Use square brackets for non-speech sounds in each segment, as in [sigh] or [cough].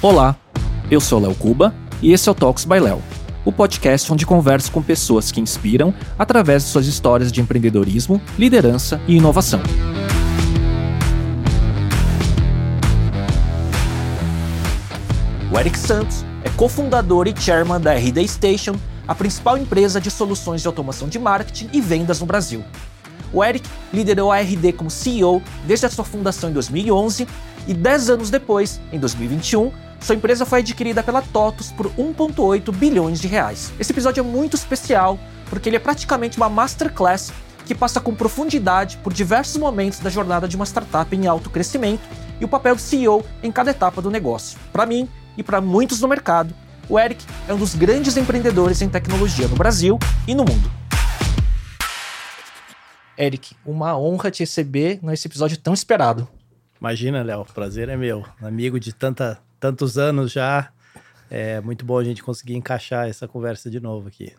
Olá, eu sou Léo Cuba e esse é o Talks by Léo, o podcast onde converso com pessoas que inspiram através de suas histórias de empreendedorismo, liderança e inovação. O Eric Santos é cofundador e chairman da RD Station, a principal empresa de soluções de automação de marketing e vendas no Brasil. O Eric liderou a RD como CEO desde a sua fundação em 2011 e 10 anos depois, em 2021, sua empresa foi adquirida pela TOTUS por 1,8 bilhões de reais. Esse episódio é muito especial porque ele é praticamente uma masterclass que passa com profundidade por diversos momentos da jornada de uma startup em alto crescimento e o papel do CEO em cada etapa do negócio. Para mim e para muitos no mercado, o Eric é um dos grandes empreendedores em tecnologia no Brasil e no mundo. Eric, uma honra te receber nesse episódio tão esperado. Imagina, Léo, prazer é meu. Amigo de tanta, tantos anos já. É muito bom a gente conseguir encaixar essa conversa de novo aqui.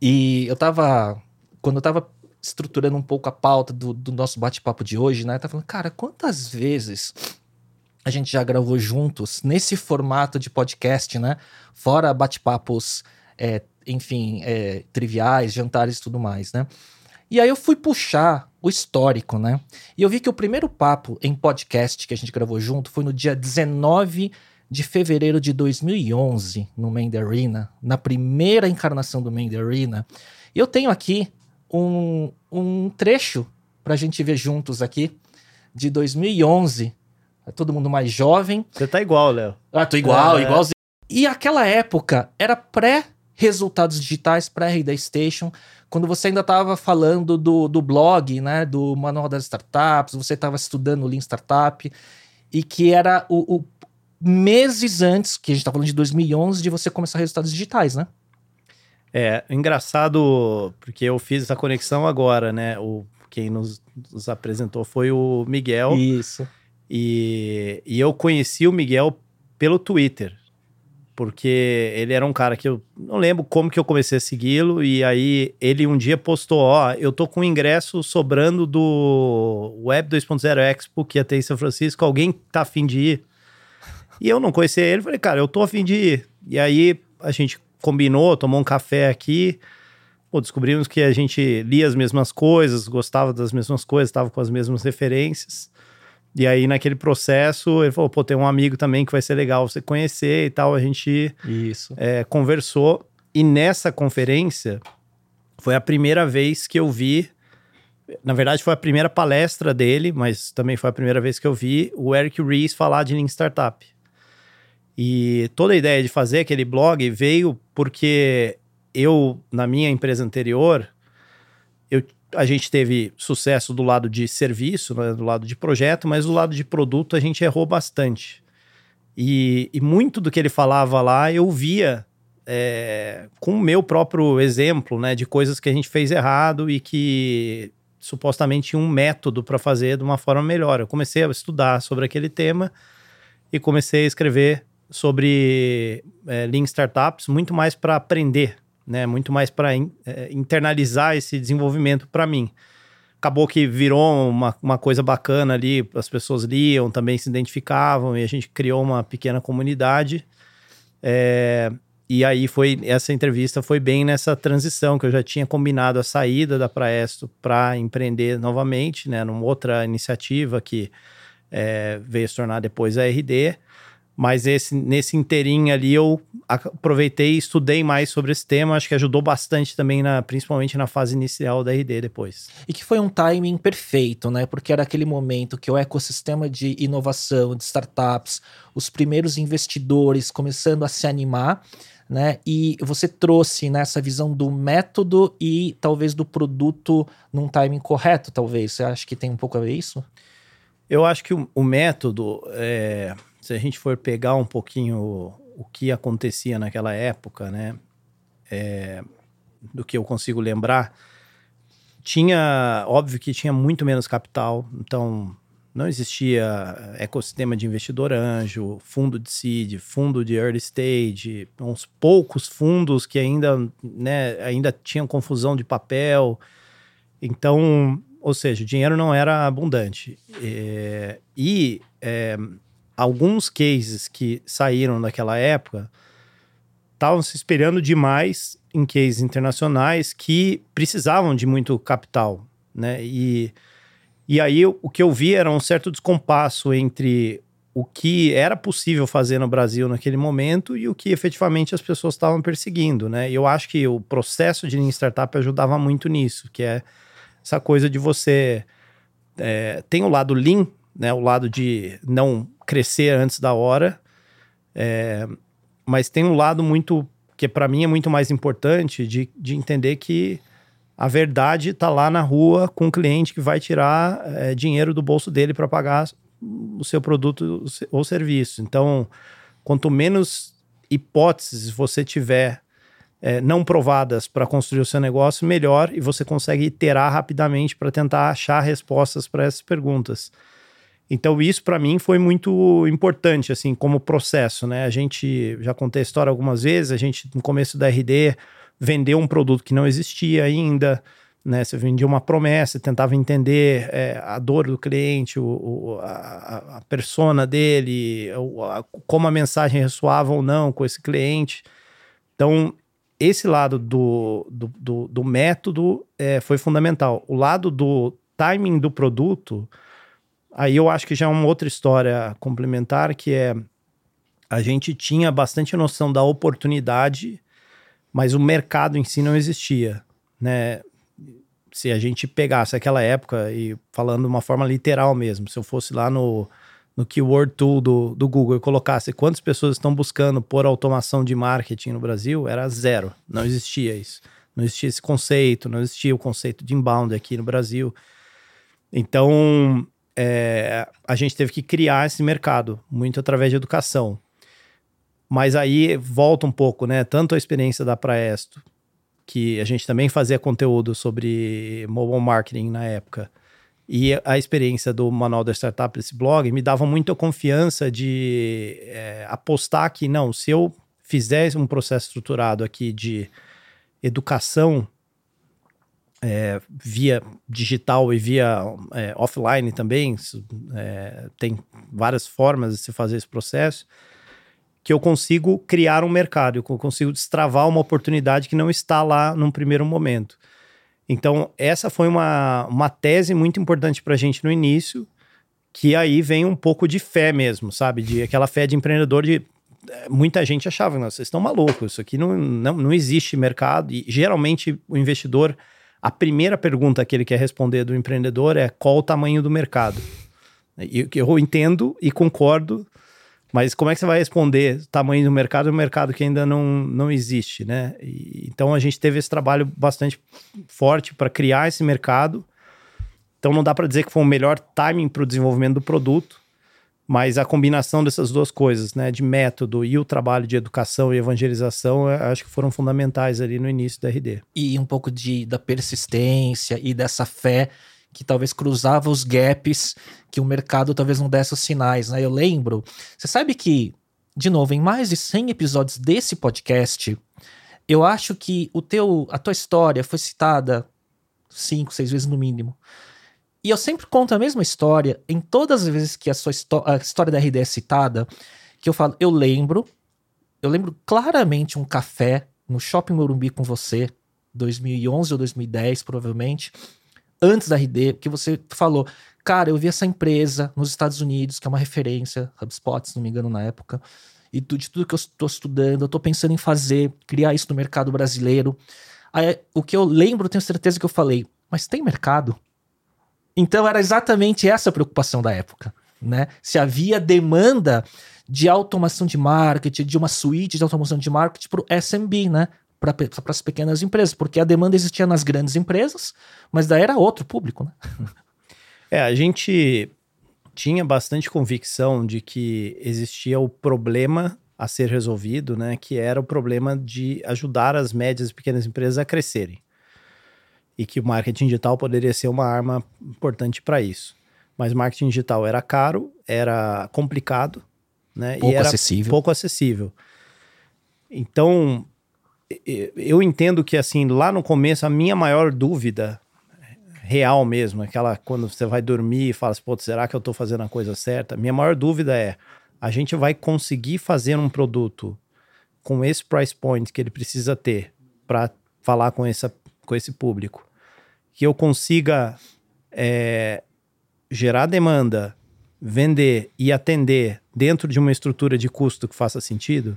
E eu tava. Quando eu tava estruturando um pouco a pauta do, do nosso bate-papo de hoje, né? Eu tava falando, cara, quantas vezes a gente já gravou juntos nesse formato de podcast, né? Fora bate-papos, é, enfim, é, triviais, jantares e tudo mais, né? E aí eu fui puxar o histórico, né? E eu vi que o primeiro papo em podcast que a gente gravou junto foi no dia 19 de fevereiro de 2011, no Main Arena, na primeira encarnação do. E eu tenho aqui um, um trecho para a gente ver juntos aqui, de 2011. É todo mundo mais jovem. Você tá igual, Léo. Ah, tô igual, é. igualzinho. E aquela época era pré-resultados digitais, pré-Rida Station quando você ainda estava falando do, do blog, né, do Manual das Startups, você estava estudando o Lean Startup, e que era o, o meses antes, que a gente está falando de 2011, de você começar resultados digitais, né? É, engraçado, porque eu fiz essa conexão agora, né? O, quem nos, nos apresentou foi o Miguel. Isso. E, e eu conheci o Miguel pelo Twitter porque ele era um cara que eu não lembro como que eu comecei a segui-lo e aí ele um dia postou, ó, eu tô com ingresso sobrando do Web 2.0 Expo que ia ter em São Francisco, alguém tá afim de ir? E eu não conhecia ele, falei, cara, eu tô afim de ir. E aí a gente combinou, tomou um café aqui, pô, descobrimos que a gente lia as mesmas coisas, gostava das mesmas coisas, estava com as mesmas referências. E aí, naquele processo, ele falou: pô, tem um amigo também que vai ser legal você conhecer e tal. A gente Isso. É, conversou. E nessa conferência, foi a primeira vez que eu vi. Na verdade, foi a primeira palestra dele, mas também foi a primeira vez que eu vi o Eric Ries falar de Lean Startup. E toda a ideia de fazer aquele blog veio porque eu, na minha empresa anterior, eu a gente teve sucesso do lado de serviço, né, do lado de projeto, mas do lado de produto a gente errou bastante. E, e muito do que ele falava lá eu via é, com o meu próprio exemplo, né, de coisas que a gente fez errado e que supostamente tinha um método para fazer de uma forma melhor. Eu comecei a estudar sobre aquele tema e comecei a escrever sobre é, Lean Startups muito mais para aprender né? Muito mais para in, é, internalizar esse desenvolvimento para mim. Acabou que virou uma, uma coisa bacana ali, as pessoas liam, também se identificavam e a gente criou uma pequena comunidade. É, e aí foi essa entrevista foi bem nessa transição que eu já tinha combinado a saída da Praesto para empreender novamente, né, numa outra iniciativa que é, veio se tornar depois a RD. Mas esse, nesse inteirinho ali eu aproveitei e estudei mais sobre esse tema. Acho que ajudou bastante também, na, principalmente na fase inicial da RD depois. E que foi um timing perfeito, né? Porque era aquele momento que o ecossistema de inovação, de startups, os primeiros investidores começando a se animar. Né? E você trouxe nessa né, visão do método e talvez do produto num timing correto, talvez. Você acha que tem um pouco a ver isso? Eu acho que o, o método, é, se a gente for pegar um pouquinho o, que acontecia naquela época, né, é, do que eu consigo lembrar, tinha, óbvio que tinha muito menos capital, então não existia ecossistema de investidor anjo, fundo de seed, fundo de early stage, uns poucos fundos que ainda, né, ainda tinham confusão de papel. Então, ou seja, o dinheiro não era abundante. É, e é, alguns cases que saíram daquela época estavam se espelhando demais em cases internacionais que precisavam de muito capital, né? E, e aí o que eu vi era um certo descompasso entre o que era possível fazer no Brasil naquele momento e o que efetivamente as pessoas estavam perseguindo, né? E eu acho que o processo de Lean Startup ajudava muito nisso, que é essa coisa de você... É, tem o lado Lean, né? O lado de não crescer antes da hora, é, mas tem um lado muito... que para mim é muito mais importante de, de entender que a verdade está lá na rua com o cliente que vai tirar é, dinheiro do bolso dele para pagar o seu produto ou serviço. Então, quanto menos hipóteses você tiver é, não provadas para construir o seu negócio, melhor e você consegue iterar rapidamente para tentar achar respostas para essas perguntas. Então, isso para mim foi muito importante, assim, como processo, né? A gente já contei a história algumas vezes, a gente, no começo da RD, vendeu um produto que não existia ainda né? Você vendia uma promessa, tentava entender é, a dor do cliente, o, o a, a, persona dele, o, a, como a mensagem ressoava ou não com esse cliente. Então, esse lado do, do, do, do método é, foi fundamental. O lado do timing do produto, aí eu acho que já é uma outra história complementar, que é a gente tinha bastante noção da oportunidade, mas o mercado em si não existia. Né? se a gente pegasse aquela época e falando de uma forma literal mesmo, se eu fosse lá no, no Keyword Tool do, do Google e colocasse quantas pessoas estão buscando por automação de marketing no Brasil, era zero. Não existia isso. Não existia esse conceito, não existia o conceito de inbound aqui no Brasil. Então, é, a gente teve que criar esse mercado, muito através de educação. Mas aí volta um pouco, né? Tanto a experiência da Praesto, que a gente também fazia conteúdo sobre mobile marketing na época. E a experiência do Manual da Startup, desse blog, me dava muita confiança de é, apostar que, não, se eu fizesse um processo estruturado aqui de educação é, via digital e via é, offline também, é, tem várias formas de se fazer esse processo, que eu consigo criar um mercado, eu consigo destravar uma oportunidade que não está lá num primeiro momento. Então, essa foi uma, uma tese muito importante para a gente no início, que aí vem um pouco de fé mesmo, sabe? De aquela fé de empreendedor de eh, muita gente achava, vocês estão malucos, isso aqui não, não, não existe mercado. E geralmente o investidor, a primeira pergunta que ele quer responder do empreendedor é qual o tamanho do mercado. E eu entendo e concordo mas como é que você vai responder tamanho do mercado? É um mercado que ainda não, não existe, né? E, então a gente teve esse trabalho bastante forte para criar esse mercado. Então não dá para dizer que foi o melhor timing para o desenvolvimento do produto, mas a combinação dessas duas coisas, né, de método e o trabalho de educação e evangelização, acho que foram fundamentais ali no início da RD. E um pouco de, da persistência e dessa fé que talvez cruzava os gaps que o mercado talvez não desse os sinais, né? Eu lembro, você sabe que, de novo, em mais de 100 episódios desse podcast, eu acho que o teu, a tua história foi citada cinco, seis vezes no mínimo. E eu sempre conto a mesma história em todas as vezes que a sua a história da RD é citada, que eu falo, eu lembro, eu lembro claramente um café no Shopping Morumbi com você, 2011 ou 2010, provavelmente, antes da RD, que você falou, cara, eu vi essa empresa nos Estados Unidos, que é uma referência, HubSpot, se não me engano, na época, e de tudo que eu estou estudando, eu estou pensando em fazer, criar isso no mercado brasileiro. Aí, o que eu lembro, tenho certeza que eu falei, mas tem mercado? Então era exatamente essa a preocupação da época, né? Se havia demanda de automação de marketing, de uma suíte de automação de marketing para o SMB, né? para as pequenas empresas, porque a demanda existia nas grandes empresas, mas daí era outro público, né? [laughs] É, a gente tinha bastante convicção de que existia o problema a ser resolvido, né? Que era o problema de ajudar as médias e pequenas empresas a crescerem. E que o marketing digital poderia ser uma arma importante para isso. Mas marketing digital era caro, era complicado, né? Pouco e era acessível. pouco acessível. Então, eu entendo que, assim, lá no começo, a minha maior dúvida real mesmo, aquela quando você vai dormir e fala assim, pô, será que eu tô fazendo a coisa certa? Minha maior dúvida é, a gente vai conseguir fazer um produto com esse price point que ele precisa ter para falar com, essa, com esse público, que eu consiga é, gerar demanda, vender e atender dentro de uma estrutura de custo que faça sentido,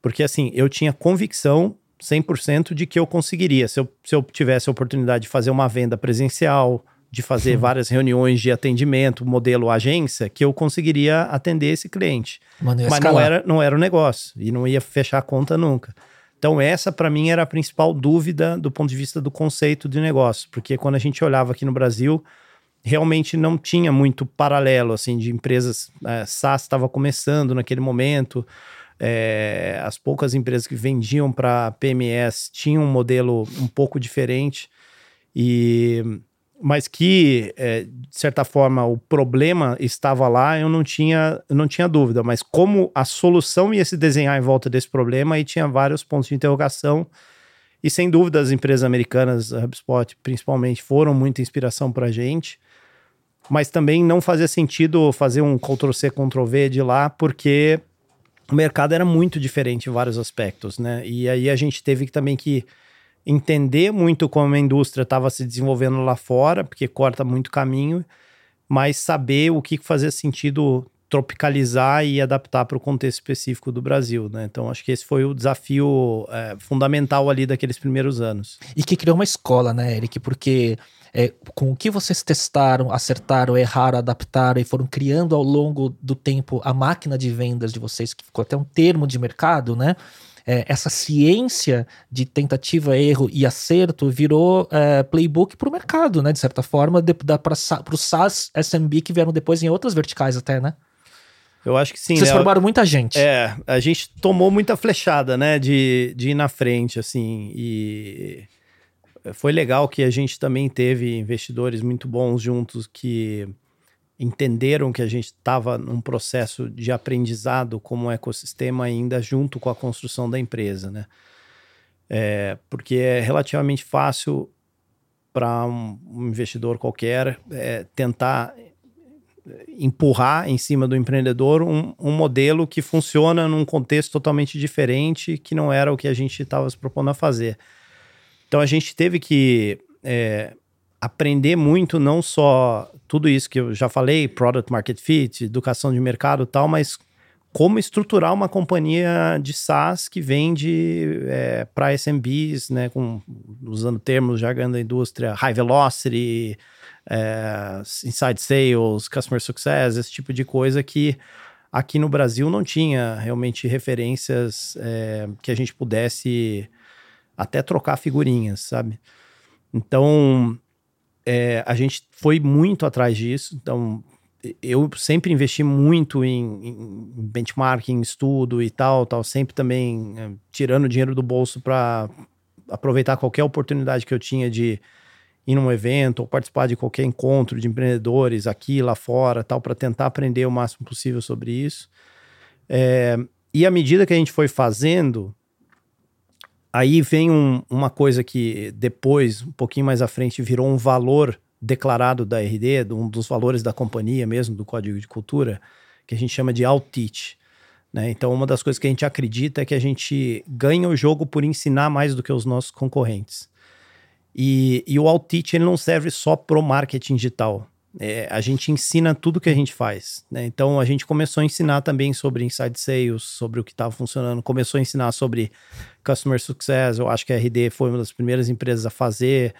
porque assim, eu tinha convicção 100% de que eu conseguiria. Se eu, se eu tivesse a oportunidade de fazer uma venda presencial, de fazer várias reuniões de atendimento, modelo agência, que eu conseguiria atender esse cliente. Mano, Mas não era, não era o negócio e não ia fechar a conta nunca. Então, essa para mim era a principal dúvida do ponto de vista do conceito de negócio, porque quando a gente olhava aqui no Brasil, realmente não tinha muito paralelo assim de empresas. É, SaaS estava começando naquele momento. É, as poucas empresas que vendiam para PMS tinham um modelo um pouco diferente. E mas que, é, de certa forma, o problema estava lá, eu não tinha, não tinha dúvida. Mas como a solução ia se desenhar em volta desse problema, aí tinha vários pontos de interrogação. E sem dúvida, as empresas americanas, a HubSpot principalmente, foram muita inspiração para a gente. Mas também não fazia sentido fazer um Ctrl-C, Ctrl-V de lá, porque o mercado era muito diferente em vários aspectos, né? E aí a gente teve também que entender muito como a indústria estava se desenvolvendo lá fora, porque corta muito caminho, mas saber o que fazia sentido tropicalizar e adaptar para o contexto específico do Brasil, né? Então acho que esse foi o desafio é, fundamental ali daqueles primeiros anos. E que criou uma escola, né, Eric? Porque é, com o que vocês testaram, acertaram, erraram, adaptaram e foram criando ao longo do tempo a máquina de vendas de vocês, que ficou até um termo de mercado, né? É, essa ciência de tentativa, erro e acerto virou é, playbook para o mercado, né? De certa forma, para os SaaS SMB que vieram depois em outras verticais até, né? Eu acho que sim. Vocês né? formaram muita gente. É, a gente tomou muita flechada, né? De, de ir na frente, assim. E foi legal que a gente também teve investidores muito bons juntos que entenderam que a gente estava num processo de aprendizado como ecossistema ainda junto com a construção da empresa, né? É, porque é relativamente fácil para um, um, investidor qualquer é, tentar empurrar em cima do empreendedor um, um, modelo que funciona num contexto totalmente diferente, que não era o que a gente estava se propondo a fazer. Então a gente teve que é, aprender muito, não só tudo isso que eu já falei, product market fit, educação de mercado e tal, mas como estruturar uma companhia de SaaS que vende é, para SMBs, né, com, usando termos jargão da indústria, high velocity, é, inside sales, customer success, esse tipo de coisa que aqui no Brasil não tinha realmente referências é, que a gente pudesse até trocar figurinhas, sabe? Então, é, a gente foi muito atrás disso. Então, eu sempre investi muito em, em benchmarking, estudo e tal, tal, sempre também é, tirando dinheiro do bolso para aproveitar qualquer oportunidade que eu tinha de ir num evento ou participar de qualquer encontro de empreendedores aqui, lá fora, tal, para tentar aprender o máximo possível sobre isso. É, e à medida que a gente foi fazendo, Aí vem um, uma coisa que depois, um pouquinho mais à frente, virou um valor declarado da RD, um dos valores da companhia mesmo, do Código de Cultura, que a gente chama de Outteach. Né? Então, uma das coisas que a gente acredita é que a gente ganha o jogo por ensinar mais do que os nossos concorrentes. E, e o Outteach ele não serve só para o marketing digital. É, a gente ensina tudo que a gente faz. Né? Então a gente começou a ensinar também sobre inside sales, sobre o que estava funcionando, começou a ensinar sobre customer success. Eu acho que a RD foi uma das primeiras empresas a fazer,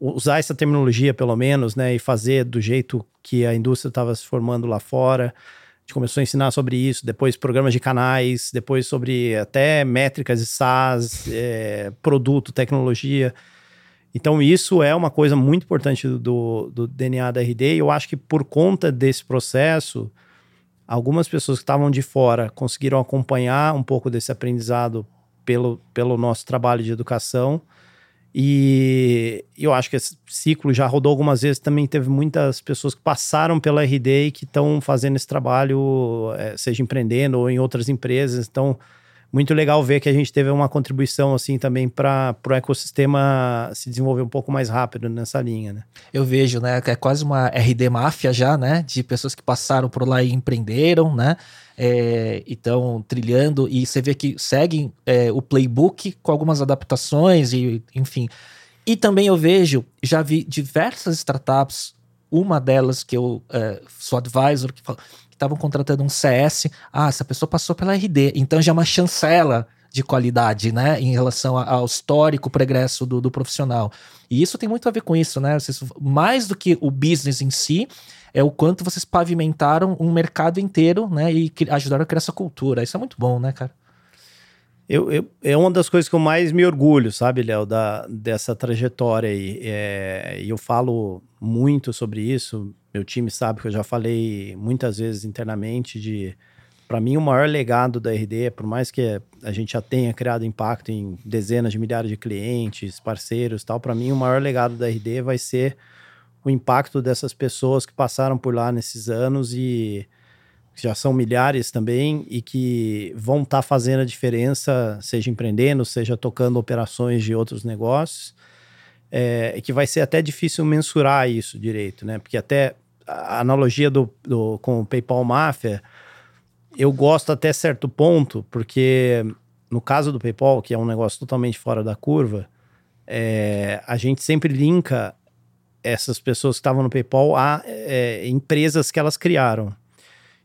usar essa terminologia pelo menos, né? E fazer do jeito que a indústria estava se formando lá fora. A gente começou a ensinar sobre isso, depois programas de canais, depois sobre até métricas de SaaS, é, produto, tecnologia. Então, isso é uma coisa muito importante do, do DNA da RD. E eu acho que por conta desse processo, algumas pessoas que estavam de fora conseguiram acompanhar um pouco desse aprendizado pelo, pelo nosso trabalho de educação. E eu acho que esse ciclo já rodou algumas vezes. Também teve muitas pessoas que passaram pela RD e que estão fazendo esse trabalho, é, seja empreendendo ou em outras empresas. Então, muito legal ver que a gente teve uma contribuição assim também para o ecossistema se desenvolver um pouco mais rápido nessa linha, né? Eu vejo, né, que é quase uma RD máfia já, né, de pessoas que passaram por lá e empreenderam, né, é, estão trilhando e você vê que seguem é, o playbook com algumas adaptações e enfim. E também eu vejo, já vi diversas startups, uma delas que eu é, sou advisor, que estavam contratando um CS. Ah, essa pessoa passou pela RD, então já é uma chancela de qualidade, né, em relação ao histórico progresso do, do profissional. E isso tem muito a ver com isso, né? Vocês, mais do que o business em si, é o quanto vocês pavimentaram um mercado inteiro, né, e ajudaram a criar essa cultura. Isso é muito bom, né, cara? Eu, eu, é uma das coisas que eu mais me orgulho, sabe, Léo, da, dessa trajetória aí. É, e eu falo muito sobre isso. Meu time sabe que eu já falei muitas vezes internamente de. Para mim, o maior legado da RD, por mais que a gente já tenha criado impacto em dezenas de milhares de clientes, parceiros tal, para mim, o maior legado da RD vai ser o impacto dessas pessoas que passaram por lá nesses anos e já são milhares também e que vão estar tá fazendo a diferença, seja empreendendo, seja tocando operações de outros negócios, é, que vai ser até difícil mensurar isso direito, né? Porque até a analogia do, do, com o PayPal Mafia, eu gosto até certo ponto, porque no caso do PayPal, que é um negócio totalmente fora da curva, é, a gente sempre linka essas pessoas que estavam no PayPal a é, empresas que elas criaram.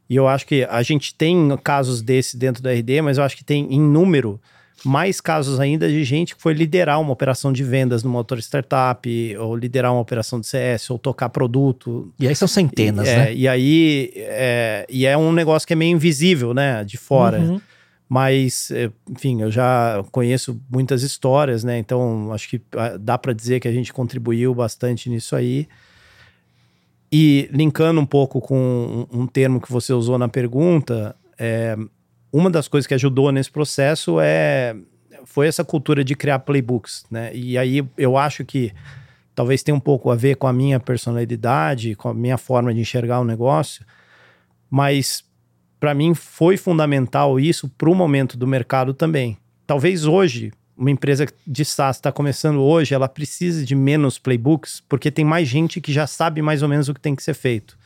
E eu acho que a gente tem casos desse dentro da RD, mas eu acho que tem em número mais casos ainda de gente que foi liderar uma operação de vendas numa outra startup, ou liderar uma operação de CS, ou tocar produto. E aí são centenas, e, é, né? E aí é, e é um negócio que é meio invisível, né? De fora. Uhum. Mas, é, enfim, eu já conheço muitas histórias, né? Então, acho que ah, dá para dizer que a gente contribuiu bastante nisso aí. E linkando um pouco com um, um termo que você usou na pergunta, é, uma das coisas que ajudou nesse processo é foi essa cultura de criar playbooks, né? E aí eu acho que talvez tenha um pouco a ver com a minha personalidade, com a minha forma de enxergar o negócio, mas para mim foi fundamental isso para o momento do mercado também. Talvez hoje uma empresa de SaaS está começando hoje, ela precisa de menos playbooks, porque tem mais gente que já sabe mais ou menos o que tem que ser feito.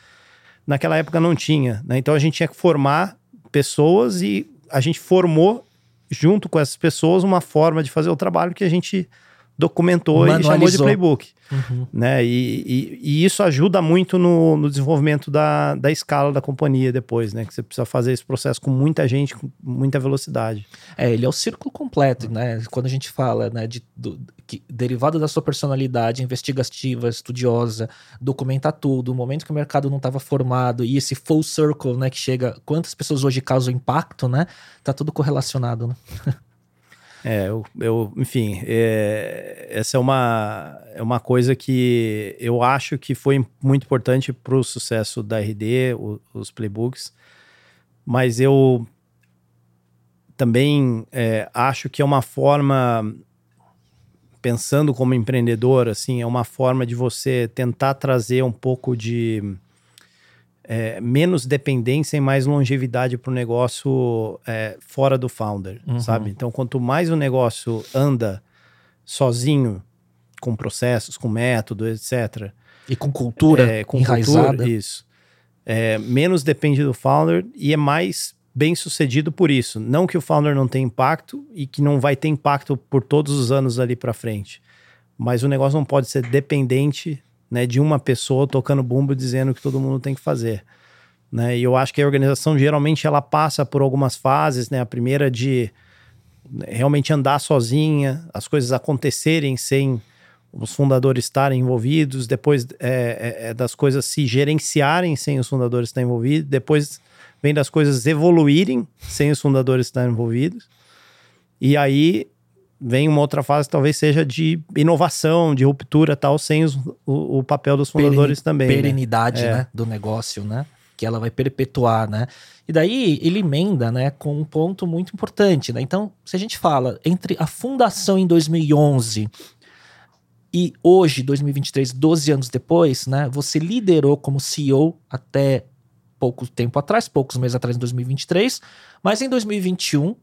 Naquela época não tinha, né? Então a gente tinha que formar pessoas e a gente formou junto com essas pessoas uma forma de fazer o trabalho que a gente documentou e chamou de playbook. Uhum. Né? E, e, e, isso ajuda muito no, no, desenvolvimento da, da escala da companhia depois, né? Que você precisa fazer esse processo com muita gente, com muita velocidade. É, ele é o círculo completo, né? Quando a gente fala, né, de, do, que, derivado da sua personalidade investigativa, estudiosa, documentar tudo, o momento que o mercado não estava formado e esse full circle, né, que chega, quantas pessoas hoje causam impacto, né? Tá tudo correlacionado, né? [laughs] É, eu, eu enfim, é, essa é uma, é uma coisa que eu acho que foi muito importante para o sucesso da RD, o, os playbooks, mas eu também é, acho que é uma forma, pensando como empreendedor, assim, é uma forma de você tentar trazer um pouco de é, menos dependência e mais longevidade para o negócio é, fora do founder, uhum. sabe? Então, quanto mais o negócio anda sozinho, com processos, com método, etc. E com cultura é, com enraizada. Cultura, isso. É, menos depende do founder e é mais bem sucedido por isso. Não que o founder não tenha impacto e que não vai ter impacto por todos os anos ali para frente. Mas o negócio não pode ser dependente né, de uma pessoa tocando bumbo dizendo que todo mundo tem que fazer. Né? E eu acho que a organização geralmente ela passa por algumas fases, né? A primeira de realmente andar sozinha, as coisas acontecerem sem os fundadores estarem envolvidos, depois é, é, é das coisas se gerenciarem sem os fundadores estarem envolvidos, depois vem das coisas evoluírem sem os fundadores estarem envolvidos. E aí vem uma outra fase talvez seja de inovação, de ruptura tal, sem os, o, o, papel dos fundadores também. Né? Perenidade, né? né? Do negócio, né? Que ela vai perpetuar, né? E daí ele emenda, né, com um ponto muito importante, né? Então, se a gente fala entre a fundação em 2011 e hoje, 2023, 12 anos depois, né, você liderou como CEO até pouco tempo atrás, poucos meses atrás, em 2023, mas em 2021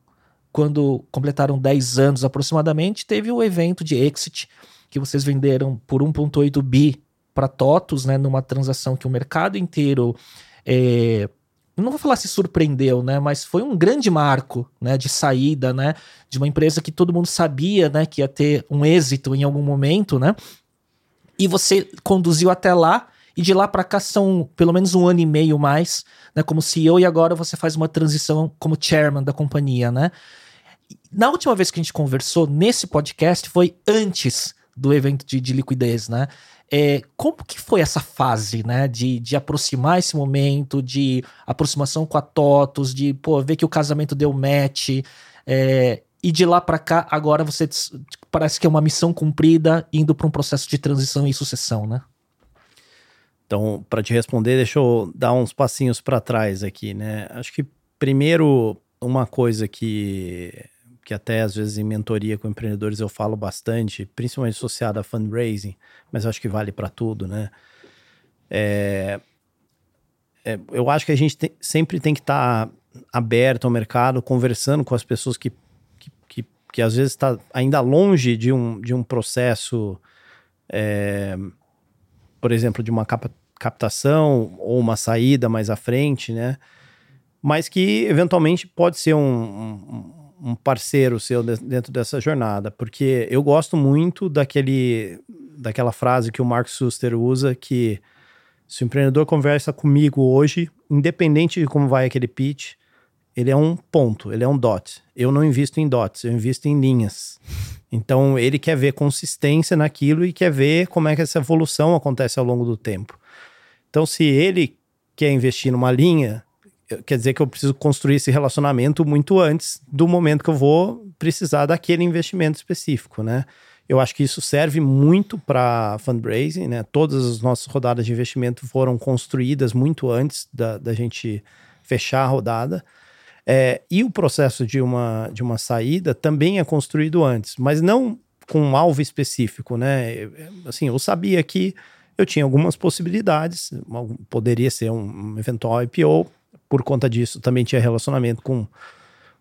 quando completaram 10 anos aproximadamente, teve o evento de exit que vocês venderam por 1,8 bi para TOTUS, né, numa transação que o mercado inteiro é, não vou falar se surpreendeu, né, mas foi um grande marco, né, de saída, né, de uma empresa que todo mundo sabia, né, que ia ter um êxito em algum momento, né, e você conduziu até lá e de lá para cá são pelo menos um ano e meio mais, né, como CEO e agora você faz uma transição como chairman da companhia, né. Na última vez que a gente conversou nesse podcast foi antes do evento de, de liquidez, né? É, como que foi essa fase, né? De, de aproximar esse momento, de aproximação com a TOTOS, de pô, ver que o casamento deu match, é, e de lá para cá, agora você parece que é uma missão cumprida, indo para um processo de transição e sucessão, né? Então, para te responder, deixa eu dar uns passinhos para trás aqui, né? Acho que primeiro uma coisa que que até às vezes em mentoria com empreendedores eu falo bastante, principalmente associado a fundraising, mas acho que vale para tudo, né? É, é, eu acho que a gente sempre tem que estar tá aberto ao mercado, conversando com as pessoas que, que, que, que às vezes está ainda longe de um, de um processo, é, por exemplo, de uma captação ou uma saída mais à frente, né? Mas que eventualmente pode ser um, um um parceiro seu dentro dessa jornada, porque eu gosto muito daquele, daquela frase que o Mark Suster usa, que se o empreendedor conversa comigo hoje, independente de como vai aquele pitch, ele é um ponto, ele é um dot. Eu não invisto em dots, eu invisto em linhas. Então ele quer ver consistência naquilo e quer ver como é que essa evolução acontece ao longo do tempo. Então se ele quer investir numa linha, quer dizer que eu preciso construir esse relacionamento muito antes do momento que eu vou precisar daquele investimento específico, né? Eu acho que isso serve muito para fundraising, né? Todas as nossas rodadas de investimento foram construídas muito antes da, da gente fechar a rodada. É, e o processo de uma, de uma saída também é construído antes, mas não com um alvo específico, né? Assim, eu sabia que eu tinha algumas possibilidades, poderia ser um eventual IPO, por conta disso, também tinha relacionamento com,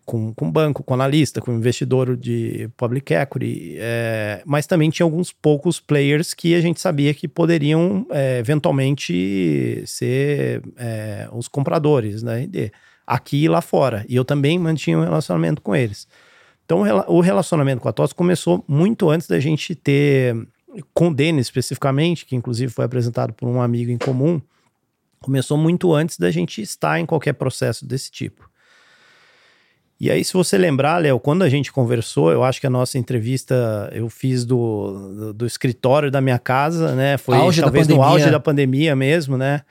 com, com banco, com analista, com investidor de public equity, é, mas também tinha alguns poucos players que a gente sabia que poderiam é, eventualmente ser é, os compradores RD, aqui e lá fora. E eu também mantinha um relacionamento com eles. Então, o relacionamento com a TOS começou muito antes da gente ter, com o Denis especificamente, que inclusive foi apresentado por um amigo em comum, Começou muito antes da gente estar em qualquer processo desse tipo. E aí, se você lembrar, Léo, quando a gente conversou, eu acho que a nossa entrevista eu fiz do, do, do escritório da minha casa, né? Foi auge talvez no auge da pandemia mesmo, né?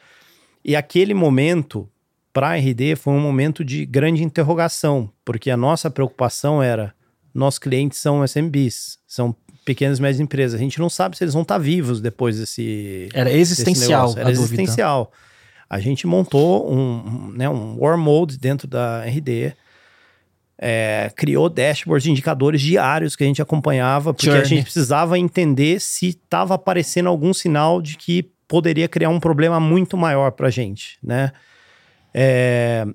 E aquele momento, para a RD, foi um momento de grande interrogação, porque a nossa preocupação era: nossos clientes são SMBs, são pequenas e médias empresas. A gente não sabe se eles vão estar vivos depois desse. Era existencial. Era existencial. Dúvida a gente montou um, né, um War Mode dentro da RD, é, criou dashboards de indicadores diários que a gente acompanhava, porque Journey. a gente precisava entender se estava aparecendo algum sinal de que poderia criar um problema muito maior para a gente, né? É,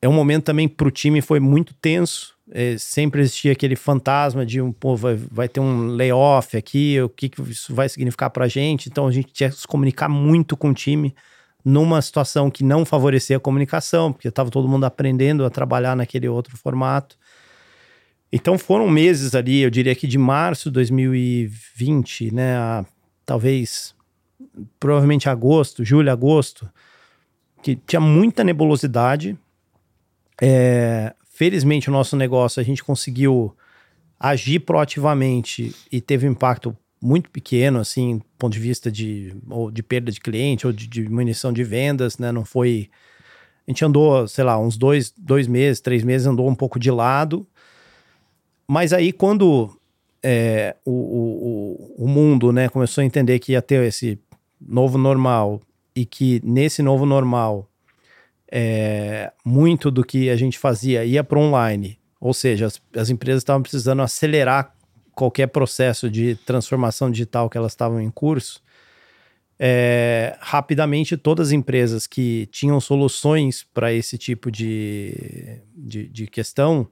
é um momento também para o time foi muito tenso. É, sempre existia aquele fantasma de um pô, vai, vai ter um layoff aqui, o que, que isso vai significar para a gente. Então a gente tinha que se comunicar muito com o time numa situação que não favorecia a comunicação, porque estava todo mundo aprendendo a trabalhar naquele outro formato. Então foram meses ali, eu diria que de março de 2020, né, a, talvez provavelmente agosto, julho, agosto, que tinha muita nebulosidade. É, felizmente o nosso negócio a gente conseguiu agir proativamente e teve um impacto muito pequeno, assim, ponto de vista de, ou de perda de cliente ou de diminuição de vendas, né? Não foi. A gente andou, sei lá, uns dois, dois meses, três meses, andou um pouco de lado. Mas aí, quando é, o, o, o mundo né, começou a entender que ia ter esse novo normal e que nesse novo normal é, muito do que a gente fazia ia para online, ou seja, as, as empresas estavam precisando acelerar qualquer processo de transformação digital que elas estavam em curso, é, rapidamente todas as empresas que tinham soluções para esse tipo de, de, de, questão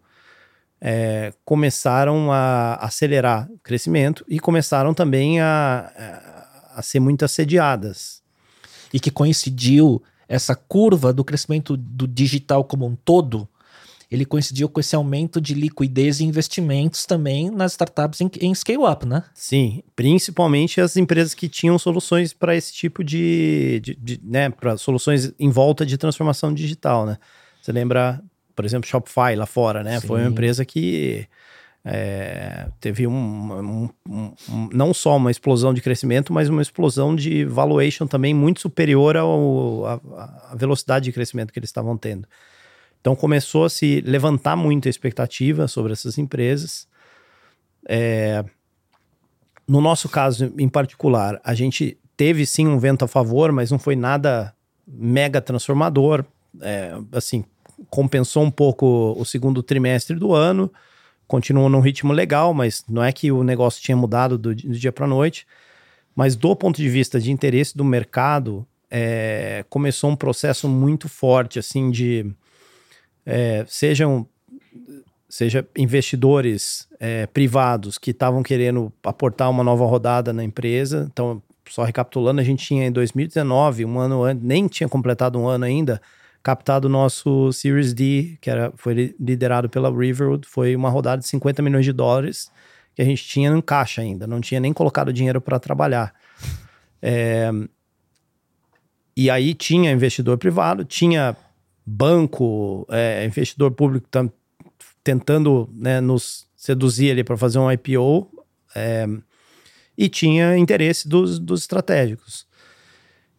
é, começaram a acelerar o crescimento e começaram também a, a, a ser muito assediadas. E que coincidiu essa curva do crescimento do digital como um todo, ele coincidiu com esse aumento de liquidez e investimentos também nas startups em, em scale-up, né? Sim, principalmente as empresas que tinham soluções para esse tipo de, de, de né, para soluções em volta de transformação digital, né? Você lembra, por exemplo, Shopify lá fora, né? Sim. Foi uma empresa que é, teve um, um, um, um, não só uma explosão de crescimento, mas uma explosão de valuation também muito superior à velocidade de crescimento que eles estavam tendo. Então começou a se levantar muito a expectativa sobre essas empresas. É, no nosso caso em particular, a gente teve sim um vento a favor, mas não foi nada mega transformador. É, assim, compensou um pouco o segundo trimestre do ano continuou num ritmo legal, mas não é que o negócio tinha mudado do, do dia para noite. Mas do ponto de vista de interesse do mercado, é, começou um processo muito forte, assim, de é, sejam seja investidores é, privados que estavam querendo aportar uma nova rodada na empresa. Então, só recapitulando, a gente tinha em 2019, um ano antes, nem tinha completado um ano ainda, captado o nosso Series D, que era, foi liderado pela Riverwood, foi uma rodada de 50 milhões de dólares que a gente tinha em caixa ainda, não tinha nem colocado dinheiro para trabalhar. É, e aí tinha investidor privado, tinha banco, é, investidor público tam, tentando né, nos seduzir ali para fazer um IPO, é, e tinha interesse dos, dos estratégicos.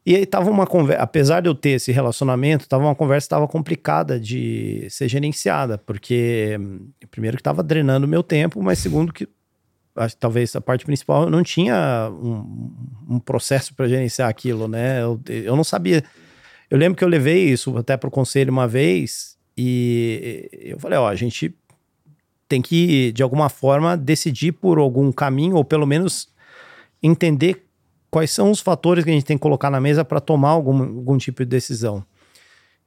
E aí tava uma conversa, apesar de eu ter esse relacionamento, tava uma conversa tava complicada de ser gerenciada, porque primeiro que tava drenando meu tempo, mas segundo que acho que talvez a parte principal eu não tinha um, um processo para gerenciar aquilo, né? Eu, eu não sabia. Eu lembro que eu levei isso até para o conselho uma vez e eu falei, ó, a gente tem que de alguma forma decidir por algum caminho ou pelo menos entender quais são os fatores que a gente tem que colocar na mesa para tomar algum, algum tipo de decisão.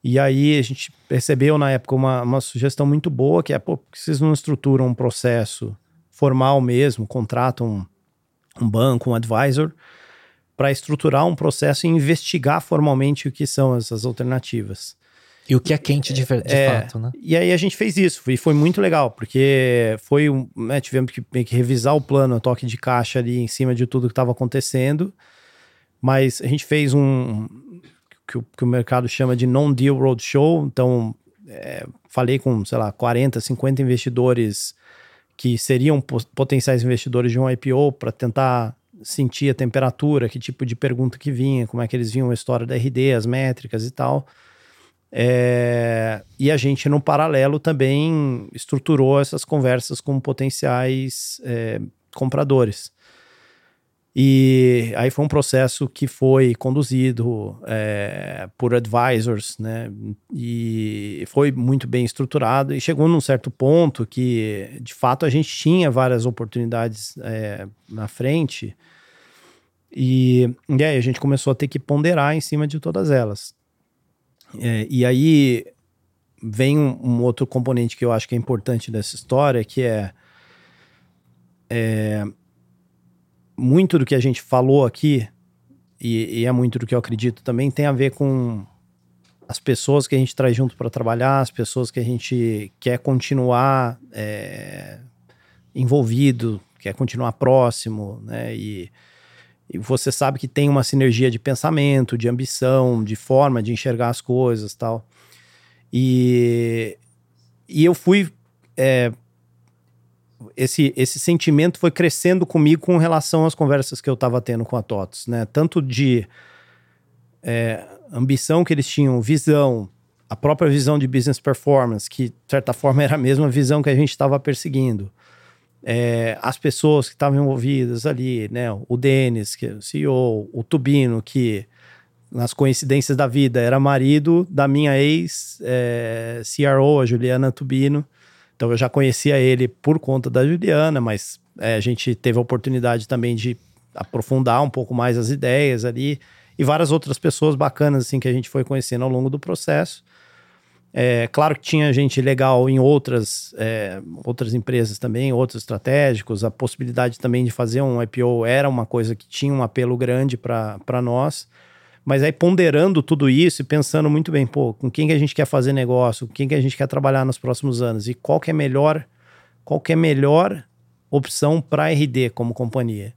E aí a gente percebeu na época uma, uma sugestão muito boa, que é, pô, vocês não estruturam um processo formal mesmo, contratam um, um banco, um advisor, para estruturar um processo e investigar formalmente o que são essas alternativas. E o que é quente de, de é, fato, né? E aí a gente fez isso, e foi muito legal, porque foi um, né, tivemos que, que revisar o plano, o toque de caixa ali em cima de tudo que estava acontecendo, mas a gente fez um que o, que o mercado chama de non-deal roadshow, então é, falei com, sei lá, 40, 50 investidores que seriam potenciais investidores de um IPO para tentar sentir a temperatura, que tipo de pergunta que vinha, como é que eles viam a história da RD, as métricas e tal. É, e a gente, no paralelo, também estruturou essas conversas com potenciais é, compradores. E aí foi um processo que foi conduzido é, por advisors, né? E foi muito bem estruturado. E chegou num certo ponto que, de fato, a gente tinha várias oportunidades é, na frente. E, e aí a gente começou a ter que ponderar em cima de todas elas. É, e aí vem um, um, outro componente que eu acho que é importante dessa história, que é, é muito do que a gente falou aqui, e, e, é muito do que eu acredito também, tem a ver com as pessoas que a gente traz junto para trabalhar, as pessoas que a gente quer continuar é, envolvido, quer continuar próximo, né? E, e você sabe que tem uma sinergia de pensamento, de ambição, de forma de enxergar as coisas tal. E, e eu fui. É, esse, esse sentimento foi crescendo comigo com relação às conversas que eu estava tendo com a TOTS, né? Tanto de é, ambição que eles tinham, visão, a própria visão de business performance, que de certa forma [laughs] era a mesma visão que a gente estava perseguindo é, as pessoas que estavam envolvidas ali, né? O Denis, que é o CEO, o Tubino, que nas coincidências da vida era marido da minha ex é, a Juliana Tubino. Então eu já conhecia ele por conta da Juliana, mas é, a gente teve a oportunidade também de aprofundar um pouco mais as ideias ali e várias outras pessoas bacanas assim que a gente foi conhecendo ao longo do processo. É, claro que tinha gente legal em outras, é, outras empresas também, outros estratégicos. A possibilidade também de fazer um IPO era uma coisa que tinha um apelo grande para nós. Mas aí ponderando tudo isso e pensando muito bem, pô, com quem que a gente quer fazer negócio, com quem que a gente quer trabalhar nos próximos anos e qual que é melhor, qual que é melhor opção para RD como companhia.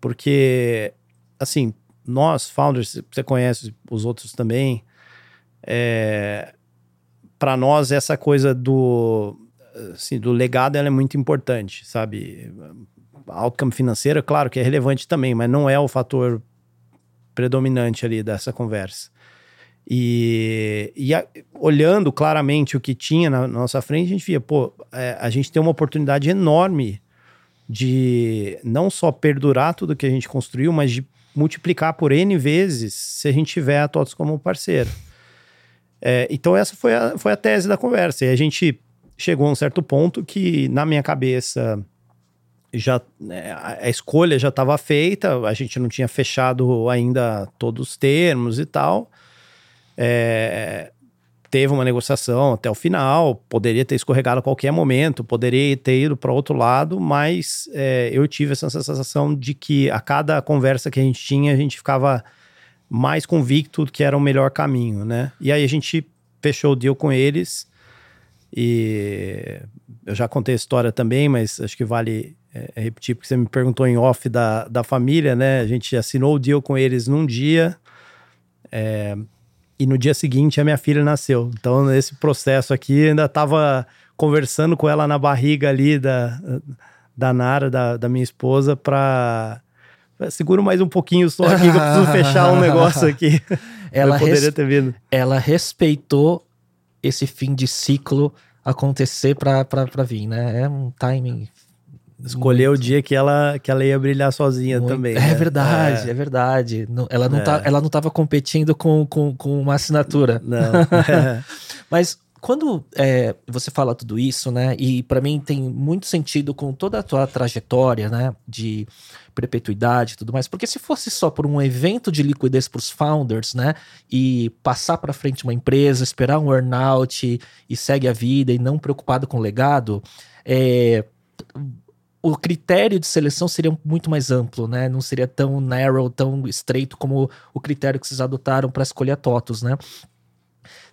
Porque, assim, nós, founders, você conhece os outros também, é, para nós essa coisa do, assim, do legado ela é muito importante, sabe? A outcome financeira, claro que é relevante também, mas não é o fator predominante ali dessa conversa. E, e a, olhando claramente o que tinha na, nossa frente, a gente via, pô, é, a gente tem uma oportunidade enorme de não só perdurar tudo que a gente construiu, mas de multiplicar por N vezes se a gente tiver a TOTS como parceiro. É, então, essa foi a, foi a tese da conversa. E a gente chegou a um certo ponto que, na minha cabeça, já né, a escolha já estava feita, a gente não tinha fechado ainda todos os termos e tal. É, teve uma negociação até o final, poderia ter escorregado a qualquer momento, poderia ter ido para outro lado, mas é, eu tive essa sensação de que a cada conversa que a gente tinha, a gente ficava mais convicto que era o melhor caminho, né? E aí a gente fechou o deal com eles e eu já contei a história também, mas acho que vale é, é, repetir, porque você me perguntou em off da, da família, né? A gente assinou o deal com eles num dia é, e no dia seguinte a minha filha nasceu. Então, nesse processo aqui, ainda estava conversando com ela na barriga ali da, da Nara, da, da minha esposa, para seguro mais um pouquinho só aqui que eu preciso [laughs] fechar um negócio aqui. [laughs] Ela poderia ter vindo. Ela respeitou esse fim de ciclo acontecer para vir, né? É um timing Escolheu o dia que ela, que ela ia brilhar sozinha muito, também. É né? verdade, é, é verdade. Não, ela, não é. tá, ela não estava competindo com, com, com uma assinatura. Não. [laughs] Mas quando é, você fala tudo isso, né? E para mim tem muito sentido com toda a tua trajetória, né? De perpetuidade e tudo mais. Porque se fosse só por um evento de liquidez para os founders, né? E passar para frente uma empresa, esperar um earnout e segue a vida e não preocupado com o legado, é, o critério de seleção seria muito mais amplo, né? Não seria tão narrow, tão estreito como o critério que vocês adotaram para escolher a TOTUS, né?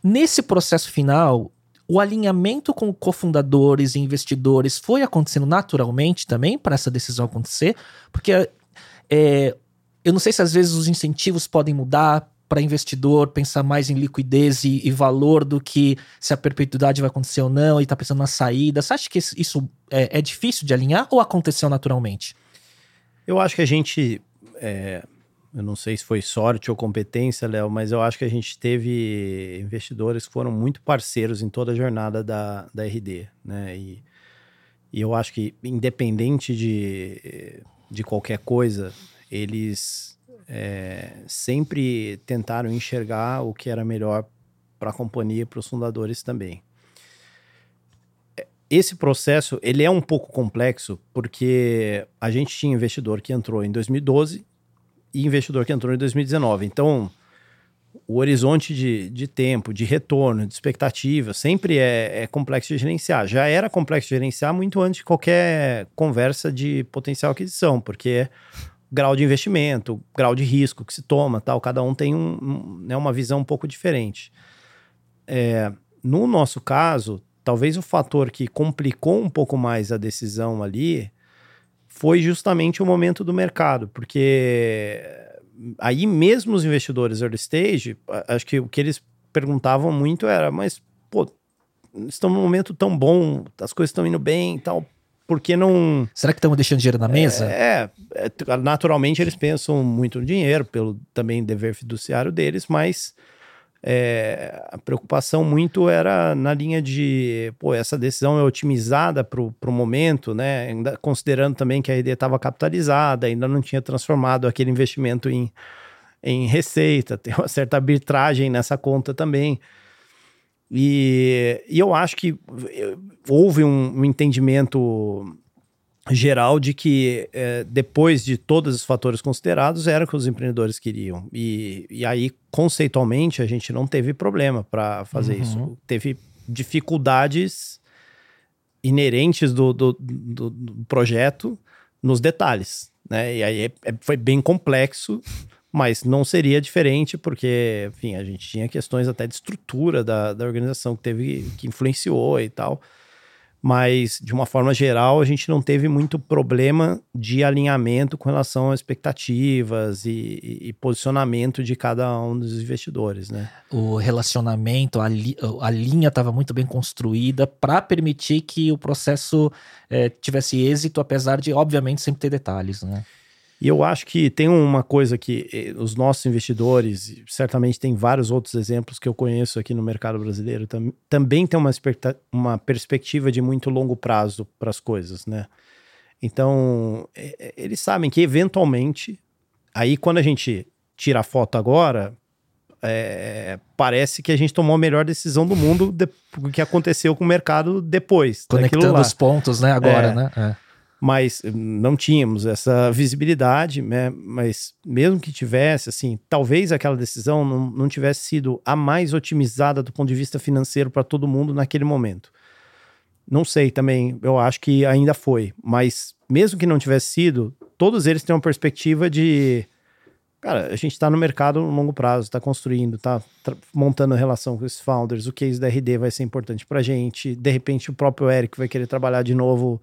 Nesse processo final, o alinhamento com cofundadores e investidores foi acontecendo naturalmente também para essa decisão acontecer, porque é, eu não sei se às vezes os incentivos podem mudar para investidor pensar mais em liquidez e, e, valor do que se a perpetuidade vai acontecer ou não e está pensando na saída. Você acha que isso é, é, difícil de alinhar ou aconteceu naturalmente? Eu acho que a gente. É, eu não sei se foi sorte ou competência, Léo, mas eu acho que a gente teve investidores que foram muito parceiros em toda a jornada da, da RD, né? E, e eu acho que, independente de, de qualquer coisa, eles é, sempre tentaram enxergar o que era melhor para a companhia e para os fundadores também. Esse processo ele é um pouco complexo porque a gente tinha investidor que entrou em 2012 e investidor que entrou em 2019. Então, o horizonte de, de tempo, de retorno, de expectativa, sempre é, é, complexo de gerenciar. Já era complexo de gerenciar muito antes de qualquer conversa de potencial aquisição, porque grau de investimento, grau de risco que se toma, tal. Cada um tem um, um, né, uma visão um pouco diferente. É, no nosso caso, talvez o fator que complicou um pouco mais a decisão ali foi justamente o momento do mercado, porque aí mesmo os investidores early stage, acho que o que eles perguntavam muito era, mas pô, estamos num momento tão bom, as coisas estão indo bem e tal, por que não. Será que estamos deixando dinheiro na mesa? É, é, naturalmente eles pensam muito no dinheiro, pelo também dever fiduciário deles, mas é, a preocupação muito era na linha de, pô, essa decisão é otimizada para o momento, né? Ainda considerando também que a ideia estava capitalizada, ainda não tinha transformado aquele investimento em, em receita, [laughs] tem uma certa arbitragem nessa conta também. E, e eu acho que eh, houve um, um entendimento geral de que é, depois de todos os fatores considerados era o que os empreendedores queriam. E, e aí conceitualmente a gente não teve problema para fazer uhum. isso teve dificuldades inerentes do, do, do, do, projeto nos detalhes né? E aí é, é, foi bem complexo mas não seria diferente porque enfim a gente tinha questões até de estrutura da, da organização que teve que influenciou e tal mas de uma forma geral a gente não teve muito problema de alinhamento com relação às expectativas e, e posicionamento de cada um dos investidores, né? O relacionamento, a, li, a linha estava muito bem construída para permitir que o processo é, tivesse êxito, apesar de, obviamente, sempre ter detalhes, né? E eu acho que tem uma coisa que eh, os nossos investidores, certamente tem vários outros exemplos que eu conheço aqui no mercado brasileiro, tam, também tem uma, uma perspectiva de muito longo prazo para as coisas, né? Então, é, eles sabem que eventualmente, aí quando a gente tira a foto agora, é, parece que a gente tomou a melhor decisão do mundo do que aconteceu com o mercado depois. Conectando os pontos, né, agora, é, né? É mas não tínhamos essa visibilidade, né? Mas mesmo que tivesse, assim, talvez aquela decisão não, não tivesse sido a mais otimizada do ponto de vista financeiro para todo mundo naquele momento. Não sei também, eu acho que ainda foi, mas mesmo que não tivesse sido, todos eles têm uma perspectiva de cara, a gente está no mercado no longo prazo, está construindo, está montando relação com os founders, o case da RD vai ser importante para gente, de repente o próprio Eric vai querer trabalhar de novo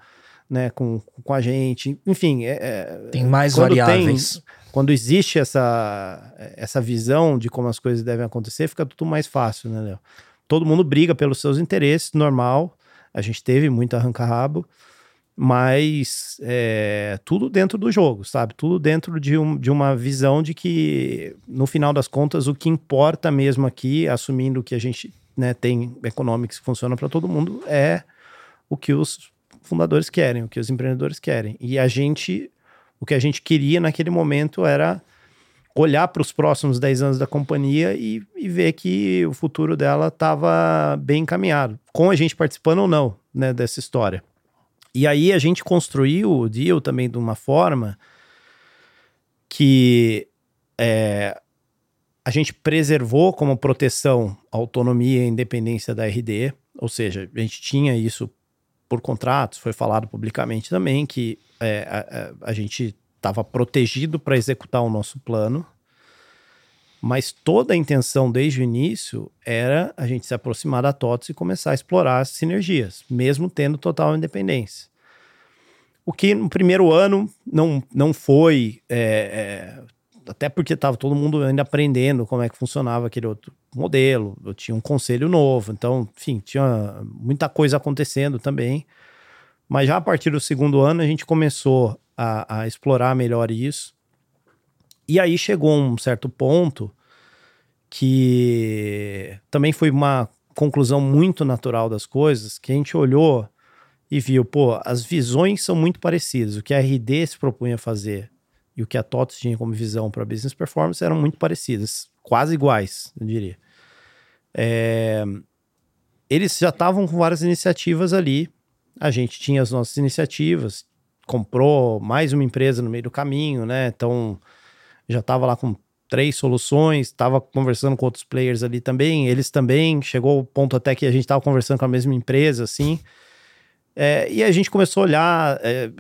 né, com, com a gente. Enfim, é, é tem mais variáveis. Tem, quando existe essa, essa visão de como as coisas devem acontecer, fica tudo mais fácil, né, Léo? Todo mundo briga pelos seus interesses, normal. A gente teve muito arranca-rabo, mas é, tudo dentro do jogo, sabe? Tudo dentro de, um, de uma visão de que, no final das contas, o que importa mesmo aqui, assumindo que a gente né, tem econômicos que funcionam para todo mundo, é o que os fundadores querem, o que os empreendedores querem. E a gente, o que a gente queria naquele momento era olhar para os próximos 10 anos da companhia e, e ver que o futuro dela estava bem encaminhado, com a gente participando ou não né, dessa história. E aí a gente construiu o deal também de uma forma que é, a gente preservou como proteção a autonomia e a independência da RD, ou seja, a gente tinha isso por contratos, foi falado publicamente também que é, a, a, gente estava protegido para executar o nosso plano, mas toda a intenção desde o início era a gente se aproximar da TOTS e começar a explorar as sinergias, mesmo tendo total independência. O que no primeiro ano não, não foi é, é, até porque estava todo mundo ainda aprendendo como é que funcionava aquele outro modelo, eu tinha um conselho novo, então, enfim, tinha muita coisa acontecendo também. Mas já a partir do segundo ano a gente começou a, a explorar melhor isso. E aí chegou um certo ponto que também foi uma conclusão muito natural das coisas, que a gente olhou e viu, pô, as visões são muito parecidas. O que a RD se propunha fazer e o que a TOTS tinha como visão para business performance eram muito parecidas, quase iguais, eu diria. É, eles já estavam com várias iniciativas ali, a gente tinha as nossas iniciativas, comprou mais uma empresa no meio do caminho, né? Então já estava lá com três soluções, estava conversando com outros players ali também, eles também, chegou o ponto até que a gente estava conversando com a mesma empresa, assim. É, e a gente começou a olhar, é,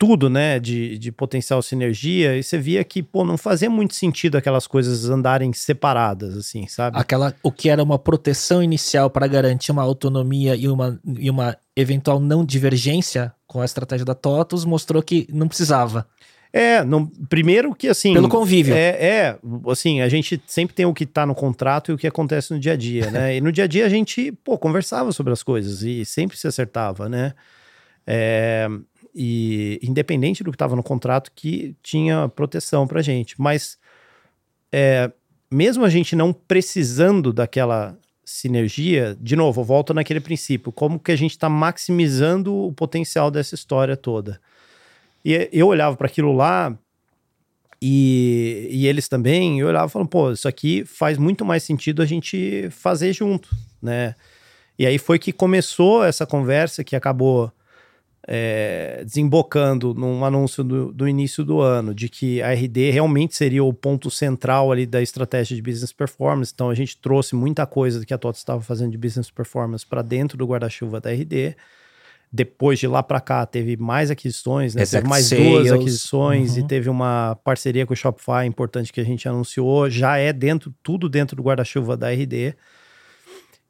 tudo, né, de, de potencial sinergia, e você via que, pô, não fazia muito sentido aquelas coisas andarem separadas, assim, sabe? Aquela, o que era uma proteção inicial para garantir uma autonomia e uma, e uma eventual não divergência com a estratégia da TOTUS, mostrou que não precisava. É, não, primeiro que assim. Pelo convívio. É, é, assim, a gente sempre tem o que tá no contrato e o que acontece no dia a dia, né? e no dia a dia a gente, pô, conversava sobre as coisas e sempre se acertava, né? É, e independente do que estava no contrato, que tinha proteção para gente. Mas é, mesmo a gente não precisando daquela sinergia, de novo, volta naquele princípio, como que a gente está maximizando o potencial dessa história toda. E eu olhava para aquilo lá e, e, eles também, eu olhava e falava, pô, isso aqui faz muito mais sentido a gente fazer junto, né? E aí foi que começou essa conversa que acabou é, desembocando num anúncio do, do, início do ano de que a RD realmente seria o ponto central ali da estratégia de business performance. Então a gente trouxe muita coisa que a TOTS estava fazendo de business performance para dentro do guarda-chuva da RD. Depois de lá para cá, teve mais aquisições, né? teve mais sales. duas aquisições uhum. e teve uma parceria com o Shopify importante que a gente anunciou. Já é dentro, tudo dentro do guarda-chuva da RD.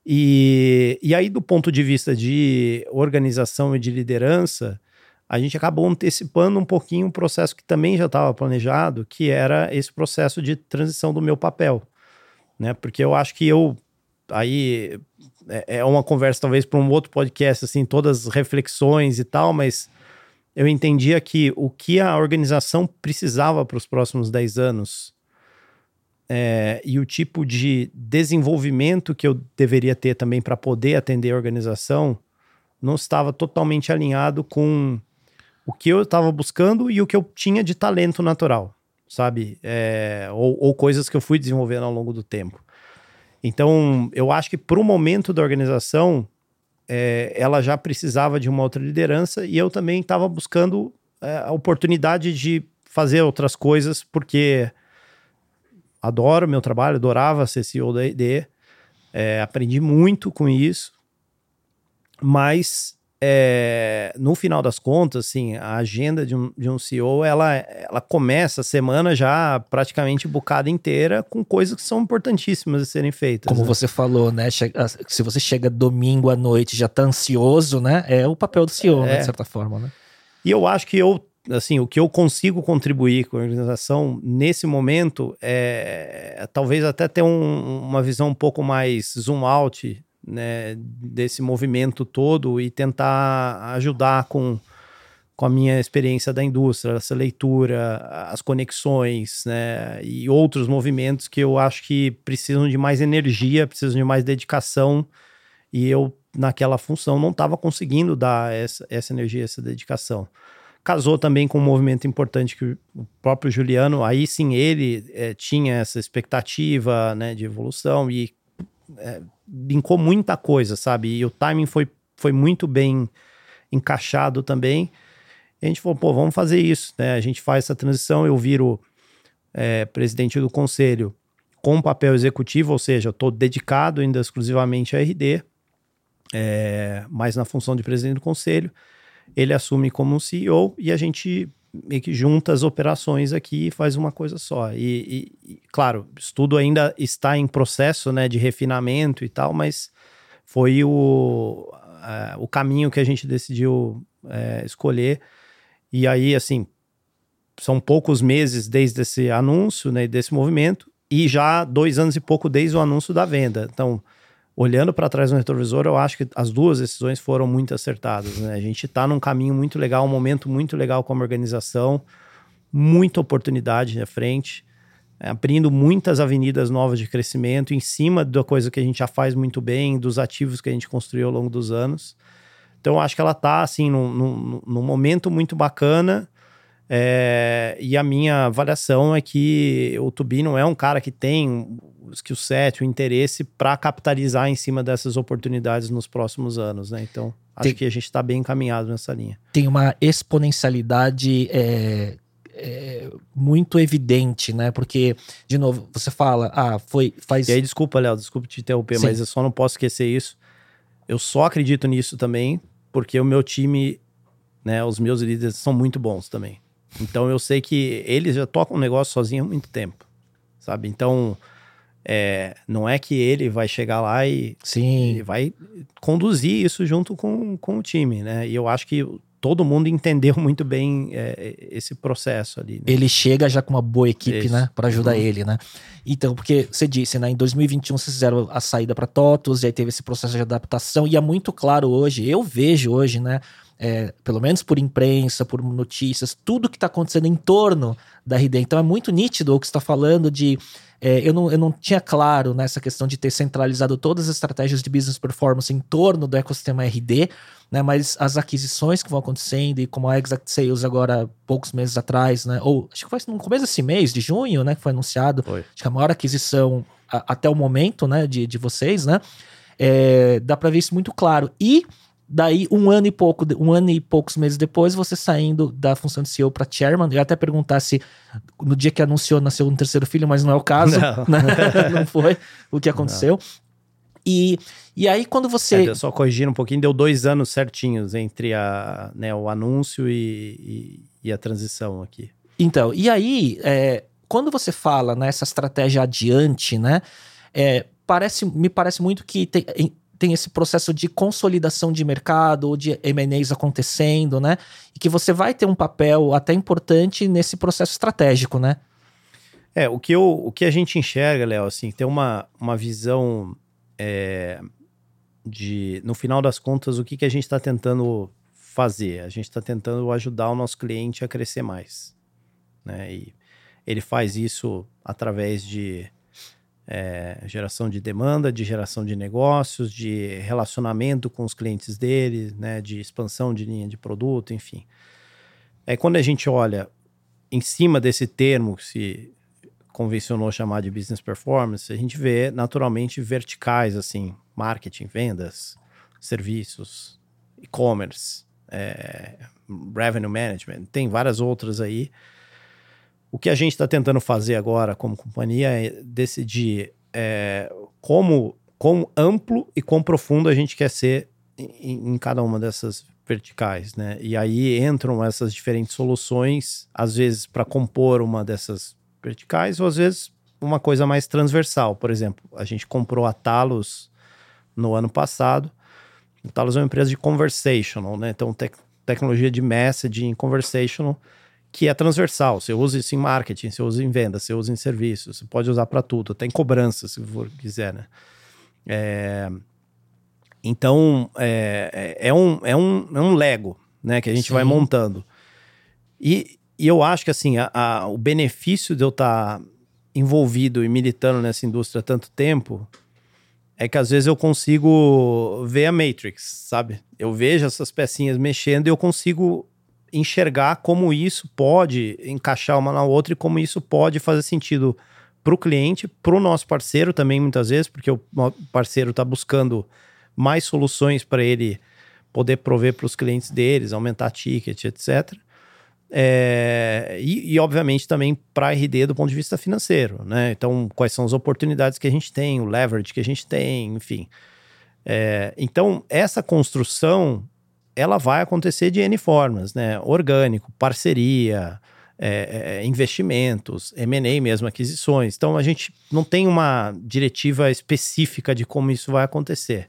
E, e aí, do ponto de vista de organização e de liderança, a gente acabou antecipando um pouquinho um processo que também já estava planejado, que era esse processo de transição do meu papel. Né? Porque eu acho que eu. Aí é, é uma conversa, talvez, para um outro podcast, assim, todas as reflexões e tal, mas eu entendia que o que a organização precisava para os próximos 10 anos é, e o tipo de desenvolvimento que eu deveria ter também para poder atender a organização não estava totalmente alinhado com o que eu estava buscando e o que eu tinha de talento natural, sabe? É, ou, ou, coisas que eu fui desenvolvendo ao longo do tempo. Então, eu acho que para o momento da organização, é, ela já precisava de uma outra liderança e eu também estava buscando é, a oportunidade de fazer outras coisas, porque adoro meu trabalho, adorava ser CEO da ID, é, aprendi muito com isso, mas é, no final das contas, assim, a agenda de um, de um CEO, ela, ela começa a semana já praticamente bucada inteira com coisas que são importantíssimas de serem feitas. Como né? você falou, né? Chega, se você chega domingo à noite já tá ansioso, né? É o papel do CEO, né, é. né? De certa forma, né? E eu acho que eu assim, o que eu consigo contribuir com a organização nesse momento é, é talvez até ter um, uma visão um pouco mais zoom out né, desse movimento todo e tentar ajudar com, com a minha experiência da indústria, essa leitura, as conexões né, e outros movimentos que eu acho que precisam de mais energia, precisam de mais dedicação. E eu naquela função não estava conseguindo dar essa, essa energia, essa dedicação casou também com um movimento importante que o próprio Juliano, aí sim ele é, tinha essa expectativa né, de evolução e é, brincou muita coisa, sabe? E o timing foi, foi muito bem encaixado também. E a gente falou, pô, vamos fazer isso, né? A gente faz essa transição, eu viro é, presidente do conselho com papel executivo, ou seja, eu estou dedicado ainda exclusivamente à RD, é, mas na função de presidente do conselho ele assume como um CEO e a gente meio que junta as operações aqui e faz uma coisa só. E, e, claro, o estudo ainda está em processo né, de refinamento e tal, mas foi o, o caminho que a gente decidiu uh, escolher. E aí, assim, são poucos meses desde esse anúncio, né, desse movimento, e já dois anos e pouco desde o anúncio da venda. Então, olhando para trás no retrovisor, eu acho que as duas decisões foram muito acertadas. Né? A gente está num caminho muito legal, um momento muito legal como organização, muita oportunidade na frente, é, abrindo muitas avenidas novas de crescimento em cima da coisa que a gente já faz muito bem, dos ativos que a gente construiu ao longo dos anos. Então, acho que ela está assim num, num, num momento muito bacana. É, e a minha avaliação é que o Tubi não é um cara que tem o skill set, o interesse para capitalizar em cima dessas oportunidades nos próximos anos, né? Então, acho tem, que a gente está bem encaminhado nessa linha. Tem uma exponencialidade é, é, muito evidente, né? Porque, de novo, você fala, ah, foi, faz... E aí, desculpa, Léo, desculpa te interromper, Sim. mas eu só não posso esquecer isso. Eu só acredito nisso também porque o meu time, né, os meus líderes são muito bons também. Então eu sei que eles já tocam o negócio sozinho há muito tempo, sabe? Então é, não é que ele vai chegar lá e Sim. ele vai conduzir isso junto com, com o time, né? E eu acho que todo mundo entendeu [laughs] muito bem é, esse processo ali. Né? Ele chega já com uma boa equipe, Isso. né, para ajudar uhum. ele, né? Então, porque você disse, né, em 2021 vocês fizeram a saída para TOTOS, e aí teve esse processo de adaptação e é muito claro hoje, eu vejo hoje, né, é, pelo menos por imprensa, por notícias, tudo que está acontecendo em torno da RD. Então é muito nítido o que está falando de. É, eu, não, eu não tinha claro nessa questão de ter centralizado todas as estratégias de business performance em torno do ecossistema RD, né? Mas as aquisições que vão acontecendo e como a Exact Sales agora, poucos meses atrás, né? Ou acho que foi no começo desse mês, de junho, né? Que foi anunciado. Foi. Acho que a maior aquisição a, até o momento, né? De, de vocês, né? É, dá para ver isso muito claro. E Daí, um ano e pouco, um ano e poucos meses depois, você saindo da função de CEO para chairman, eu até perguntar se no dia que anunciou nasceu um terceiro filho, mas não é o caso, Não. [laughs] né? [laughs] não foi o que aconteceu. E, e aí, quando você. É, só corrigindo um pouquinho, deu dois anos certinhos entre a, né, o anúncio e, e, e a transição aqui. Então, e aí, é, quando você fala nessa estratégia adiante, né? é, parece, me parece muito que tem, em- tem esse processo de consolidação de mercado ou de M&As acontecendo, né? E que você vai ter um papel até importante nesse processo estratégico, né? É, o que, eu, o que a gente enxerga, Léo, assim, tem uma, uma visão é, de, no final das contas, o que, que a gente está tentando fazer? A gente está tentando ajudar o nosso cliente a crescer mais, né? E ele faz isso através de é, geração de demanda, de geração de negócios, de relacionamento com os clientes dele, né? De expansão de linha de produto, enfim. É quando a gente olha em cima desse termo que se convencionou chamar de business performance, a gente vê naturalmente verticais assim, marketing, vendas, serviços, e-commerce, é, revenue management, tem várias outras aí. O que a gente está tentando fazer agora como companhia é decidir é, como, como amplo e quão profundo a gente quer ser em, em cada uma dessas verticais, né? E aí entram essas diferentes soluções, às vezes para compor uma dessas verticais, ou às vezes uma coisa mais transversal. Por exemplo, a gente comprou a Talos no ano passado. A Talos é uma empresa de conversational, né? Então, tec tecnologia de messaging conversational que é transversal. Você usa isso em marketing, você usa em venda, você usa em serviços, você pode usar para tudo, até em cobrança, se for quiser, né? É... Então, é, é, é um, é, um, é um Lego, né? Que a gente Sim. vai montando. E, e eu acho que, assim, a, a- o benefício de eu estar envolvido e militando nessa indústria há tanto tempo é que às vezes eu consigo ver a Matrix, sabe? Eu vejo essas pecinhas mexendo e eu consigo enxergar como isso pode encaixar uma na outra e como isso pode fazer sentido para o cliente, para o nosso parceiro também, muitas vezes, porque o parceiro está buscando mais soluções para ele poder prover para os clientes deles, aumentar ticket, etc. É, e, e, obviamente, também para a RD do ponto de vista financeiro, né? Então, quais são as oportunidades que a gente tem, o leverage que a gente tem, enfim. É, então, essa construção, ela vai acontecer de N formas, né? Orgânico, parceria, é, é, investimentos, M&A mesmo, aquisições. Então, a gente não tem uma diretiva específica de como isso vai acontecer.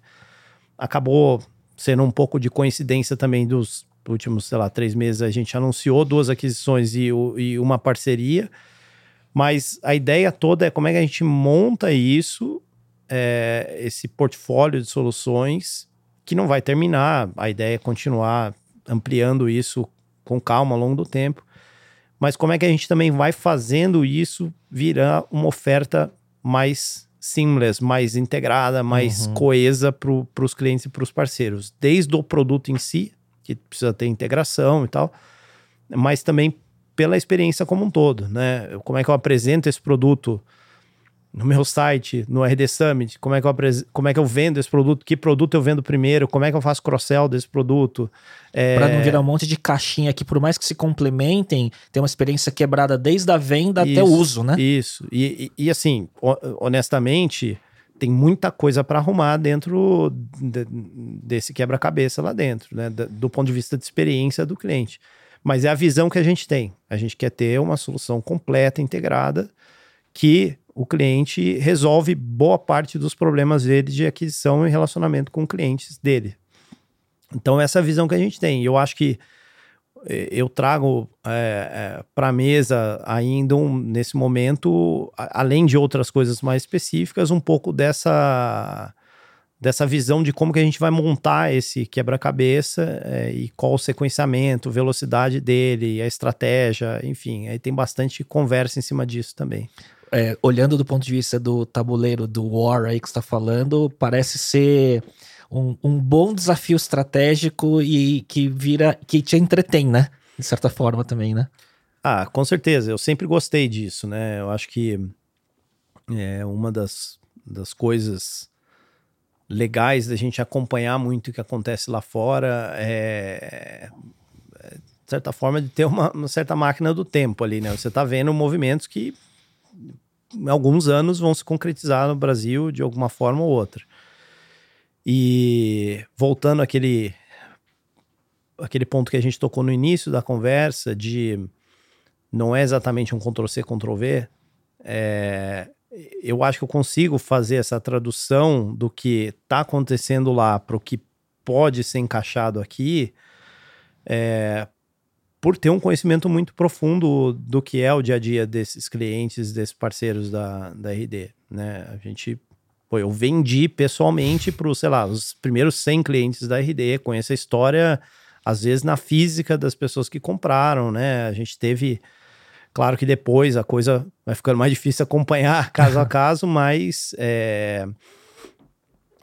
Acabou sendo um pouco de coincidência também dos últimos, sei lá, três meses, a gente anunciou duas aquisições e, e uma parceria, mas a ideia toda é como é que a gente monta isso, é, esse portfólio de soluções, que não vai terminar. A ideia é continuar ampliando isso com calma ao longo do tempo. Mas como é que a gente também vai fazendo isso virar uma oferta mais seamless, mais integrada, mais Uhum. coesa para os clientes e para os parceiros. Desde o produto em si, que precisa ter integração e tal, mas também pela experiência como um todo, né? Como é que eu apresento esse produto no meu site, no RD Summit, como é que eu, como é que eu vendo esse produto, que produto eu vendo primeiro, como é que eu faço cross-sell desse produto. É, Pra não virar um monte de caixinha que, por mais que se complementem, tem uma experiência quebrada desde a venda até o Isso, uso, né? Isso. E, e- e, assim, ho- honestamente, tem muita coisa para arrumar dentro de- desse quebra-cabeça lá dentro, né? Do ponto de vista de experiência do cliente. Mas é a visão que a gente tem. A gente quer ter uma solução completa, integrada, que o cliente resolve boa parte dos problemas dele de aquisição e relacionamento com clientes dele. Então, essa é a visão que a gente tem. Eu acho que eh, eu trago para a mesa ainda, um, nesse momento, além de outras coisas mais específicas, um pouco dessa, dessa visão de como que a gente vai montar esse quebra-cabeça eh, e qual o sequenciamento, velocidade dele, a estratégia, enfim. Aí tem bastante conversa em cima disso também. É, olhando do ponto de vista do tabuleiro do War aí que está falando, parece ser um, um bom desafio estratégico e que vira, que te entretém, né? De certa forma também, né? Ah, com certeza. Eu sempre gostei disso, né? Eu acho que é uma das, das coisas legais da gente acompanhar muito o que acontece lá fora. É, é, de certa forma, de ter uma, uma, certa máquina do tempo ali, né? Você está vendo movimentos que alguns anos vão se concretizar no Brasil de alguma forma ou outra. E voltando àquele, aquele ponto que a gente tocou no início da conversa de não é exatamente um Ctrl-C, Ctrl-V, é, eu acho que eu consigo fazer essa tradução do que está acontecendo lá para o que pode ser encaixado aqui, é, por ter um conhecimento muito profundo do que é o dia a dia desses clientes, desses parceiros da, da RD. Né? A gente, pô, eu vendi pessoalmente para, sei lá, os primeiros 100 clientes da RD, conheço a história, às vezes na física das pessoas que compraram, né? A gente teve Claro que depois a coisa vai ficando mais [laughs] difícil acompanhar caso a [laughs] caso, mas é,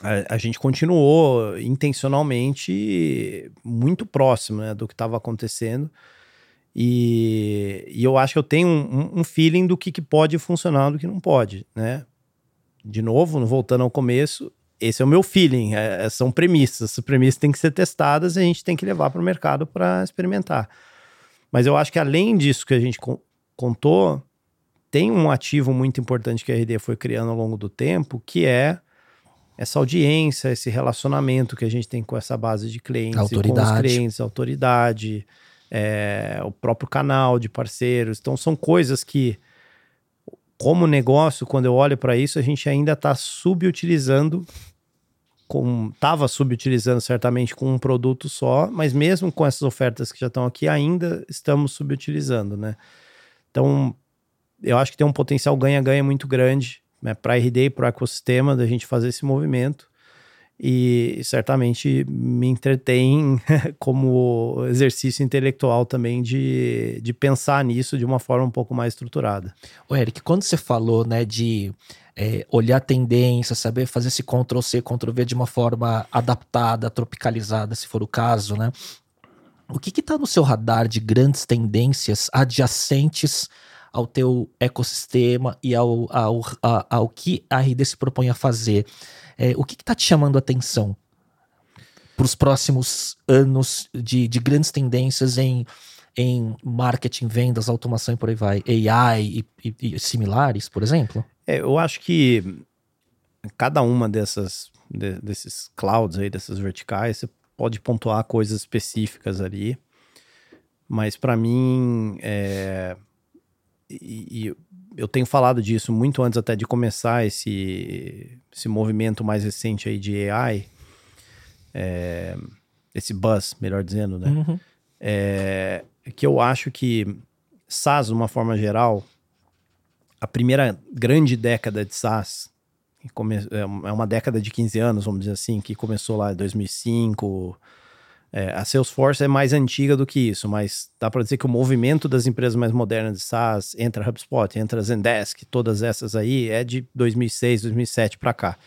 a, a, gente continuou intencionalmente muito próximo né, do que estava acontecendo. E, e, eu acho que eu tenho um, um feeling do que, que pode funcionar do que não pode, né? De novo, voltando ao começo, esse é o meu feeling. É, é são premissas. As premissas têm que ser testadas e a gente tem que levar para o mercado para experimentar. Mas eu acho que além disso que a gente contou, tem um ativo muito importante que a RD foi criando ao longo do tempo, que é essa audiência, esse relacionamento que a gente tem com essa base de clientes, autoridade. com os clientes, autoridade, é, o próprio canal de parceiros. Então, são coisas que, como negócio, quando eu olho para isso, a gente ainda está subutilizando, estava subutilizando certamente com um produto só, mas mesmo com essas ofertas que já estão aqui, ainda estamos subutilizando, né? Então, eu acho que tem um potencial ganha-ganha muito grande né, para a RD para o ecossistema da gente fazer esse movimento. E certamente me entretém [laughs] como exercício intelectual também de, de pensar nisso de uma forma um pouco mais estruturada. O Eric, quando você falou né, de é, olhar tendência, saber fazer esse Ctrl-C, Ctrl-V de uma forma adaptada, tropicalizada, se for o caso, né? O que está no seu radar de grandes tendências adjacentes ao teu ecossistema e ao, ao, ao, ao que a RD se propõe a fazer? É, o que está te chamando a atenção para os próximos anos de, de grandes tendências em, em marketing, vendas, automação e por aí vai? AI e, e, e similares, por exemplo? É, eu acho que cada uma dessas de, desses clouds aí, dessas verticais, você pode pontuar coisas específicas ali, mas para mim, é, e, e, eu tenho falado disso muito antes até de começar esse, esse movimento mais recente aí de AI, é, esse buzz, melhor dizendo, né? Uhum. É, que eu acho que SaaS, de uma forma geral, a primeira grande década de SaaS é, é uma década de 15 anos, vamos dizer assim, que começou lá em 2005. É, a Salesforce é mais antiga do que isso, mas dá para dizer que o movimento das empresas mais modernas de SaaS, entra HubSpot, entra Zendesk, todas essas aí, é de 2006, 2007 para cá.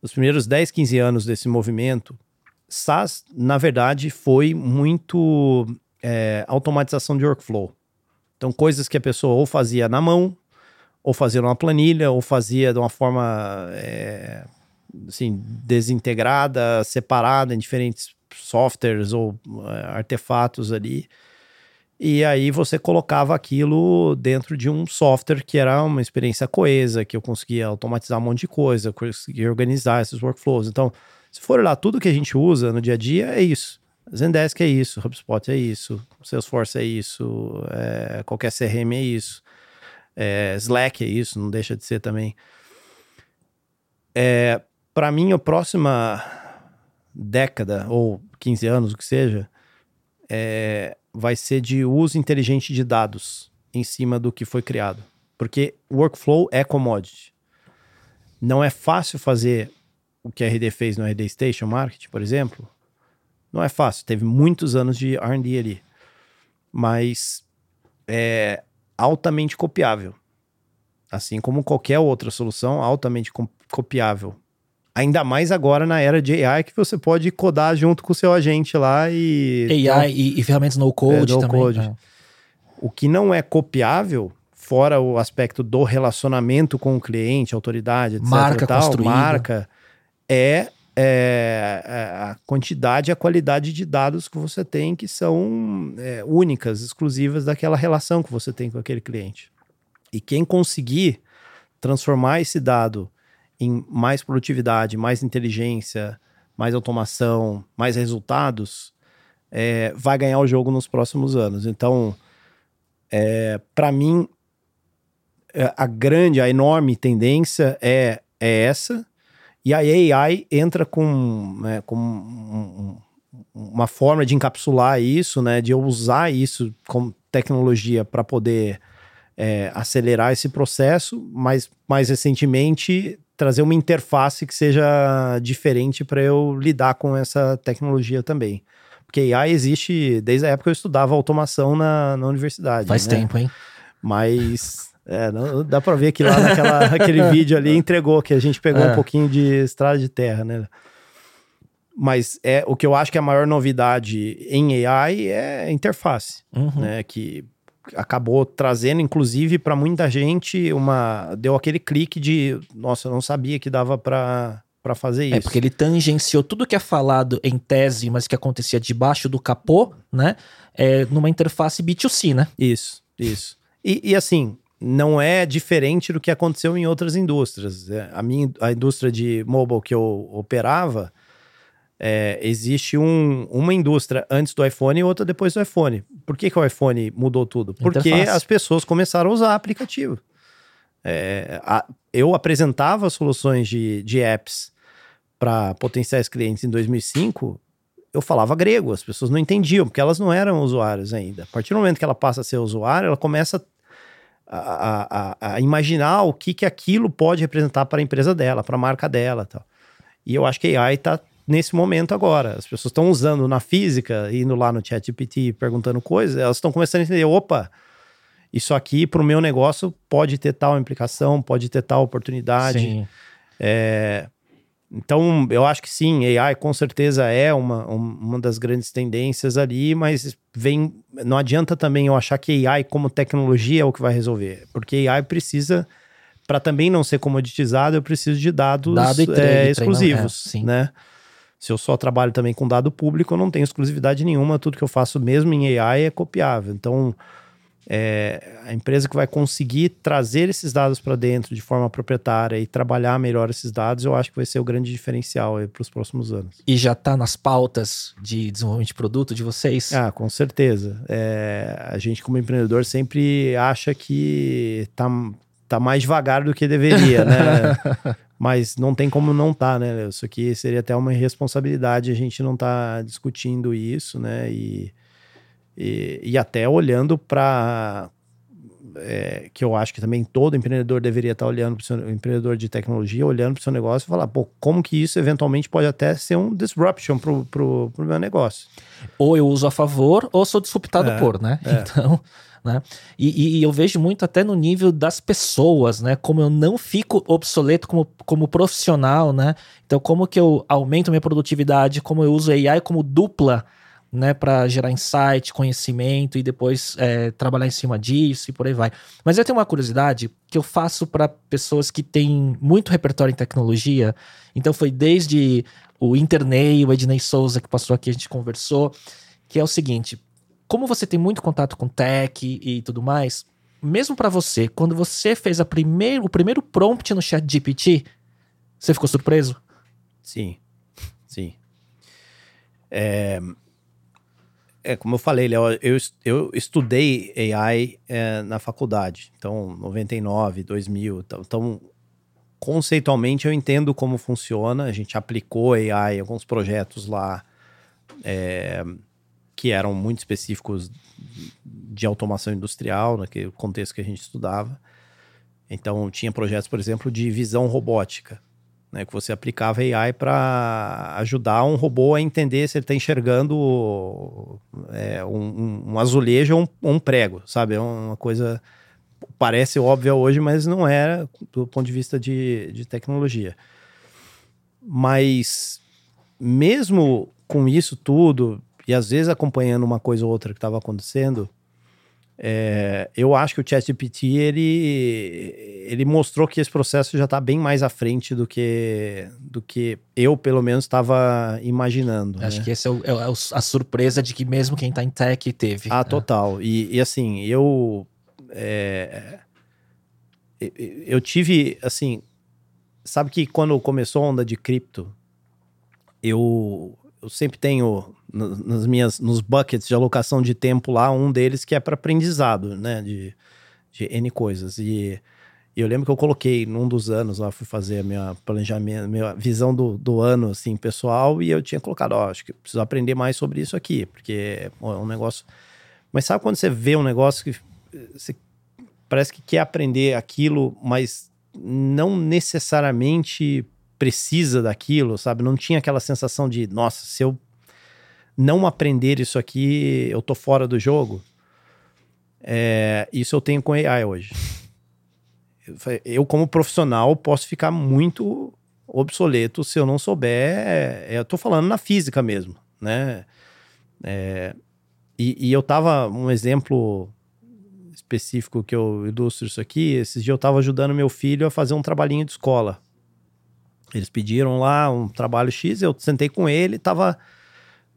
Os primeiros 10, 15 anos desse movimento, SaaS, na verdade, foi muito é, automatização de workflow. Então, coisas que a pessoa ou fazia na mão, ou fazia numa planilha, ou fazia de uma forma é, assim, desintegrada, separada em diferentes softwares ou é, artefatos ali. E aí você colocava aquilo dentro de um software que era uma experiência coesa, que eu conseguia automatizar um monte de coisa, conseguia organizar esses workflows. Então, se for lá, tudo que a gente usa no dia a dia é isso. Zendesk é isso, HubSpot é isso, Salesforce é isso, é, qualquer CRM é isso. É, Slack é isso, não deixa de ser também. É, para mim, a próxima década, ou 15 anos, o que seja, é, vai ser de uso inteligente de dados em cima do que foi criado. Porque workflow é commodity. Não é fácil fazer o que a RD fez no RD Station Market, por exemplo. Não é fácil, teve muitos anos de RD ali. Mas é, altamente copiável. Assim como qualquer outra solução altamente copiável. Ainda mais agora na era de AI que você pode codar junto com o seu agente lá e. AI então, e, e, ferramentas no code é, no também. Code. É. O que não é copiável, fora o aspecto do relacionamento com o cliente, autoridade, etc. Marca tal, construída. Marca é, é, é a quantidade e a qualidade de dados que você tem que são é, únicas, exclusivas daquela relação que você tem com aquele cliente. E quem conseguir transformar esse dado em mais produtividade, mais inteligência, mais automação, mais resultados, é, vai ganhar o jogo nos próximos anos. Então, é, para mim, é, a grande, a enorme tendência é, é essa. E a AI entra com, né, com um, uma forma de encapsular isso, né, de usar isso como tecnologia para poder é, acelerar esse processo, mas mais recentemente trazer uma interface que seja diferente para eu lidar com essa tecnologia também. Porque AI existe desde a época que eu estudava automação na, na universidade. Faz né? tempo, hein? Mas [laughs] é, não, dá para ver que lá naquela, [laughs] naquele vídeo ali entregou que a gente pegou é. um pouquinho de estrada de terra, né? Mas é o que eu acho que é a maior novidade em AI é a interface, uhum. né? Que acabou trazendo, inclusive, para muita gente, uma deu aquele clique de, nossa, eu não sabia que dava para para fazer é, isso. É, porque ele tangenciou tudo que é falado em tese, mas que acontecia debaixo do capô, né? É, numa interface B2C, né? Isso, isso. E, e assim, não é diferente do que aconteceu em outras indústrias. É, a minha a indústria de mobile que eu operava, é, existe um, uma indústria antes do iPhone e outra depois do iPhone. Por que, que o iPhone mudou tudo? Porque Interface. as pessoas começaram a usar aplicativo. É, a, eu apresentava soluções de, de apps para potenciais clientes em 2005, eu falava grego, as pessoas não entendiam, porque elas não eram usuários ainda. A partir do momento que ela passa a ser usuária, ela começa a, a, a imaginar o que, que aquilo pode representar para a empresa dela, para a marca dela tal. E eu acho que a AI está nesse momento agora. As pessoas estão usando na física, indo lá no chat GPT perguntando coisas, elas estão começando a entender, opa, isso aqui para o meu negócio pode ter tal implicação, pode ter tal oportunidade. É, então, eu acho que sim, AI com certeza é uma, uma das grandes tendências ali, mas vem. Não adianta também eu achar que AI como tecnologia é o que vai resolver, porque AI precisa, para também não ser comoditizado, eu preciso de dados Dado treino, é, exclusivos, é, né? Se eu só trabalho também com dado público, eu não tenho exclusividade nenhuma, tudo que eu faço mesmo em AI é copiável. Então, é, a empresa que vai conseguir trazer esses dados para dentro de forma proprietária e trabalhar melhor esses dados, eu acho que vai ser o grande diferencial para os próximos anos. E já está nas pautas de desenvolvimento de produto de vocês? Ah, com certeza. É, a gente, como empreendedor, sempre acha que está tá mais devagar do que deveria, né? [laughs] Mas não tem como não tá, né? Isso aqui seria até uma irresponsabilidade a gente não tá discutindo isso, né? E e, e até olhando para. É, que eu acho que também todo empreendedor deveria estar olhando para o seu empreendedor de tecnologia, olhando para o seu negócio e falar, pô, como que isso eventualmente pode até ser um disruption para o meu negócio. Ou eu uso a favor, ou sou disruptado é, por, né? É. [laughs] Então. Né? E, e, eu vejo muito até no nível das pessoas, né? Como eu não fico obsoleto como, como profissional, né? Então, como que eu aumento minha produtividade, como eu uso AI como dupla né, para gerar insight, conhecimento e depois é, trabalhar em cima disso e por aí vai. Mas eu tenho uma curiosidade que eu faço para pessoas que têm muito repertório em tecnologia. Então foi desde o Internei, o Ednei Souza que passou aqui, a gente conversou, que é o seguinte: como você tem muito contato com tech e, e tudo mais, mesmo para você, quando você fez a primeiro, o primeiro prompt no chat GPT, você ficou surpreso? Sim, sim. É, é, como eu falei, Léo, eu, eu estudei AI é, na faculdade, então 99, 2000, então, então conceitualmente eu entendo como funciona, a gente aplicou AI em alguns projetos lá é, que eram muito específicos de automação industrial, naquele contexto que a gente estudava. Então tinha projetos, por exemplo, de visão robótica, né, que você aplicava AI para ajudar um robô a entender se ele está enxergando é, um, um, azulejo ou um, um, prego, sabe? É uma coisa parece óbvia hoje, mas não era do ponto de vista de, de tecnologia. Mas mesmo com isso tudo, e às vezes acompanhando uma coisa ou outra que estava acontecendo, É, eu acho que o ChatGPT ele, ele mostrou que esse processo já está bem mais à frente do que, do que eu, pelo menos, estava imaginando. Acho né? que essa é, é o- a surpresa de que mesmo quem tá em tech teve. Ah, né? total. E, e, assim, eu. é, eu- tive, assim. Sabe que quando começou a onda de cripto, eu, eu sempre tenho nas minhas, nos buckets de alocação de tempo lá, um deles que é para aprendizado, né? De, de N coisas. E, e eu lembro que eu coloquei num dos anos lá, fui fazer a minha planejamento, minha visão do, do ano, assim, pessoal, e eu tinha colocado, ó, acho que preciso aprender mais sobre isso aqui, porque é um negócio. Mas sabe quando você vê um negócio que você parece que quer aprender aquilo, mas não necessariamente precisa daquilo, sabe? Não tinha aquela sensação de, nossa, se eu não aprender isso aqui, eu tô fora do jogo. É, isso eu tenho com AI hoje. Eu como profissional, posso ficar muito obsoleto se eu não souber. é, eu tô falando na física mesmo, né? É, e, e eu tava, um exemplo específico que eu ilustro isso aqui, esses dias eu tava ajudando meu filho a fazer um trabalhinho de escola. Eles pediram lá um trabalho X, eu sentei com ele, tava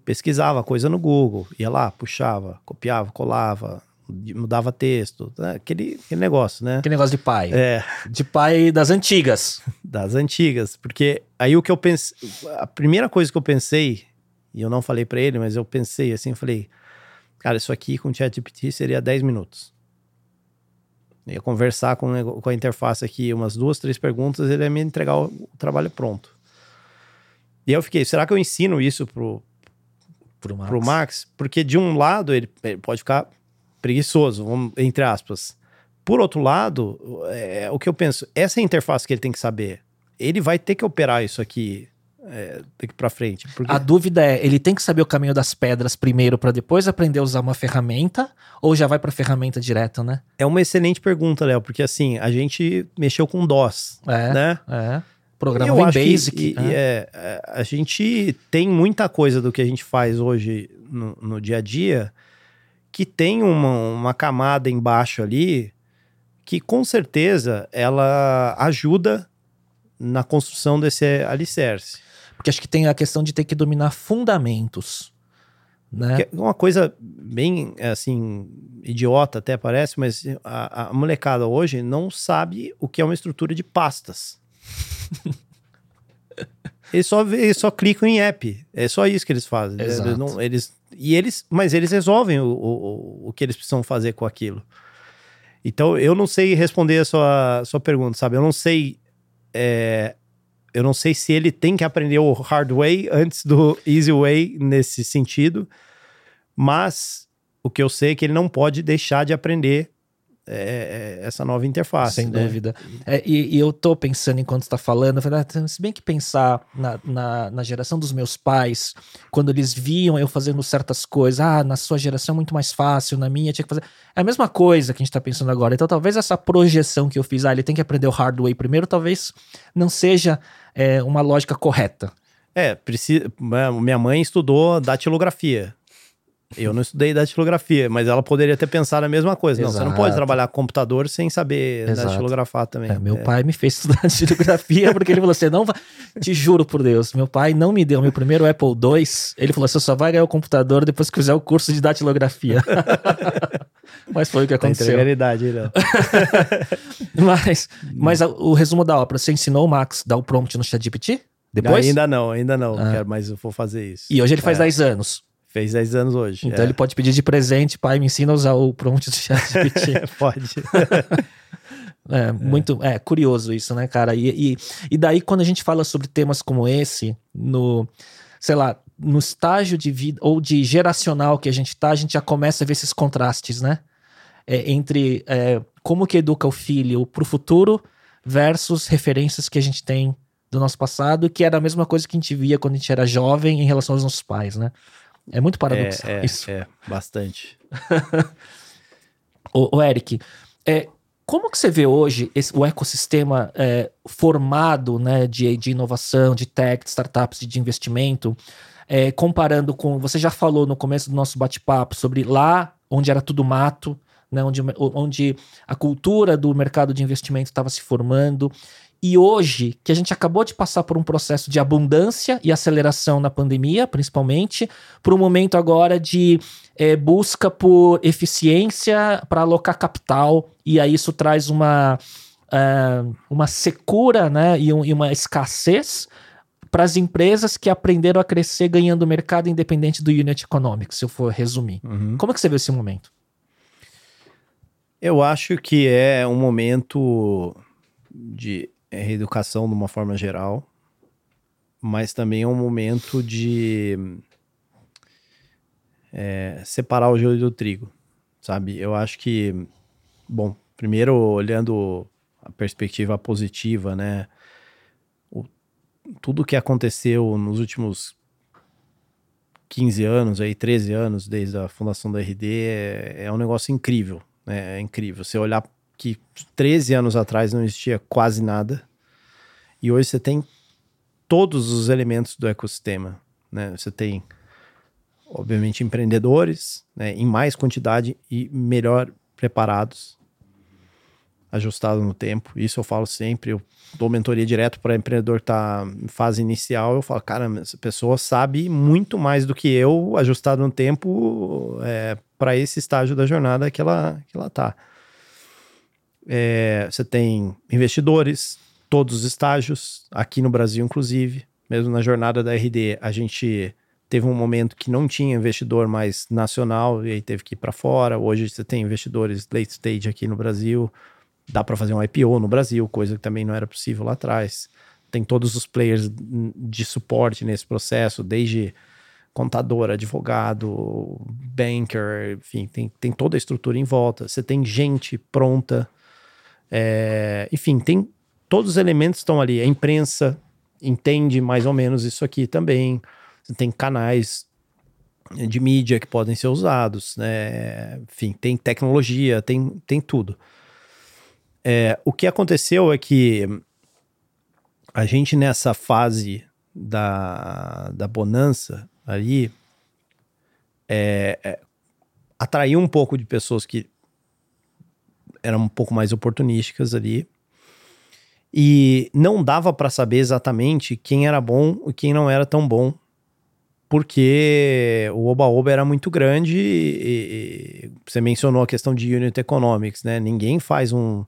pesquisava coisa no Google, ia lá, puxava, copiava, colava, mudava texto, né? aquele, aquele negócio, né? Aquele negócio de pai. É, De pai das antigas. [laughs] das antigas, porque aí o que eu pensei, a primeira coisa que eu pensei, e eu não falei pra ele, mas eu pensei assim, eu falei, cara, isso aqui com o ChatGPT seria 10 minutos. Eu ia conversar com, com a interface aqui umas duas, três perguntas, ele ia me entregar o, o trabalho pronto. E eu fiquei, será que eu ensino isso pro, Pro Max. pro Max? Porque de um lado ele, ele pode ficar preguiçoso, vamos- entre aspas. Por outro lado, é, o que eu penso, essa é a interface que ele tem que saber. Ele vai ter que operar isso aqui é, daqui pra frente. Porque A dúvida é, ele tem que saber o caminho das pedras primeiro pra depois aprender a usar uma ferramenta ou já vai pra ferramenta direto, né? é uma excelente pergunta, Léo, porque assim, a gente mexeu com DOS, É, né? é. Eu Programa bem acho que- basic. e- e é. é, a gente tem muita coisa do que a gente faz hoje no, no dia a dia que tem uma, uma camada embaixo ali que com certeza ela ajuda na construção desse alicerce. Porque acho que tem a questão de ter que dominar fundamentos. Né? Que é uma coisa bem, assim, idiota até parece, mas a, a molecada hoje não sabe o que é uma estrutura de pastas. [laughs] eles, só, eles só clicam em app. É só isso que eles fazem. Eles Exato. não- eles, e eles, mas eles resolvem o, o, o que eles precisam fazer com aquilo. Então, eu não sei responder a sua, sua pergunta, sabe? Eu não sei... é, eu não sei se ele tem que aprender o hard way antes do easy way nesse sentido, mas o que eu sei é que ele não pode deixar de aprender é, é, essa nova interface. Sem né? dúvida. É, e, e eu tô pensando enquanto está falando, ah, se bem que pensar na, na, na geração dos meus pais, quando eles viam eu fazendo certas coisas, ah, na sua geração é muito mais fácil, na minha tinha que fazer. É a mesma coisa que a gente tá pensando agora. Então talvez essa projeção que eu fiz, ah, ele tem que aprender o hard way primeiro, talvez não seja é, uma lógica correta. É, precisa, minha mãe estudou datilografia. Eu não estudei datilografia, mas ela poderia ter pensado a mesma coisa. Não, você não Exato. pode trabalhar com computador sem saber Exato. datilografar também. É, meu pai me fez [laughs] estudar datilografia porque ele falou: você não vai. Te juro por Deus, meu pai não me deu meu primeiro Apple II. Ele falou: você só vai ganhar o computador depois que fizer o curso de datilografia. [laughs] Mas foi o que Tá aconteceu. entregando a idade aí, Léo. [laughs] Mas, mas o resumo da ópera: você ensinou o Max dar o prompt no ChatGPT? Depois? Ainda não, ainda não. Ah. Quero, mas eu vou fazer isso. E hoje ele faz É. 10 anos. Fez 10 anos hoje. Então é. ele pode pedir de presente, pai, me ensina a usar o prompt do ChatGPT. [laughs] pode. [laughs] É, muito é curioso isso, né, cara? E, e, e daí, quando a gente fala sobre temas como esse, no, sei lá, no estágio de vida ou de geracional que a gente tá, a gente já começa a ver esses contrastes, né? É, entre é, como que educa o filho pro futuro versus referências que a gente tem do nosso passado, que era a mesma coisa que a gente via quando a gente era jovem em relação aos nossos pais, né? É muito paradoxal é, é, isso. é, bastante. [laughs] Ô, ô, Eric, é, como que você vê hoje esse- o ecossistema é, formado né, de, de inovação, de tech, de startups e de investimento, é, comparando com. Você já falou no começo do nosso bate-papo sobre lá onde era tudo mato, né, onde, onde a cultura do mercado de investimento estava se formando. E hoje, que a gente acabou de passar por um processo de abundância e aceleração na pandemia, principalmente, por um momento agora de é, busca por eficiência para alocar capital, e aí isso traz uma, uh, uma secura né, e, um, e uma escassez para as empresas que aprenderam a crescer ganhando mercado independente do unit economics, se eu for resumir. Uhum. Como é que você vê esse momento? Eu acho que é um momento de reeducação de uma forma geral, mas também é um momento de é, separar o joio do trigo, sabe? Eu acho que, bom, primeiro olhando a perspectiva positiva, né? tudo que aconteceu nos últimos 15 anos, aí 13 anos, desde a fundação da RD, é, é um negócio incrível, né? É incrível. Você olhar que 13 anos atrás não existia quase nada, e hoje você tem todos os elementos do ecossistema, né? Você tem, obviamente, empreendedores, né, em mais quantidade e melhor preparados, ajustado no tempo. Isso eu falo sempre. Eu dou mentoria direto para empreendedor que tá em fase inicial. Eu falo, cara, essa pessoa sabe muito mais do que eu, ajustado no tempo, é, para esse estágio da jornada que ela, que ela tá. É, você tem investidores, todos os estágios, aqui no Brasil, inclusive. Mesmo na jornada da RD, a gente teve um momento que não tinha investidor mais nacional e aí teve que ir para fora. Hoje você tem investidores late stage aqui no Brasil, Dá para fazer um IPO no Brasil, coisa que também não era possível lá atrás. Tem todos os players de suporte nesse processo, desde contador, advogado, banker, enfim, tem, tem toda a estrutura em volta. Você tem gente pronta, é, enfim, tem todos os elementos estão ali. A imprensa entende mais ou menos isso aqui também. Você tem canais de mídia que podem ser usados, né? Enfim, tem tecnologia, tem, tem tudo. É, o que aconteceu é que a gente nessa fase da, da bonança ali é, é, atraiu um pouco de pessoas que eram um pouco mais oportunísticas ali e não dava para saber exatamente quem era bom e quem não era tão bom porque o oba-oba era muito grande e, e, você mencionou a questão de unit economics, né? Ninguém faz um,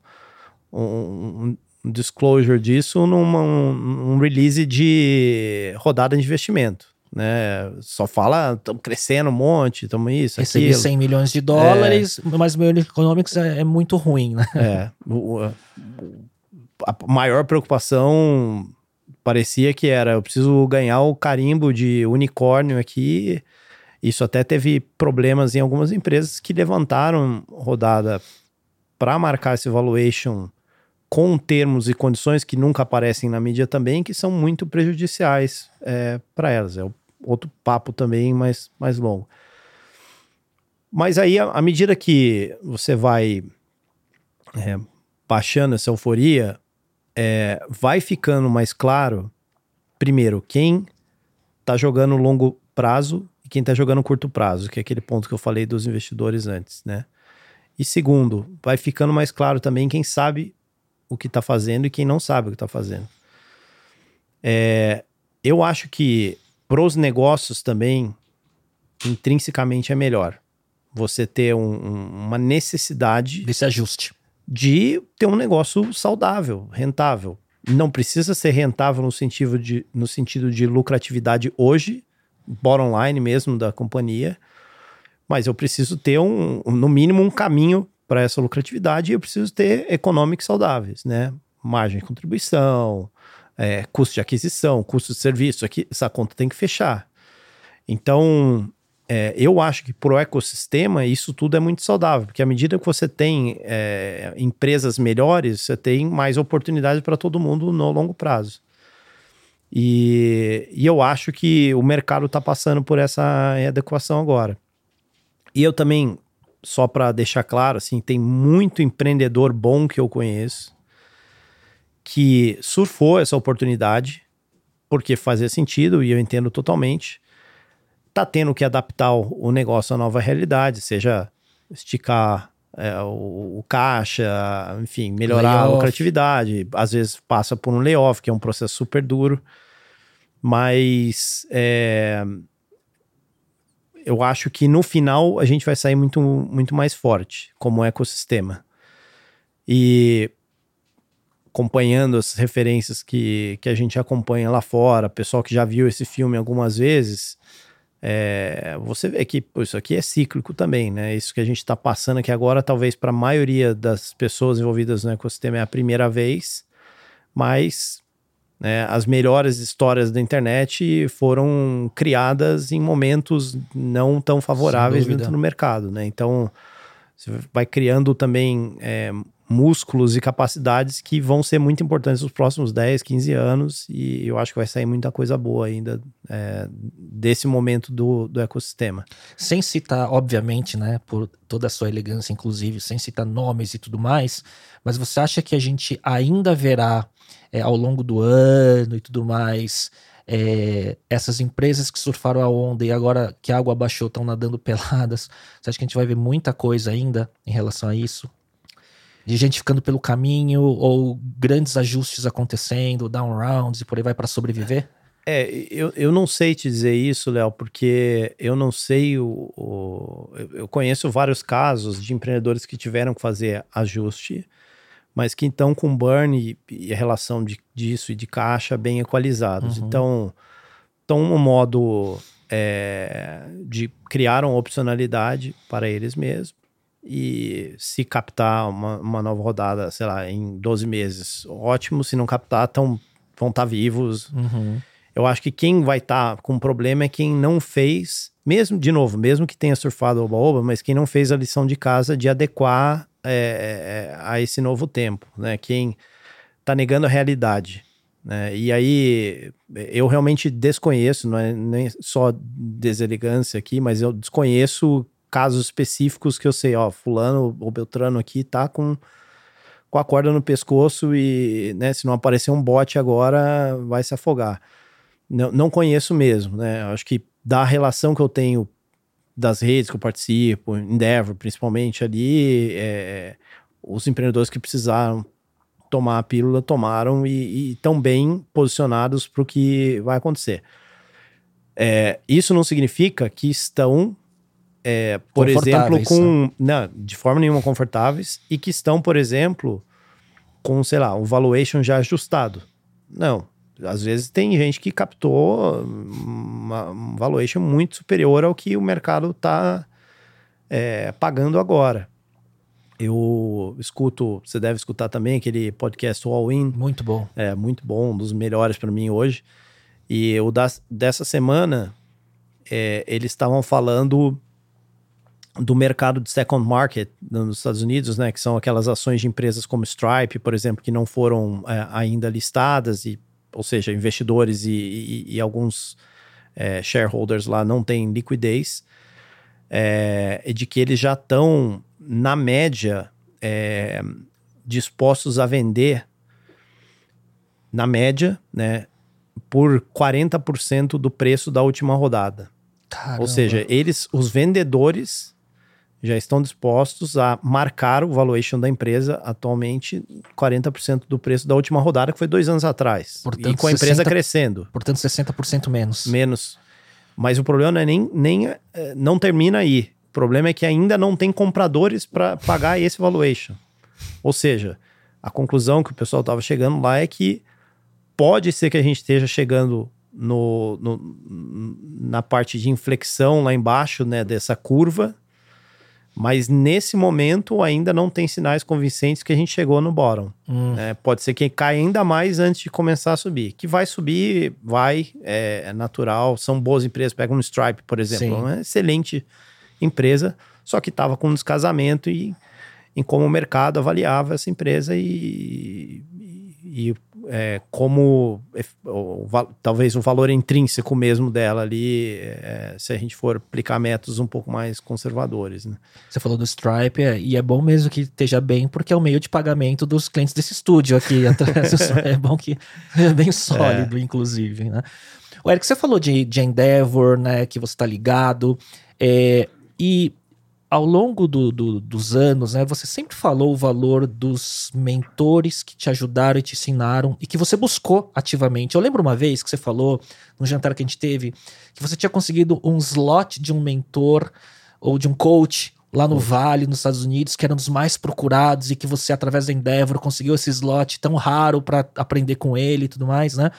um, um disclosure disso num um, release de rodada de investimento né? Só fala, estamos crescendo um monte, estamos isso, Recebi aquilo. 100 milhões de dólares, é. mas meu economics é, é, muito ruim, né? É. O, a maior preocupação parecia que era, eu preciso ganhar o carimbo de unicórnio aqui. Isso até teve problemas em algumas empresas que levantaram rodada para marcar esse valuation com termos e condições que nunca aparecem na mídia também, que são muito prejudiciais é, para elas. É outro papo também mais, mais longo. Mas aí, à medida que você vai é, baixando essa euforia, é, vai ficando mais claro, primeiro, quem está jogando longo prazo e quem está jogando curto prazo, que é aquele ponto que eu falei dos investidores antes, né? E segundo, vai ficando mais claro também quem sabe o que está fazendo e quem não sabe o que está fazendo. É, eu acho que para os negócios também, intrinsecamente é melhor você ter um, um, uma necessidade desse ajuste de ter um negócio saudável, rentável. Não precisa ser rentável no sentido de, no sentido de lucratividade hoje, bottom line mesmo da companhia, mas eu preciso ter um, no mínimo um caminho para essa lucratividade, eu preciso ter econômicos saudáveis, né? Margem de contribuição, é, custo de aquisição, custo de serviço, aqui, essa conta tem que fechar. Então, é, eu acho que para o ecossistema isso tudo é muito saudável, porque à medida que você tem é, empresas melhores, você tem mais oportunidades para todo mundo no longo prazo. E, e eu acho que o mercado está passando por essa adequação agora. E eu também só para deixar claro, assim, tem muito empreendedor bom que eu conheço que surfou essa oportunidade porque fazia sentido e eu entendo totalmente. Tá tendo que adaptar o negócio à nova realidade, seja esticar é, o, o, caixa, enfim, melhorar Layoff. a lucratividade. Às vezes passa por um layoff, que é um processo super duro. Mas é, eu acho que no final a gente vai sair muito, muito mais forte como ecossistema. E acompanhando as referências que, que a gente acompanha lá fora, pessoal que já viu esse filme algumas vezes, é, você vê que pô, isso aqui é cíclico também, né? Isso que a gente está passando aqui agora, talvez para a maioria das pessoas envolvidas no ecossistema é a primeira vez, mas né, as melhores histórias da internet foram criadas em momentos não tão favoráveis dentro do mercado, né? Então você vai criando também é, músculos e capacidades que vão ser muito importantes nos próximos 10, 15 anos e eu acho que vai sair muita coisa boa ainda é, desse momento do, do ecossistema. Sem citar, obviamente, né, por toda a sua elegância, inclusive, sem citar nomes e tudo mais, mas você acha que a gente ainda verá é, ao longo do ano e tudo mais é, essas empresas que surfaram a onda e agora que a água baixou estão nadando [laughs] peladas? Você acha que a gente vai ver muita coisa ainda em relação a isso? De gente ficando pelo caminho ou grandes ajustes acontecendo, down rounds e por aí vai para sobreviver? É, eu, eu não sei te dizer isso, Léo, porque eu não sei o, o, Eu conheço vários casos de empreendedores que tiveram que fazer ajuste, mas que estão com burn e, e, a relação de, disso e de caixa bem equalizados. Uhum. Então, estão no modo é, de criar uma opcionalidade para eles mesmos. E se captar uma, uma nova rodada, sei lá, em 12 meses, ótimo. Se não captar, tão, vão estar vivos. Uhum. Eu acho que quem vai estar tá com problema é quem não fez, mesmo, de novo, mesmo que tenha surfado oba-oba, mas quem não fez a lição de casa de adequar é, é, a esse novo tempo, né? Quem tá negando a realidade. Né? E aí, eu realmente desconheço, não é nem só deselegância aqui, mas eu desconheço casos específicos que eu sei, ó, fulano ou Beltrano aqui tá com com a corda no pescoço e, né, se não aparecer um bote agora, vai se afogar não, não conheço mesmo, né? Acho que da relação que eu tenho das redes que eu participo, Endeavor principalmente ali, é, os empreendedores que precisaram tomar a pílula tomaram e estão bem posicionados para o que vai acontecer. É, isso não significa que estão, é, por exemplo, com. Não, de forma nenhuma confortáveis e que estão, por exemplo, com, sei lá, um valuation já ajustado. Não, às vezes tem gente que captou uma, um valuation muito superior ao que o mercado está é, pagando agora. Eu escuto, você deve escutar também aquele podcast All In. Muito bom. É, muito bom, um dos melhores para mim hoje. E o das, dessa semana, é, eles estavam falando do mercado de second market nos Estados Unidos, né, que são aquelas ações de empresas como Stripe, por exemplo, que não foram é, ainda listadas e ou seja, investidores e, e, e alguns é, shareholders lá não têm liquidez, é, de que eles já estão, na média, é, dispostos a vender, na média, né, por 40% do preço da última rodada. Caramba. Ou seja, eles, os vendedores, já estão dispostos a marcar o valuation da empresa atualmente 40% do preço da última rodada, que foi dois anos atrás. Portanto, e com a empresa 60 crescendo. Portanto, 60% menos. Menos. Mas o problema não é nem, nem é, não termina aí. O problema é que ainda não tem compradores para pagar esse valuation. Ou seja, a conclusão que o pessoal estava chegando lá é que pode ser que a gente esteja chegando no, no, na parte de inflexão lá embaixo, né, dessa curva, mas nesse momento ainda não tem sinais convincentes que a gente chegou no bottom. Hum. É, pode ser que caia ainda mais antes de começar a subir. Que vai subir, vai, é, é natural. São boas empresas. Pega um Stripe, por exemplo, Sim. uma excelente empresa, só que estava com um descasamento e em como o mercado avaliava essa empresa e, e, e é, como o, talvez o valor intrínseco mesmo dela ali, é, se a gente for aplicar métodos um pouco mais conservadores. Né? Você falou do Stripe, é, e é bom mesmo que esteja bem, porque é o meio de pagamento dos clientes desse estúdio aqui [laughs] atrás. é bom que [laughs] é bem sólido, inclusive. Né? O Eric, você falou de, de Endeavor, né, que você está ligado, é, e ao longo do, do, dos anos, né, você sempre falou o valor dos mentores que te ajudaram e te ensinaram e que você buscou ativamente. Eu lembro uma vez que você falou, no jantar que a gente teve, que você tinha conseguido um slot de um mentor ou de um coach lá no Vale, nos Estados Unidos, que era um dos mais procurados e que você, através da Endeavor, conseguiu esse slot tão raro para aprender com ele e tudo mais, né?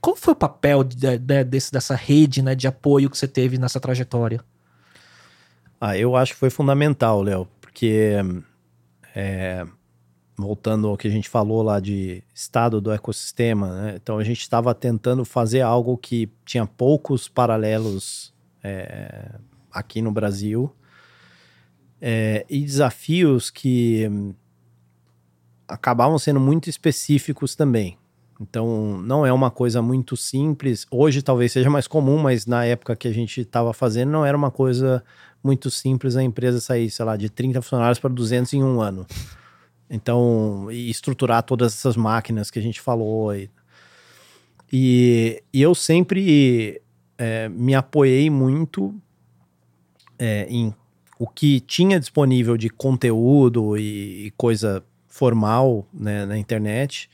Qual foi o papel de, de, desse, dessa rede né, de apoio que você teve nessa trajetória? Ah, eu acho que foi fundamental, Léo, porque é, voltando ao que a gente falou lá de estado do ecossistema, né? então a gente estava tentando fazer algo que tinha poucos paralelos é, aqui no Brasil é, e desafios que acabavam sendo muito específicos também. Então, não é uma coisa muito simples. Hoje talvez seja mais comum, mas na época que a gente estava fazendo, não era uma coisa muito simples a empresa sair, sei lá, de 30 funcionários para 200 em um ano. Então, e estruturar todas essas máquinas que a gente falou. E, e, e eu sempre é, me apoiei muito é, em o que tinha disponível de conteúdo e, e coisa formal né, na internet,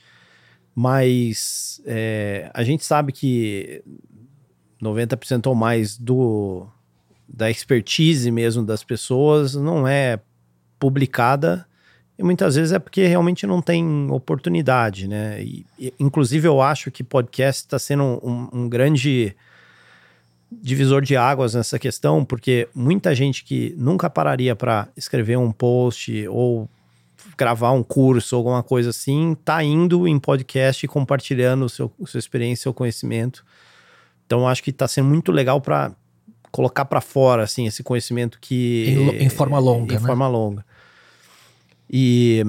mas é, a gente sabe que 90% ou mais do, da expertise mesmo das pessoas não é publicada e muitas vezes é porque realmente não tem oportunidade, né? E, e inclusive eu acho que podcast está sendo um, um, grande divisor de águas nessa questão, porque muita gente que nunca pararia para escrever um post ou gravar um curso alguma coisa assim, tá indo em podcast e compartilhando seu, sua experiência, seu conhecimento. Então, acho que está sendo muito legal para colocar para fora assim esse conhecimento que em, em forma longa, em né? forma longa. E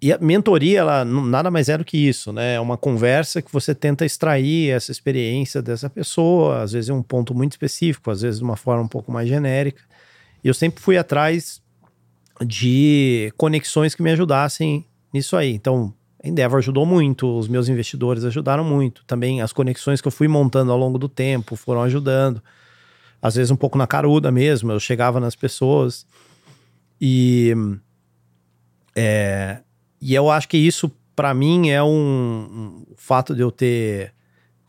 e a mentoria, ela nada mais é do que isso, né? É uma conversa que você tenta extrair essa experiência dessa pessoa, às vezes é um ponto muito específico, às vezes de uma forma um pouco mais genérica. E eu sempre fui atrás de conexões que me ajudassem nisso aí. Então, a Endeavor ajudou muito, os meus investidores ajudaram muito. Também as conexões que eu fui montando ao longo do tempo foram ajudando às vezes um pouco na caruda mesmo, eu chegava nas pessoas e é, e eu acho que isso para mim é um, um fato de eu ter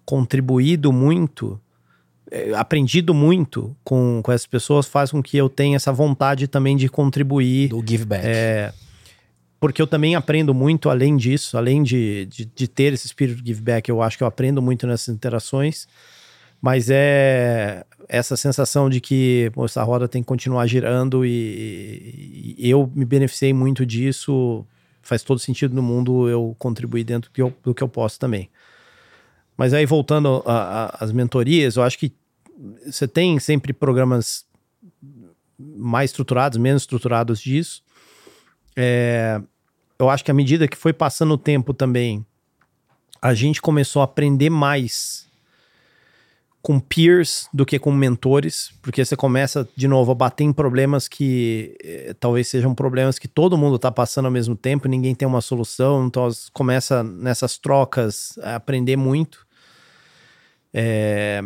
contribuído muito, é, aprendido muito com, com essas pessoas faz com que eu tenha essa vontade também de contribuir. Do give back. É, porque eu também aprendo muito além disso, além de, de, de, ter esse espírito de give back, eu acho que eu aprendo muito nessas interações, mas é essa sensação de que pô, essa roda tem que continuar girando e, e, eu me beneficiei muito disso. Faz todo sentido no mundo eu contribuir dentro do que eu, do que eu posso também. Mas aí, voltando às mentorias, eu acho que você tem sempre programas mais estruturados, menos estruturados disso. É, eu acho que à medida que foi passando o tempo também, a gente começou a aprender mais com peers do que com mentores, porque você começa de novo a bater em problemas que eh, talvez sejam problemas que todo mundo está passando ao mesmo tempo, ninguém tem uma solução, então começa nessas trocas a aprender muito. É...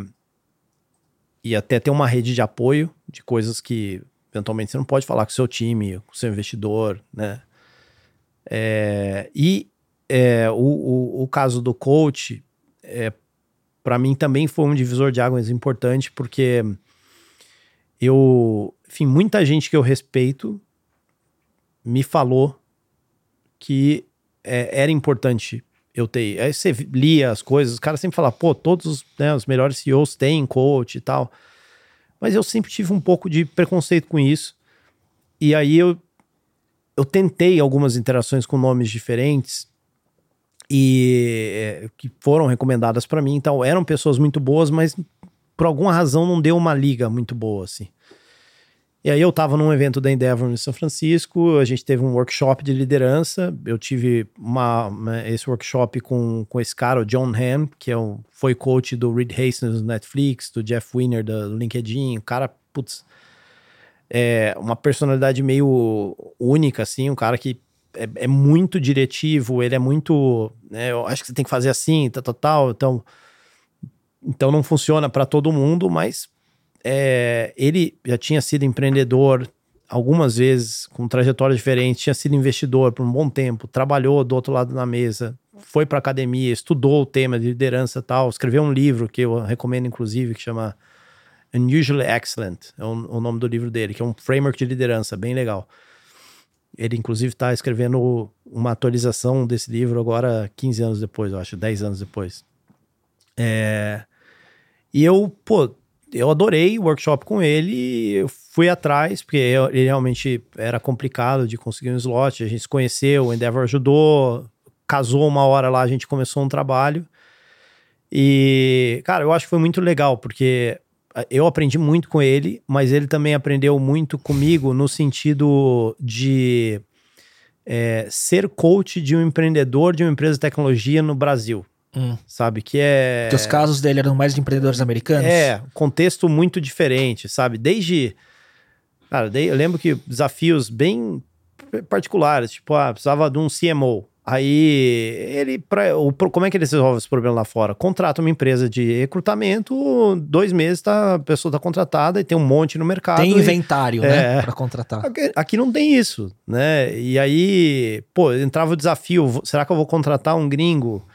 E até ter uma rede de apoio de coisas que eventualmente você não pode falar com o seu time, com o seu investidor, né? É... E é, o, o, o caso do coach, é, para mim também foi um divisor de águas importante, porque eu, enfim, muita gente que eu respeito me falou que é, era importante eu ter. Aí você lia as coisas, os caras sempre falavam, pô, todos né, os melhores CEOs têm coach e tal. Mas eu sempre tive um pouco de preconceito com isso. E aí eu, eu tentei algumas interações com nomes diferentes e é, que foram recomendadas para mim. Então, eram pessoas muito boas, mas por alguma razão não deu uma liga muito boa, assim. E aí eu estava num evento da Endeavor em São Francisco, a gente teve um workshop de liderança, eu tive uma, uma, esse workshop com, com esse cara, o John Hamm, que é um, foi coach do Reed Hastings do Netflix, do Jeff Winner do LinkedIn, o cara, putz, é uma personalidade meio única, assim, um cara que é, é, muito diretivo, ele é muito. Né, eu acho que você tem que fazer assim, tal, tal, tal. Então, então não funciona para todo mundo, mas é, ele já tinha sido empreendedor algumas vezes com trajetórias diferentes, tinha sido investidor por um bom tempo, trabalhou do outro lado da mesa, foi para academia, estudou o tema de liderança tal, escreveu um livro que eu recomendo inclusive que chama Unusually Excellent, é o, o nome do livro dele, que é um framework de liderança bem legal. Ele, inclusive, está escrevendo uma atualização desse livro agora 15 anos depois, eu acho, 10 anos depois. É... E eu, pô, eu adorei o workshop com ele, eu fui atrás, porque ele realmente era complicado de conseguir um slot, a gente se conheceu, o Endeavor ajudou, casou uma hora lá, a gente começou um trabalho. E, cara, eu acho que foi muito legal, porque eu aprendi muito com ele, mas ele também aprendeu muito comigo no sentido de é, ser coach de um empreendedor de uma empresa de tecnologia no Brasil. Hum. Sabe? Que é. Que os casos dele eram mais de empreendedores americanos? É, contexto muito diferente, sabe? Desde. Cara, eu lembro que desafios bem particulares, tipo, ah, precisava de um CMO. Aí ele, pra, o, como é que ele resolve esse problema lá fora? Contrata uma empresa de recrutamento, dois meses tá, a pessoa está contratada e tem um monte no mercado. Tem inventário, e, né, é, para contratar. Aqui, aqui, não tem isso, né? E aí, pô, entrava o desafio: será que eu vou contratar um gringo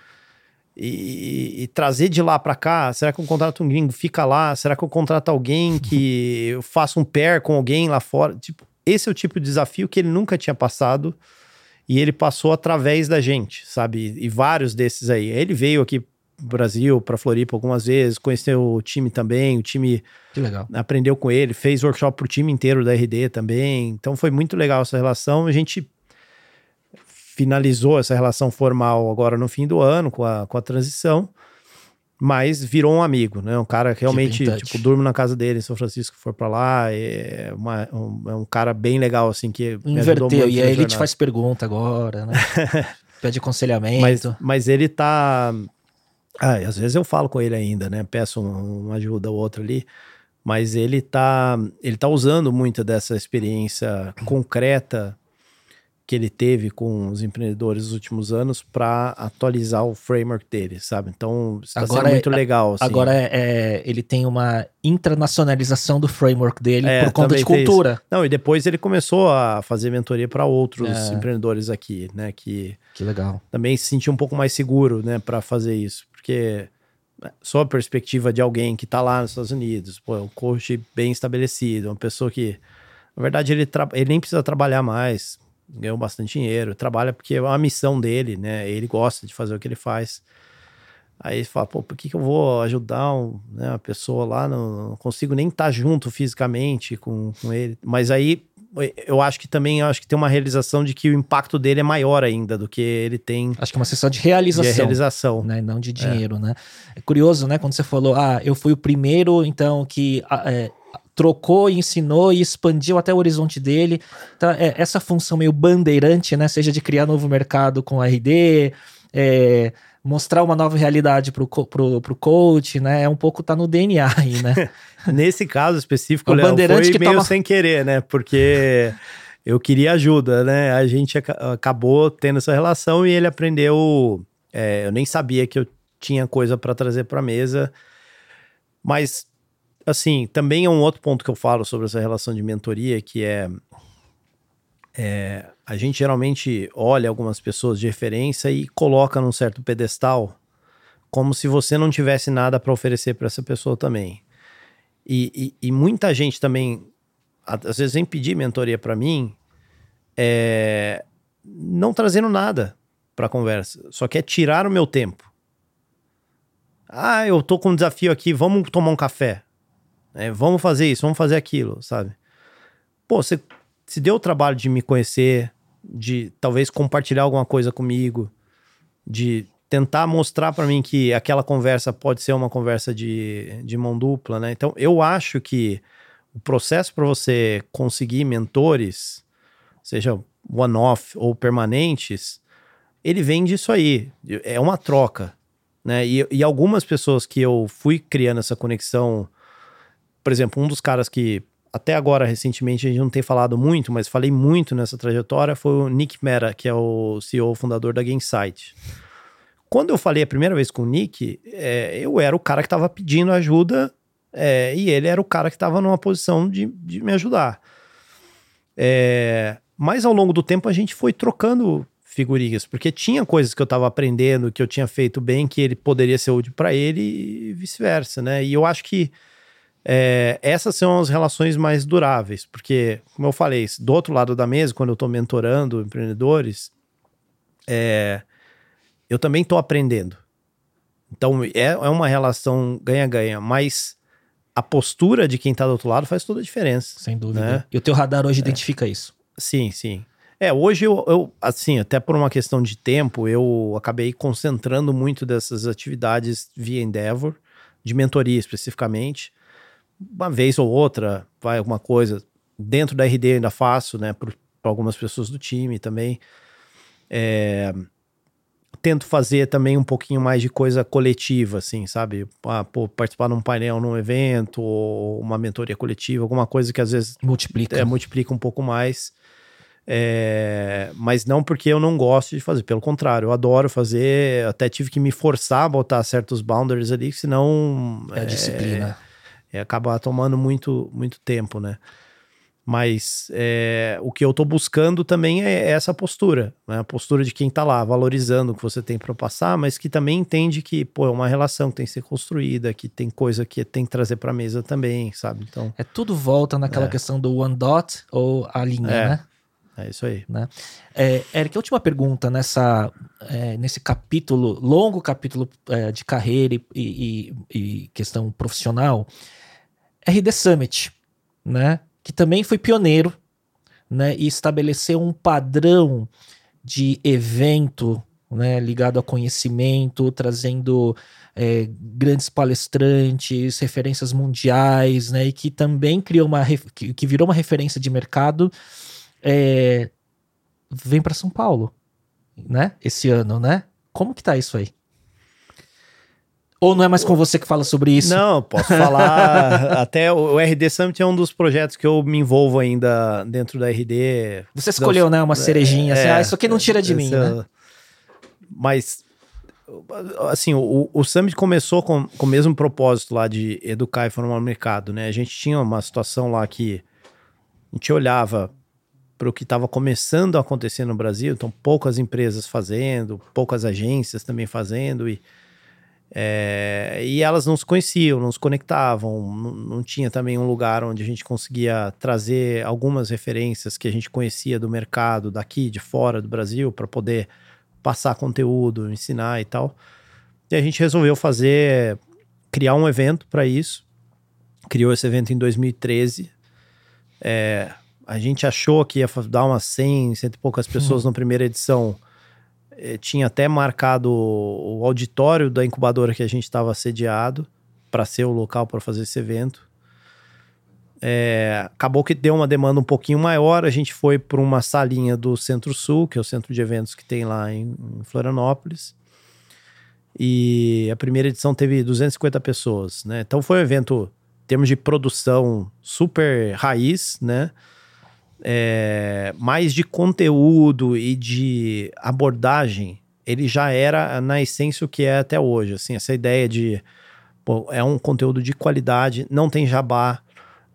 e, e trazer de lá para cá? Será que eu contrato um gringo, fica lá? Será que eu contrato alguém que [laughs] eu faça um pair com alguém lá fora? Tipo, esse é o tipo de desafio que ele nunca tinha passado e ele passou através da gente, sabe? E vários desses aí. Ele veio aqui pro Brasil, para Floripa algumas vezes, conheceu o time também, o time que legal. aprendeu com ele, fez workshop pro time inteiro da RD também. Então foi muito legal essa relação. A gente finalizou essa relação formal agora no fim do ano com a, com a transição mas virou um amigo, né? Um cara que realmente, tipo, durmo na casa dele em São Francisco, for para lá, é, uma, um, é um cara bem legal, assim, que Inverteu, e aí ele te faz pergunta agora, né? [laughs] Pede aconselhamento. Mas, mas ele tá... Ah, às vezes eu falo com ele ainda, né? Peço uma ajuda ou outra ali, mas ele tá, ele tá usando muito dessa experiência concreta que ele teve com os empreendedores nos últimos anos para atualizar o framework dele, sabe? Então, está agora sendo muito é, legal. Assim. Agora é, é, ele tem uma internacionalização do framework dele é, por conta de cultura. Não, e depois ele começou a fazer mentoria para outros é. empreendedores aqui, né? Que, que legal. Também se sentiu um pouco mais seguro, né, para fazer isso, porque né, só a perspectiva de alguém que está lá nos Estados Unidos, pô, é um coach bem estabelecido, uma pessoa que, na verdade, ele, ele nem precisa trabalhar mais ganhou bastante dinheiro, trabalha porque é uma missão dele, né? Ele gosta de fazer o que ele faz. Aí ele fala, pô, por que, que eu vou ajudar um, né, uma pessoa lá? Não, não consigo nem estar tá junto fisicamente com, com ele. Mas aí eu acho que também acho que tem uma realização de que o impacto dele é maior ainda do que ele tem. Acho que é uma sessão de realização. De realização. Né? Não de dinheiro, é. né? É curioso, né? Quando você falou, ah, eu fui o primeiro, então, que é, trocou, ensinou e expandiu até o horizonte dele. Então, é, essa função meio bandeirante, né? Seja de criar novo mercado com RD, é, mostrar uma nova realidade pro, pro, pro coach, né? É um pouco tá no DNA aí, né? [laughs] Nesse caso específico, o Léo, bandeirante foi meio toma... sem querer, né? Porque eu queria ajuda, né? A gente acabou tendo essa relação e ele aprendeu. É, eu nem sabia que eu tinha coisa para trazer para mesa, mas assim, também é um outro ponto que eu falo sobre essa relação de mentoria, que é, é a gente geralmente olha algumas pessoas de referência e coloca num certo pedestal, como se você não tivesse nada para oferecer para essa pessoa também. E, e, e, muita gente também, às vezes, vem pedir mentoria para mim, é, não trazendo nada para a conversa, só quer tirar o meu tempo. Ah, eu tô com um desafio aqui, vamos tomar um café. É, vamos fazer isso, vamos fazer aquilo, sabe? Pô, você se deu o trabalho de me conhecer, de talvez compartilhar alguma coisa comigo, de tentar mostrar para mim que aquela conversa pode ser uma conversa de, de mão dupla, né? Então, eu acho que o processo para você conseguir mentores, seja one-off ou permanentes, ele vem disso aí. É uma troca, né? E, e algumas pessoas que eu fui criando essa conexão por exemplo, um dos caras que até agora, recentemente, a gente não tem falado muito, mas falei muito nessa trajetória, foi o Nick Mera, que é o CEO fundador da Gainsight. Quando eu falei a primeira vez com o Nick, é, eu era o cara que estava pedindo ajuda é, e ele era o cara que estava numa posição de, de me ajudar. É, mas ao longo do tempo a gente foi trocando figurinhas, porque tinha coisas que eu estava aprendendo, que eu tinha feito bem, que ele poderia ser útil para ele e vice-versa, né? E eu acho que é, essas são as relações mais duráveis, porque, como eu falei, do outro lado da mesa, quando eu estou mentorando empreendedores, é, eu também estou aprendendo. Então é, é uma relação ganha-ganha, mas a postura de quem está do outro lado faz toda a diferença. Sem dúvida. Né? E o teu radar hoje identifica isso. Sim, sim. É, hoje eu, eu, assim, até por uma questão de tempo, eu acabei concentrando muito dessas atividades via Endeavor, de mentoria especificamente. Uma vez ou outra, vai alguma coisa. Dentro da RD eu ainda faço, né, para algumas pessoas do time também. É, tento fazer também um pouquinho mais de coisa coletiva, assim, sabe? Ah, pô, participar num painel, num evento, ou uma mentoria coletiva, alguma coisa que às vezes multiplica, é, multiplica um pouco mais. É, mas não porque eu não gosto de fazer, pelo contrário, eu adoro fazer. Até tive que me forçar a botar certos boundaries ali, senão. É, é disciplina. É, acabar tomando muito, muito tempo, né? Mas é, o que eu tô buscando também é essa postura, né? A postura de quem tá lá, valorizando o que você tem para passar, mas que também entende que, pô, é uma relação que tem que ser construída, que tem coisa que tem que trazer pra mesa também, sabe? Então. É tudo volta naquela é. questão do one dot ou a linha, é. né? É isso aí. Né? É, Eric, a última pergunta nessa, é, nesse capítulo, longo capítulo é, de carreira e, e, e, questão profissional, RD Summit, né? Que também foi pioneiro, né? E estabeleceu um padrão de evento, né? Ligado a conhecimento, trazendo é, grandes palestrantes, referências mundiais, né? E que também criou uma que, que virou uma referência de mercado é, vem para São Paulo, né? Esse ano, né? Como que tá isso aí? Ou não é mais com você que fala sobre isso? Não, posso falar. [laughs] até o RD Summit é um dos projetos que eu me envolvo ainda dentro da RD. Você escolheu, né? Uma cerejinha. Assim, é, assim, ah, isso aqui não tira de mim, né? Mas, assim, o, o Summit começou com, com o mesmo propósito lá de educar e formar o mercado, né? A gente tinha uma situação lá que a gente olhava para o que estava começando a acontecer no Brasil, então poucas empresas fazendo, poucas agências também fazendo, e, é, e elas não se conheciam, não se conectavam, não, não, tinha também um lugar onde a gente conseguia trazer algumas referências que a gente conhecia do mercado, daqui, de fora do Brasil, para poder passar conteúdo, ensinar e tal. E a gente resolveu fazer, criar um evento para isso, criou esse evento em 2013. É, a gente achou que ia dar umas 100, cento e poucas pessoas uhum. na primeira edição. Eh, tinha até marcado o auditório da incubadora que a gente estava sediado para ser o local para fazer esse evento. É, acabou que deu uma demanda um pouquinho maior. A gente foi para uma salinha do Centro-Sul, que é o centro de eventos que tem lá em, em Florianópolis. E a primeira edição teve 250 pessoas, né? Então foi um evento, em termos de produção, super raiz, né? É, mais de conteúdo e de abordagem, ele já era na essência o que é até hoje. Assim, essa ideia de pô, é um conteúdo de qualidade, não tem jabá.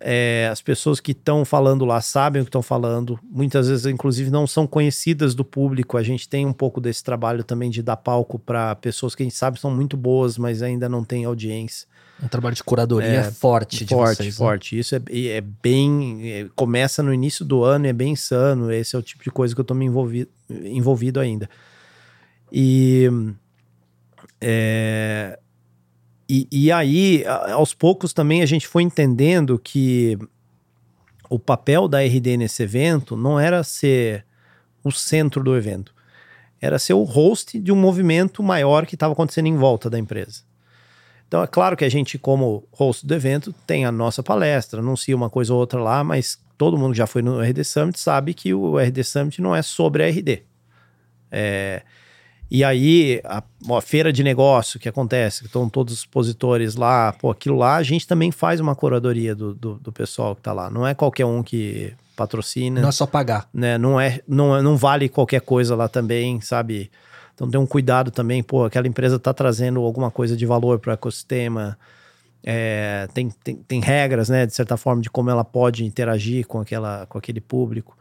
É, as pessoas que estão falando lá sabem o que estão falando, muitas vezes, inclusive, não são conhecidas do público. A gente tem um pouco desse trabalho também de dar palco para pessoas que a gente sabe são muito boas, mas ainda não tem audiência. Um trabalho de curadoria é, forte de forte, vocês. Forte, né? Isso é, é bem. É, começa no início do ano, é bem insano. Esse é o tipo de coisa que eu tô me envolvi, envolvido ainda. E. É, e, e aí, aos poucos também a gente foi entendendo que o papel da RD nesse evento não era ser o centro do evento, era ser o host de um movimento maior que estava acontecendo em volta da empresa. Então, é claro que a gente, como host do evento, tem a nossa palestra, anuncia uma coisa ou outra lá, mas todo mundo que já foi no RD Summit sabe que o RD Summit não é sobre a RD. É, e aí, a, a, feira de negócio que acontece, que estão todos os expositores lá, pô, aquilo lá, a gente também faz uma curadoria do, do, do pessoal que está lá. Não é qualquer um que patrocina. Não é só pagar. Né? Não, é, não, não vale qualquer coisa lá também, sabe? Então tem um cuidado também, pô, aquela empresa está trazendo alguma coisa de valor para o ecossistema. é, tem, tem, tem, regras, né, de certa forma, de como ela pode interagir com, aquela, com aquele público.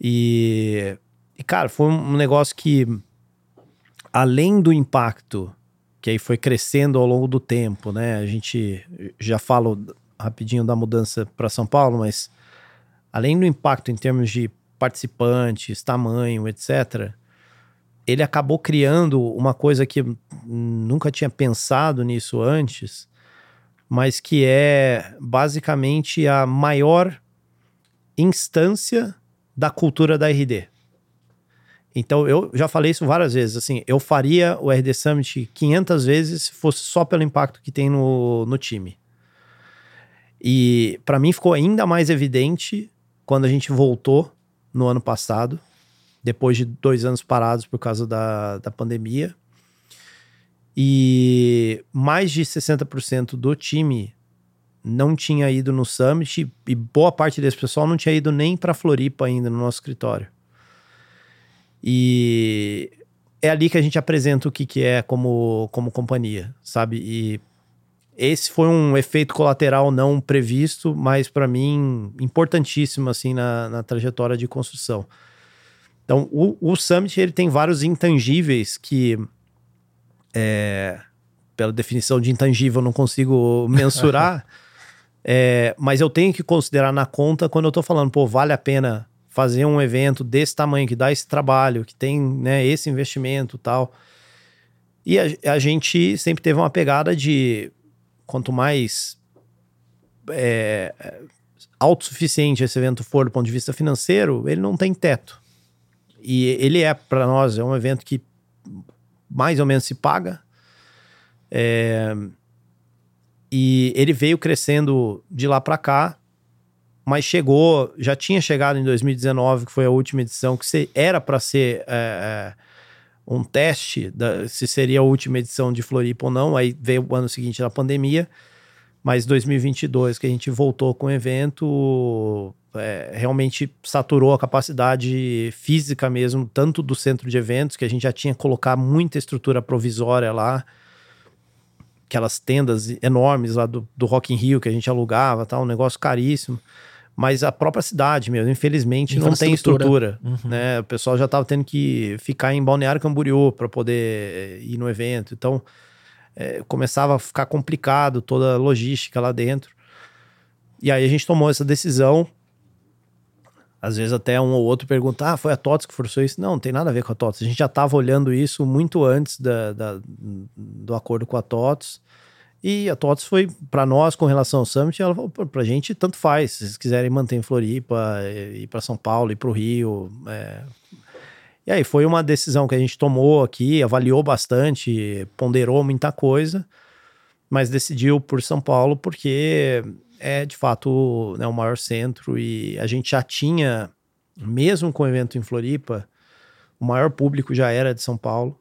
E, e, cara, foi um negócio que, além do impacto, que aí foi crescendo ao longo do tempo, né, a gente já falo rapidinho da mudança para São Paulo, mas além do impacto em termos de participantes, tamanho, etc., ele acabou criando uma coisa que nunca tinha pensado nisso antes, mas que é basicamente a maior instância da cultura da RD. Então, eu já falei isso várias vezes, assim, eu faria o RD Summit 500 vezes se fosse só pelo impacto que tem no, no time. E para mim ficou ainda mais evidente quando a gente voltou no ano passado, depois de dois anos parados por causa da, da pandemia. E mais de 60% do time não tinha ido no Summit e boa parte desse pessoal não tinha ido nem para Floripa ainda no nosso escritório. E é ali que a gente apresenta o que, que é como, como companhia, sabe? E esse foi um efeito colateral não previsto, mas para mim importantíssimo assim na, na, trajetória de construção. Então, o, o Summit ele tem vários intangíveis que é, pela definição de intangível, não consigo [laughs] mensurar. é, mas eu tenho que considerar na conta quando eu tô falando, pô, vale a pena fazer um evento desse tamanho, que dá esse trabalho, que tem né, esse investimento tal. E a, a gente sempre teve uma pegada de quanto mais é, autossuficiente esse evento for do ponto de vista financeiro, ele não tem teto. E ele é, para nós, é um evento que mais ou menos se paga. É, e ele veio crescendo de lá para cá, mas chegou, já tinha chegado em 2019, que foi a última edição, que era para ser é, é, um teste da, se seria a última edição de Floripa ou não. Aí veio o ano seguinte da pandemia, mas 2022 que a gente voltou com o evento, é, realmente saturou a capacidade física mesmo, tanto do centro de eventos, que a gente já tinha que colocar muita estrutura provisória lá, aquelas tendas enormes lá do, do Rock in Rio que a gente alugava, tal, um negócio caríssimo. Mas a própria cidade mesmo, infelizmente, não tem estrutura. Uhum. Né? O pessoal já estava tendo que ficar em Balneário Camboriú para poder ir no evento. Então, é, começava a ficar complicado toda a logística lá dentro. E aí a gente tomou essa decisão às vezes até um ou outro pergunta, ah, foi a TOTS que forçou isso. Não, não tem nada a ver com a TOTS. A gente já estava olhando isso muito antes da, da, do acordo com a TOTS. E a TOTS foi, para nós, com relação ao Summit, ela falou, pra gente tanto faz. Se vocês quiserem manter em Floripa, ir para São Paulo, ir para o Rio. É... E aí foi uma decisão que a gente tomou aqui, avaliou bastante, ponderou muita coisa, mas decidiu por São Paulo porque é de fato né, o maior centro e a gente já tinha, mesmo com o evento em Floripa, o maior público já era de São Paulo.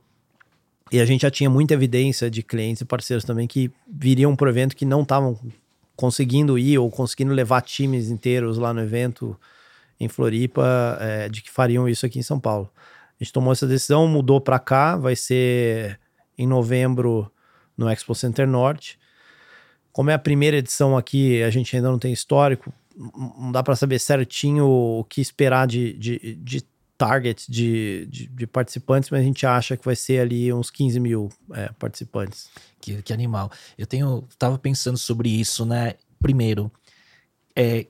E a gente já tinha muita evidência de clientes e parceiros também que viriam para o evento que não estavam conseguindo ir ou conseguindo levar times inteiros lá no evento em Floripa, é, de que fariam isso aqui em São Paulo. A gente tomou essa decisão, mudou para cá, vai ser em novembro no Expo Center Norte. Como é a primeira edição aqui, a gente ainda não tem histórico, não dá para saber certinho o que esperar de, de, de target de, de, de, participantes, mas a gente acha que vai ser ali uns 15 mil é, participantes. Que, que animal. Eu tenho, tava pensando sobre isso, né? Primeiro, é,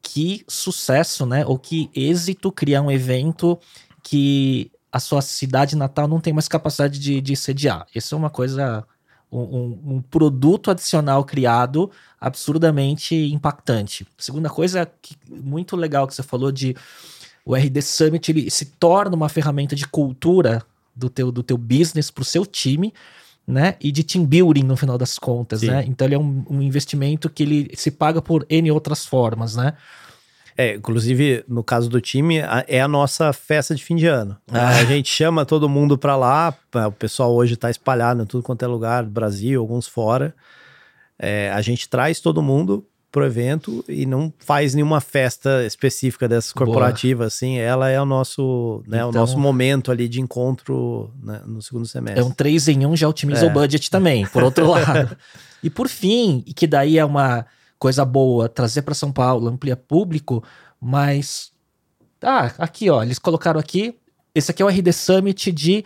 que sucesso, né? Ou que êxito criar um evento que a sua cidade natal não tem mais capacidade de, de sediar. Isso é uma coisa um, um, produto adicional criado absurdamente impactante. Segunda coisa que, muito legal que você falou de o RD Summit ele se torna uma ferramenta de cultura do teu, do teu business para o seu time, né? E de team building no final das contas, Sim. né? Então ele é um, um investimento que ele se paga por N outras formas, né? É, inclusive, no caso do time, é a nossa festa de fim de ano. Ah. A gente chama todo mundo para lá, o pessoal hoje está espalhado em tudo quanto é lugar Brasil, alguns fora. É, a gente traz todo mundo pro evento e não faz nenhuma festa específica dessas corporativas, assim. Ela é o nosso, né, Então- o nosso momento ali de encontro né, no segundo semestre. É um 3 em 1, já otimiza É. o budget também, por outro [laughs] lado. E por fim, e que daí é uma coisa boa, trazer para São Paulo, amplia público, mas. Ah, aqui ó, eles colocaram aqui. Esse aqui é o RD Summit de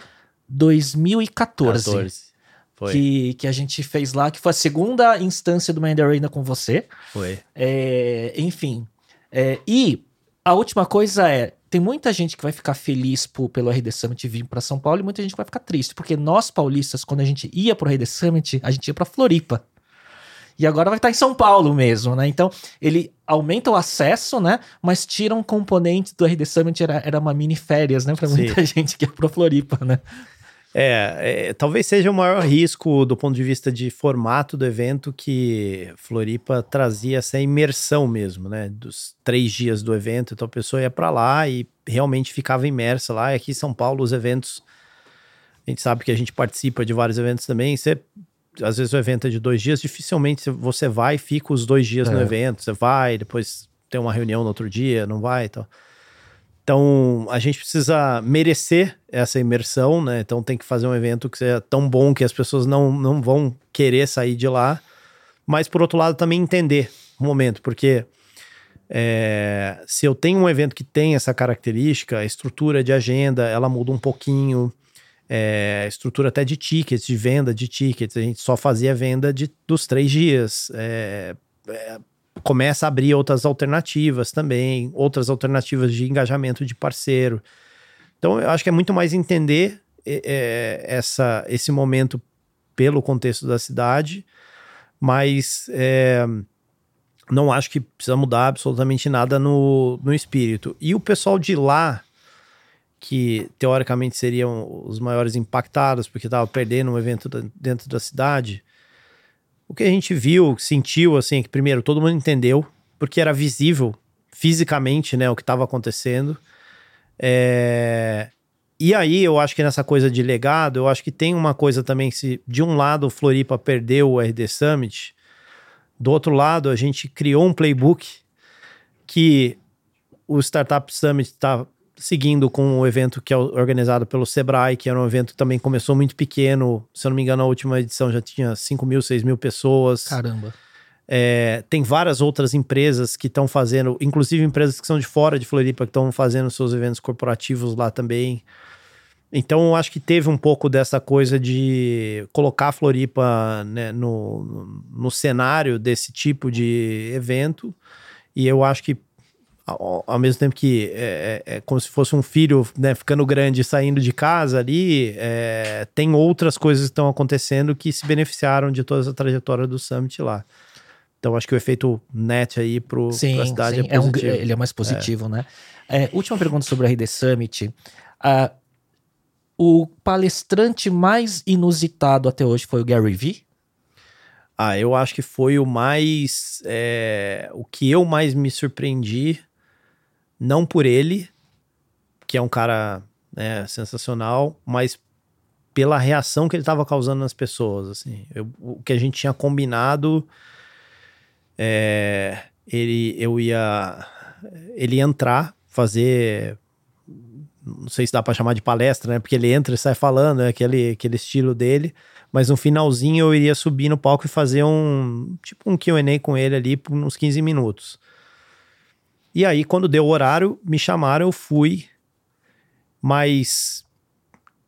2014. 14. Foi, Que, que a gente fez lá, que foi a segunda instância do Mind Arena com você. foi. É, enfim. É, e a última coisa é: tem muita gente que vai ficar feliz por- pelo RD Summit vir para São Paulo e muita gente que vai ficar triste, porque nós paulistas, quando a gente ia pro RD Summit, a gente ia para Floripa. E agora vai estar em São Paulo mesmo, né? Então, ele aumenta o acesso, né? Mas tira um componente do RD Summit, era, era uma mini férias, né? Pra Sim. muita [laughs] gente que ia pro Floripa, né? É, é, talvez seja o maior risco do ponto de vista de formato do evento que Floripa trazia essa imersão mesmo, né? Dos três dias do evento, então a pessoa ia para lá e realmente ficava imersa lá. E aqui em São Paulo, os eventos, a gente sabe que a gente participa de vários eventos também. Você, às vezes o evento é de dois dias, dificilmente você vai e fica os dois dias no É. evento. Você vai, depois tem uma reunião no outro dia, não vai e tal. Então, a gente precisa merecer essa imersão, né? Então, tem que fazer um evento que seja tão bom que as pessoas não, não vão querer sair de lá. Mas, por outro lado, também entender o momento, porque é, se eu tenho um evento que tem essa característica, a estrutura de agenda, ela muda um pouquinho. É, estrutura até de tickets, de venda de tickets. A gente só fazia venda de, dos três dias. É, é, começa a abrir outras alternativas também, outras alternativas de engajamento de parceiro. Então, eu acho que é muito mais entender é, é, essa, esse momento pelo contexto da cidade, mas é, não acho que precisa mudar absolutamente nada no, no espírito. E o pessoal de lá, que teoricamente seriam os maiores impactados, porque estava perdendo um evento da- dentro da cidade, o que a gente viu, sentiu, assim, é que primeiro todo mundo entendeu, porque era visível fisicamente, né, o que estava acontecendo. É, E aí eu acho que nessa coisa de legado, eu acho que tem uma coisa também, se de um lado o Floripa perdeu o RD Summit, do outro lado a gente criou um playbook que o Startup Summit está seguindo com o evento que é organizado pelo Sebrae, que era um evento que também começou muito pequeno. Se eu não me engano, a última edição já tinha 5 mil, 6 mil pessoas. Caramba. É, tem várias outras empresas que estão fazendo, inclusive empresas que são de fora de Floripa, que estão fazendo seus eventos corporativos lá também. Então, eu acho que teve um pouco dessa coisa de colocar a Floripa né, no, no, no cenário desse tipo de evento. E eu acho que, ao, ao mesmo tempo que é, é- é como se fosse um filho né, ficando grande e saindo de casa ali, é, tem outras coisas que estão acontecendo que se beneficiaram de toda essa trajetória do Summit lá. Então, acho que o efeito net aí Sim, pra cidade sim, é é um, positivo. ele é mais positivo, né? É, última pergunta sobre o RD Summit. Ah, o palestrante mais inusitado até hoje foi o Gary Vee? Ah, eu acho que foi o mais. é, o que eu mais me surpreendi, não por ele, que é um cara né, sensacional, mas pela reação que ele estava causando nas pessoas. Assim, Eu- o que a gente tinha combinado, é, ele, eu ia, ele ia entrar, fazer não sei se dá pra chamar de palestra, né? Porque ele entra e sai falando, é aquele, aquele estilo dele. Mas no finalzinho eu iria subir no palco e fazer um tipo um QA com ele ali por uns 15 minutos. E aí, quando deu o horário, me chamaram, eu fui. Mas,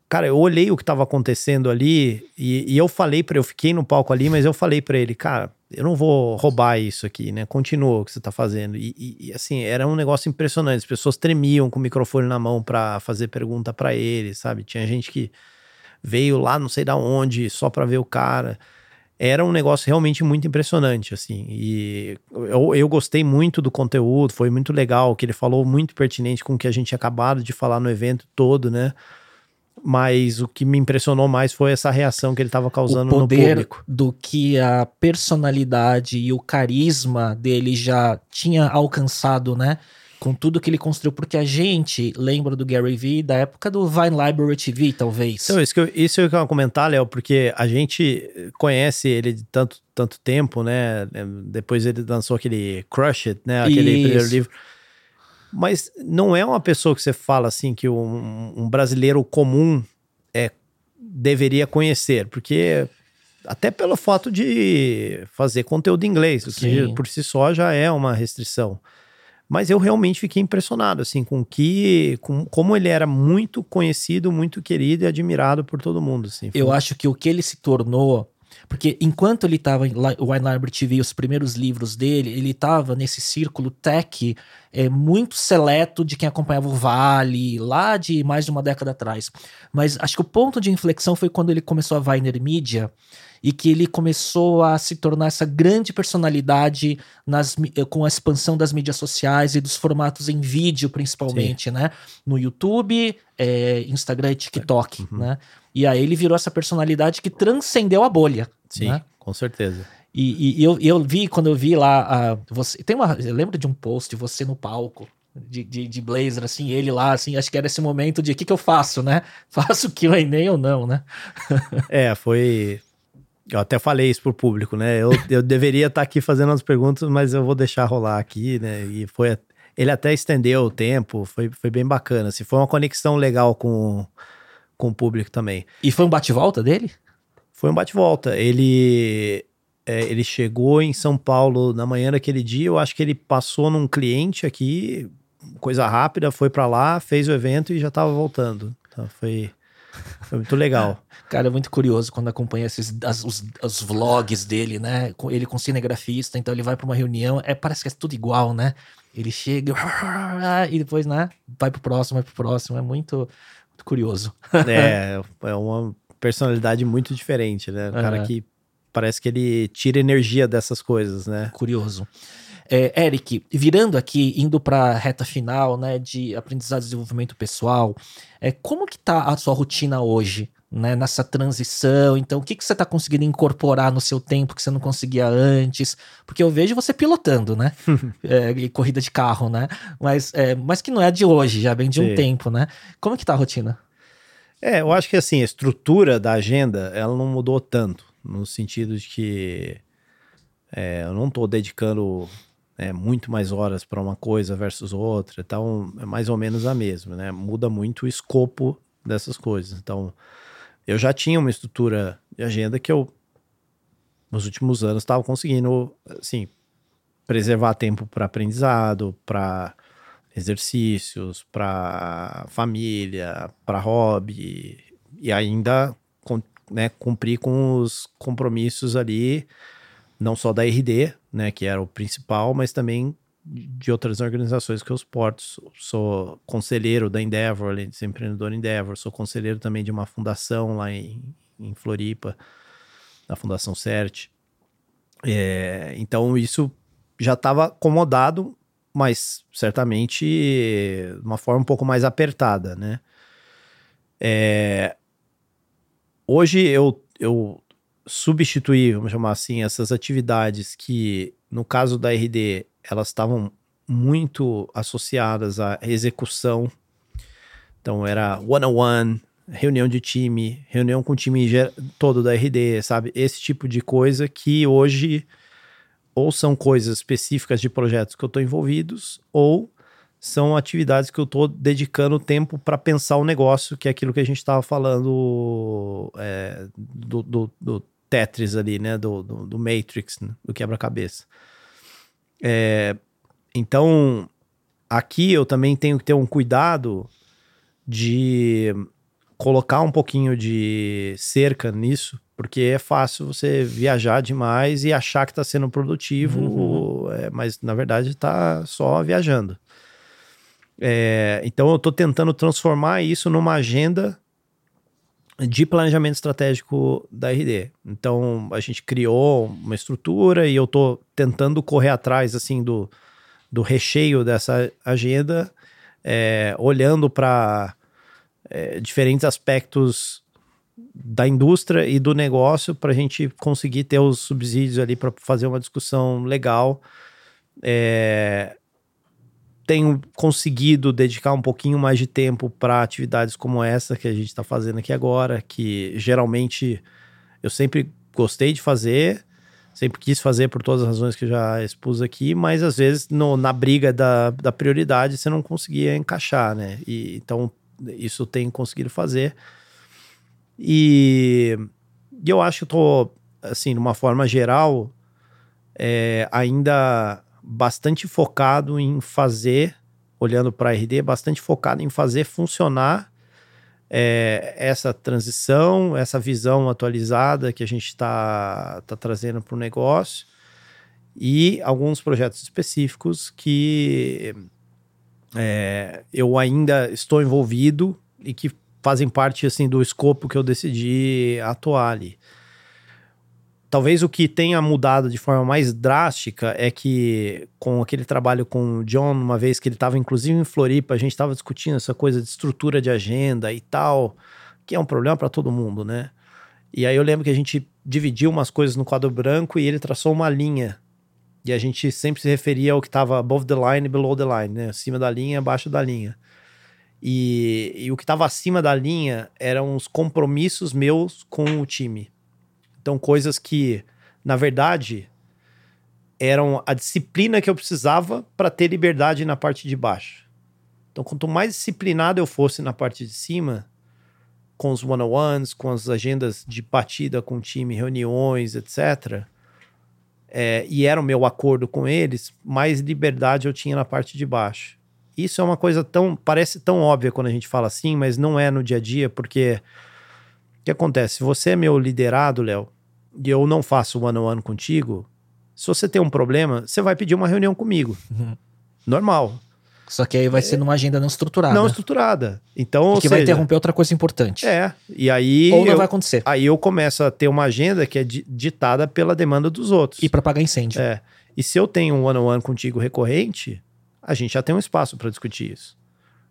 cara, eu olhei o que tava acontecendo ali e, e eu falei para eu fiquei no palco ali, mas eu falei para ele, cara, eu não vou roubar isso aqui, né? Continua o que você tá fazendo. E, e- e, assim, era um negócio impressionante. As pessoas tremiam com o microfone na mão para fazer pergunta para ele, sabe? Tinha gente que veio lá, não sei da onde, só para ver o cara. Era um negócio realmente muito impressionante, assim. E eu, eu gostei muito do conteúdo, foi muito legal, o que ele falou muito pertinente com o que a gente tinha acabado de falar no evento todo, né? Mas o que me impressionou mais foi essa reação que ele estava causando o no poder público. do que a personalidade e o carisma dele já tinha alcançado, né? Com tudo que ele construiu, porque a gente lembra do Gary Vee da época do Vine Library TV, talvez. Então, isso que eu, isso eu quero comentar, Léo, porque a gente conhece ele de tanto, tanto tempo, né? Depois ele lançou aquele Crush It, né? Aquele Isso. primeiro livro. Mas não é uma pessoa que você fala assim que um, um brasileiro comum é, deveria conhecer, porque até pelo fato de fazer conteúdo em inglês, o que por si só já é uma restrição. Mas eu realmente fiquei impressionado, assim, com que, com como ele era muito conhecido, muito querido e admirado por todo mundo, assim. Eu acho que o que ele se tornou. Porque enquanto ele estava em Li- Wine Library TV, os primeiros livros dele, ele estava nesse círculo tech é, muito seleto de quem acompanhava o Vale, lá de mais de uma década atrás. Mas acho que o ponto de inflexão foi quando ele começou a Viner Media e que ele começou a se tornar essa grande personalidade nas, eh, com a expansão das mídias sociais e dos formatos em vídeo, principalmente, né? No YouTube, eh, Instagram e TikTok, né? E aí ele virou essa personalidade que transcendeu a bolha. Sim, né? com certeza. E, e eu, eu vi, quando eu vi lá, a, você, tem uma, eu lembro de um post, você no palco, de, de, de blazer, assim, ele lá, assim, acho que era esse momento de o que, que eu faço, né? [laughs] Faço que o Enem ou não, né? É, foi. Eu até falei isso pro público, né? Eu, eu deveria estar aqui fazendo as perguntas, mas eu vou deixar rolar aqui, né? E foi. Ele até estendeu o tempo, foi, foi bem bacana. Assim, foi uma conexão legal com, com o público também. E foi um bate-volta dele? Foi um bate-volta. Ele, é, ele chegou em São Paulo na manhã daquele dia. Eu acho que ele passou num cliente aqui, coisa rápida, foi para lá, fez o evento e já tava voltando. Então foi, foi muito legal. [laughs] Cara, é muito curioso quando acompanha esses, as- os, os vlogs dele, né? Ele com cinegrafista, então ele vai pra uma reunião, é, parece que é tudo igual, né? Ele chega [laughs] e depois, né? Vai pro próximo, vai pro próximo. É muito, muito curioso. [laughs] É, é uma personalidade muito diferente, né? Um cara Aham. que parece que ele tira energia dessas coisas, né? Curioso. É, Eric, virando aqui, indo para a reta final, né, de aprendizado e desenvolvimento pessoal, é, como que tá a sua rotina hoje, né, nessa transição? Então, o que, que você está conseguindo incorporar no seu tempo que você não conseguia antes? Porque eu vejo você pilotando, né, [laughs] é, corrida de carro, né, mas, é, mas que não é de hoje, já vem de um Sim. tempo, né? Como que tá a rotina? É, eu acho que assim, a estrutura da agenda, ela não mudou tanto, no sentido de que é, eu não estou dedicando é, muito mais horas para uma coisa versus outra, então é mais ou menos a mesma, né? Muda muito o escopo dessas coisas. Então, eu já tinha uma estrutura de agenda que eu, nos últimos anos, estava conseguindo, assim, preservar tempo para aprendizado, para exercícios, para família, para hobby e ainda né, cumprir com os compromissos ali, não só da RD, né, que era o principal, mas também de outras organizações que eu suporto. Sou, conselheiro da Endeavor, além de empreendedor Endeavor, sou conselheiro também de uma fundação lá em, em Floripa, da Fundação CERT. É, então isso já estava acomodado, mas certamente de uma forma um pouco mais apertada, né? É, hoje eu, eu substituí, vamos chamar assim, essas atividades que, no caso da RD, elas estavam muito associadas à execução. Então era one-on-one, reunião de time, reunião com o time todo da RD, sabe? Esse tipo de coisa que hoje ou são coisas específicas de projetos que eu estou envolvidos, ou são atividades que eu estou dedicando tempo para pensar o negócio, que é aquilo que a gente estava falando é, do, do- do Tetris ali, né? Do, do, do Matrix, né? do quebra-cabeça. É, então, aqui eu também tenho que ter um cuidado de colocar um pouquinho de cerca nisso, porque é fácil você viajar demais e achar que está sendo produtivo, é, mas na verdade está só viajando. É, então eu estou tentando transformar isso numa agenda de planejamento estratégico da RD. Então a gente criou uma estrutura e eu estou tentando correr atrás assim do, do recheio dessa agenda, é, olhando para é, diferentes aspectos da indústria e do negócio para a gente conseguir ter os subsídios ali para fazer uma discussão legal. É, tenho conseguido dedicar um pouquinho mais de tempo para atividades como essa que a gente está fazendo aqui agora, que geralmente eu sempre gostei de fazer, sempre quis fazer por todas as razões que eu já expus aqui, mas às vezes no, na briga da, da prioridade você não conseguia encaixar, né? E, então isso tenho conseguido fazer. E, e eu acho que eu tô, assim, de uma forma geral, é, ainda bastante focado em fazer, olhando para a RD, bastante focado em fazer funcionar é, essa transição, essa visão atualizada que a gente está tá trazendo para o negócio e alguns projetos específicos que é, eu ainda estou envolvido e que fazem parte assim do escopo que eu decidi atuar ali. Talvez o que tenha mudado de forma mais drástica é que, com aquele trabalho com o John, uma vez que ele estava inclusive em Floripa, a gente estava discutindo essa coisa de estrutura de agenda e tal, que é um problema para todo mundo, né? E aí eu lembro que a gente dividiu umas coisas no quadro branco e ele traçou uma linha. E a gente sempre se referia ao que estava above the line e below the line, né? Acima da linha, abaixo da linha. E, e o que estava acima da linha eram os compromissos meus com o time. Então, coisas que, na verdade, eram a disciplina que eu precisava para ter liberdade na parte de baixo. Então, quanto mais disciplinado eu fosse na parte de cima, com os one-on-ones, com as agendas de batida com o time, reuniões, etc., é, e era o meu acordo com eles, mais liberdade eu tinha na parte de baixo. Isso é uma coisa tão. parece tão óbvia quando a gente fala assim, mas não é no dia a dia, porque. O que acontece? Você é meu liderado, Léo, e eu não faço one on one contigo, se você tem um problema, você vai pedir uma reunião comigo. Uhum. Normal. Só que aí vai é, ser numa agenda não estruturada. Não estruturada. Então, que vai interromper outra coisa importante. É. E aí. Ou não eu, vai acontecer. Aí eu começo a ter uma agenda que é ditada pela demanda dos outros. E para pagar incêndio. É. E se eu tenho um one on one contigo recorrente, a gente já tem um espaço para discutir isso.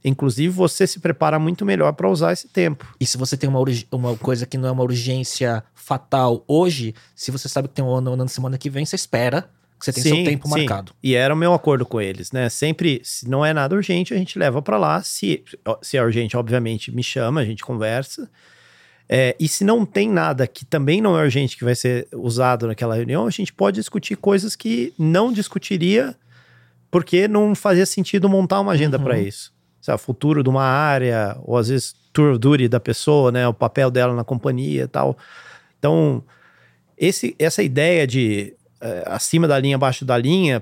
Inclusive, você se prepara muito melhor para usar esse tempo. E se você tem uma, uma coisa que não é uma urgência fatal hoje, se você sabe que tem um ano na semana que vem, você espera que você tem sim, seu tempo sim. marcado. E era o meu acordo com eles, né? Sempre, se não é nada urgente, a gente leva para lá. Se, se é urgente, obviamente, me chama, a gente conversa. É, e se não tem nada que também não é urgente que vai ser usado naquela reunião, a gente pode discutir coisas que não discutiria porque não fazia sentido montar uma agenda uhum. para isso o futuro de uma área, ou às vezes tour duty da pessoa, né, o papel dela na companhia e tal. Então, esse, essa ideia de é, acima da linha, abaixo da linha,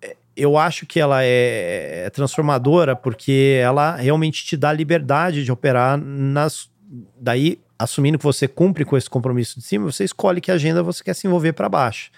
é, eu acho que ela é, é, transformadora porque ela realmente te dá liberdade de operar nas. Daí, assumindo que você cumpre com esse compromisso de cima, você escolhe que agenda você quer se envolver para baixo.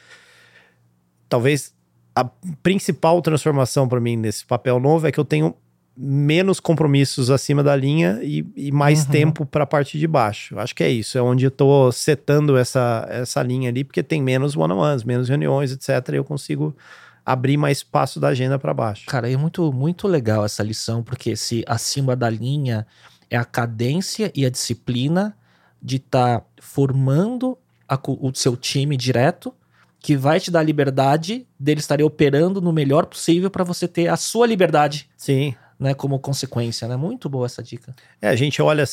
Talvez a principal transformação para mim nesse papel novo é que eu tenho menos compromissos acima da linha e, e mais uhum. tempo para a parte de baixo. Acho que é isso, é onde eu estou setando essa, essa linha ali, porque tem menos one-on-ones, menos reuniões, etc. E eu consigo abrir mais espaço da agenda para baixo. Cara, é muito, muito legal essa lição, porque se acima da linha é a cadência e a disciplina de estar tá formando a, o seu time direto, que vai te dar liberdade dele estar operando no melhor possível para você ter a sua liberdade. Sim né, como consequência, né? Muito boa essa dica. É, a gente olha,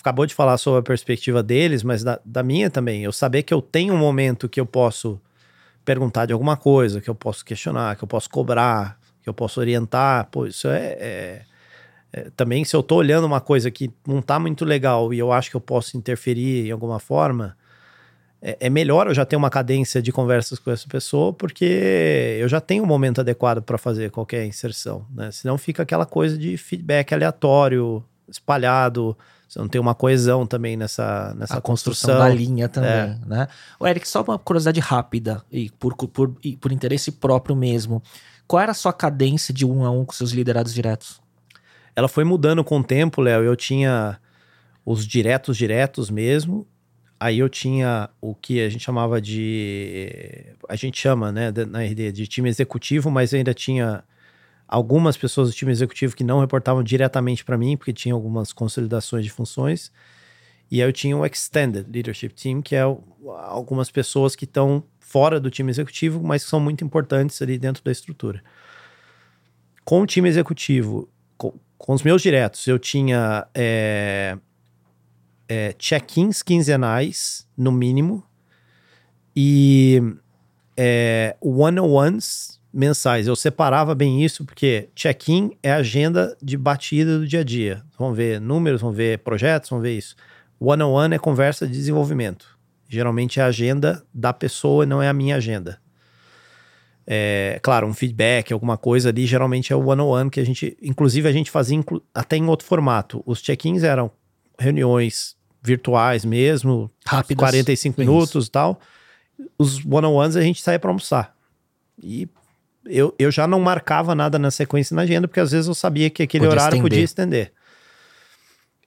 acabou de falar sobre a perspectiva deles, mas da, da minha também. Eu saber que eu tenho um momento que eu posso perguntar de alguma coisa, que eu posso questionar, que eu posso cobrar, que eu posso orientar, pô, isso é, é, é também se eu tô olhando uma coisa que não tá muito legal e eu acho que eu posso interferir em alguma forma, é, é, melhor eu já ter uma cadência de conversas com essa pessoa, porque eu já tenho um momento adequado para fazer qualquer inserção, né? Senão fica aquela coisa de feedback aleatório, espalhado, você não tem uma coesão também nessa, nessa a construção. construção da linha também, é. né? O Eric, só uma curiosidade rápida, e por, por, e por interesse próprio mesmo. Qual era a sua cadência de um a um com seus liderados diretos? Ela foi mudando com o tempo, Léo. Eu tinha os diretos diretos mesmo, Aí eu tinha o que a gente chamava de. A gente chama, né, na RD, de time executivo, mas ainda tinha algumas pessoas do time executivo que não reportavam diretamente para mim, porque tinha algumas consolidações de funções. E aí eu tinha o Extended Leadership Team, que é algumas pessoas que estão fora do time executivo, mas que são muito importantes ali dentro da estrutura. com o time executivo, com, com os meus diretos, eu tinha é, é, check-ins quinzenais, no mínimo, e é, one-on-ones mensais. Eu separava bem isso, porque check-in é agenda de batida do dia a dia. Vamos ver números, vamos ver projetos, vamos ver isso. One-on-one é conversa de desenvolvimento. Geralmente é a agenda da pessoa, não é a minha agenda. É, claro, um feedback, alguma coisa ali, geralmente é o one-on-one que a gente, inclusive a gente fazia inclu até em outro formato. Os check-ins eram reuniões virtuais mesmo, Rápidas. 45 Isso. minutos e tal. Os one-on-ones a gente saía para almoçar. E eu, eu já não marcava nada na sequência na agenda, porque às vezes eu sabia que aquele Podia horário estender. podia estender.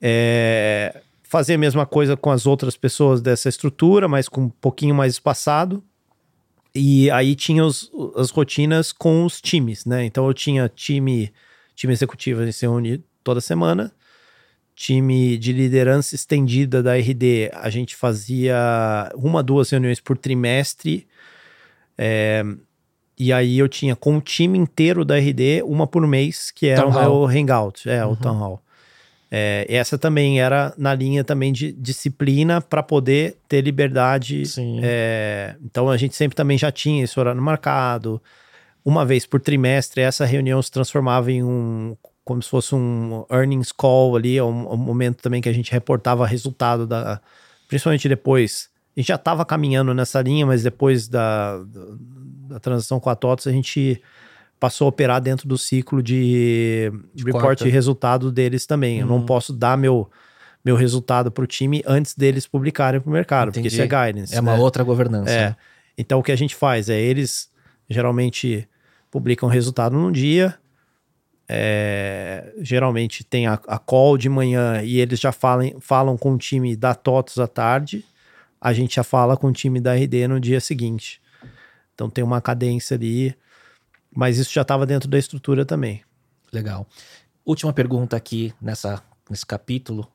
É, fazer a mesma coisa com as outras pessoas dessa estrutura, mas com um pouquinho mais espaçado. E aí tinha os- as rotinas com os times, né? Então eu tinha time, time executivo, a gente se reúne toda semana. Time de liderança estendida da RD, a gente fazia uma, duas reuniões por trimestre. É, e aí eu tinha com o time inteiro da RD, uma por mês, que era o hangout, é, o Uhum. Town Hall. É, essa também era na linha também de disciplina para poder ter liberdade Sim. é, então a gente sempre também já tinha esse horário marcado. Uma vez por trimestre, essa reunião se transformava em um. Como se fosse um earnings call ali, um, um momento também que a gente reportava resultado da. Principalmente depois. A gente já estava caminhando nessa linha, mas depois da, da, transação com a TOTS, a gente passou a operar dentro do ciclo de, report quarta. e resultado deles também. Eu não Uhum. posso dar meu, meu resultado para o time antes deles publicarem para o mercado, porque Entendi. isso é guidance. É uma né? outra governança. É. né? Então o que a gente faz é eles geralmente publicam o resultado num dia. É, geralmente tem a, a call de manhã e eles já falam, falam com o time da TOTOS à tarde. A gente já fala com o time da RD no dia seguinte. Então tem uma cadência ali, mas isso já estava dentro da estrutura também. Legal. Última pergunta aqui nessa, nesse capítulo.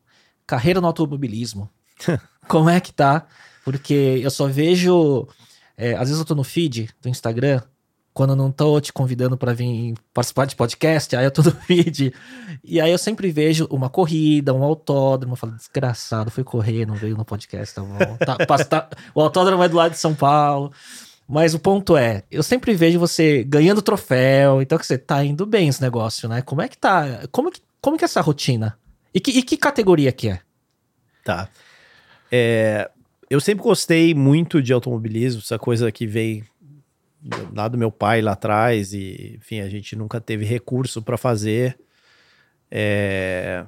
Carreira no automobilismo. [laughs] Como é que tá? Porque eu só vejo. é, às vezes eu tô no feed do Instagram, quando eu não tô te convidando para vir participar de podcast, aí eu tô no [laughs] feed. E aí eu sempre vejo uma corrida, um autódromo. Eu falo, desgraçado, foi correr, não veio no podcast, tá bom. Tá- [laughs] passa- tá- o autódromo é do lado de São Paulo. Mas o ponto é, eu sempre vejo você ganhando troféu, então que você tá indo bem esse negócio, né? Como é que tá? Como que, como que é essa rotina? E que, e que categoria que é? Tá. É, eu sempre gostei muito de automobilismo, essa coisa que veio lá do meu pai lá atrás e, enfim, a gente nunca teve recurso para fazer. É,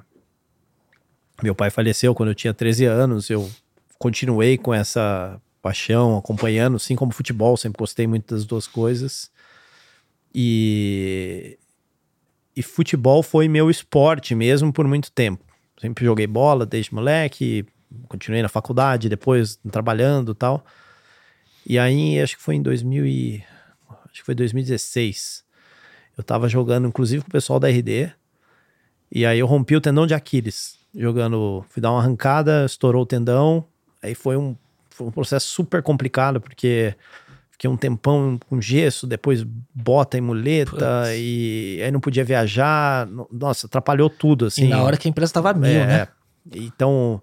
Meu pai faleceu quando eu tinha 13 anos, eu continuei com essa paixão, acompanhando, assim como futebol, sempre gostei muito das duas coisas. E, e futebol foi meu esporte mesmo por muito tempo. Sempre joguei bola desde moleque, continuei na faculdade, depois trabalhando tal. E aí, acho que foi em 2000 e... acho que foi 2016. Eu tava jogando, inclusive, com o pessoal da RD. E aí eu rompi o tendão de Aquiles. Jogando, fui dar uma arrancada, estourou o tendão. Aí foi um, foi um processo super complicado, porque fiquei um tempão com gesso, depois bota e muleta, e aí não podia viajar. No- Nossa, atrapalhou tudo, assim. e na hora que a empresa tava mil, É, né? Então,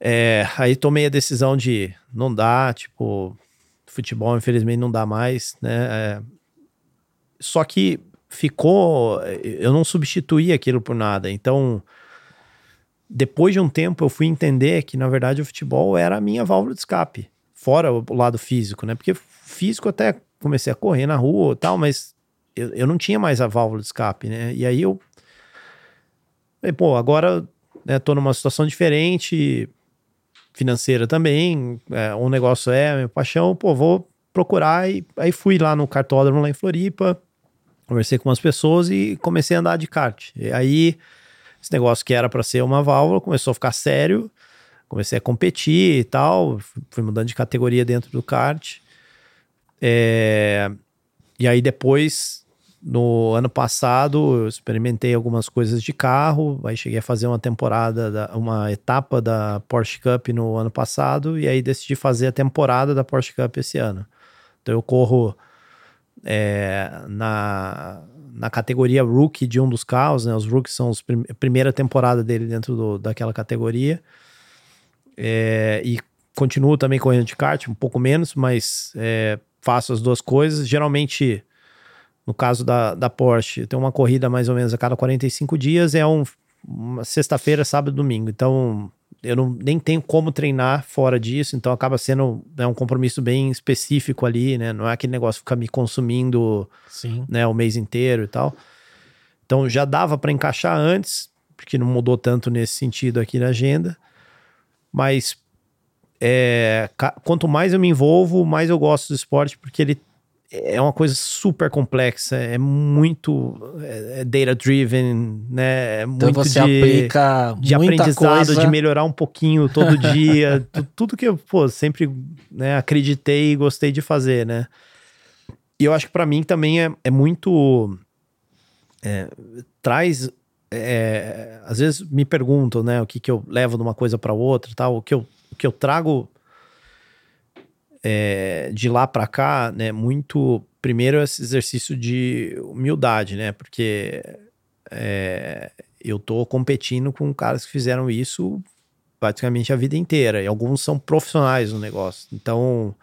é, aí tomei a decisão de não dá, tipo, futebol infelizmente não dá mais, né? É, só que ficou, eu não substituí aquilo por nada. Então, depois de um tempo eu fui entender que na verdade o futebol era a minha válvula de escape, fora o lado físico, né? Porque físico até comecei a correr na rua e tal, mas eu, eu não tinha mais a válvula de escape, né? E aí eu pô, agora né, tô numa situação diferente, financeira também, é, um negócio é minha paixão, pô, vou procurar e aí fui lá no cartódromo lá em Floripa, conversei com umas pessoas e comecei a andar de kart. E aí esse negócio que era para ser uma válvula começou a ficar sério, comecei a competir e tal, fui- mudando de categoria dentro do kart. É, e aí depois no ano passado, eu experimentei algumas coisas de carro, aí cheguei a fazer uma temporada, da- uma etapa da Porsche Cup no ano passado, e aí decidi fazer a temporada da Porsche Cup esse ano. Então eu corro é, na, na categoria rookie de um dos carros, né? Os rookies são a primeira temporada dele dentro do, daquela categoria. É, e continuo também correndo de kart, um pouco menos, mas é, faço as duas coisas. Geralmente, no caso da, da Porsche, tem uma corrida mais ou menos a cada 45 dias, é um, uma sexta-feira, sábado e domingo. Então, eu não, nem tenho como treinar fora disso, então acaba sendo né, um compromisso bem específico ali, né? Não é aquele negócio ficar me consumindo Sim. né, o mês inteiro e tal. Então já dava para encaixar antes, porque não mudou tanto nesse sentido aqui na agenda. Mas é, quanto mais eu me envolvo, mais eu gosto do esporte, porque ele é uma coisa super complexa, é muito é, é data driven, né? É então muito você de, aplica de aprendizado, coisa. de melhorar um pouquinho todo [laughs] dia, tudo que eu pô, sempre né, acreditei e gostei de fazer, né? E eu acho que para mim também é, é muito é, traz é, às vezes me perguntam, né, o que que eu levo de uma coisa para outra, tal, o que eu o que eu trago é, de lá para cá, né, muito primeiro esse exercício de humildade, né, porque é, eu tô competindo com caras que fizeram isso praticamente a vida inteira e alguns são profissionais no negócio, então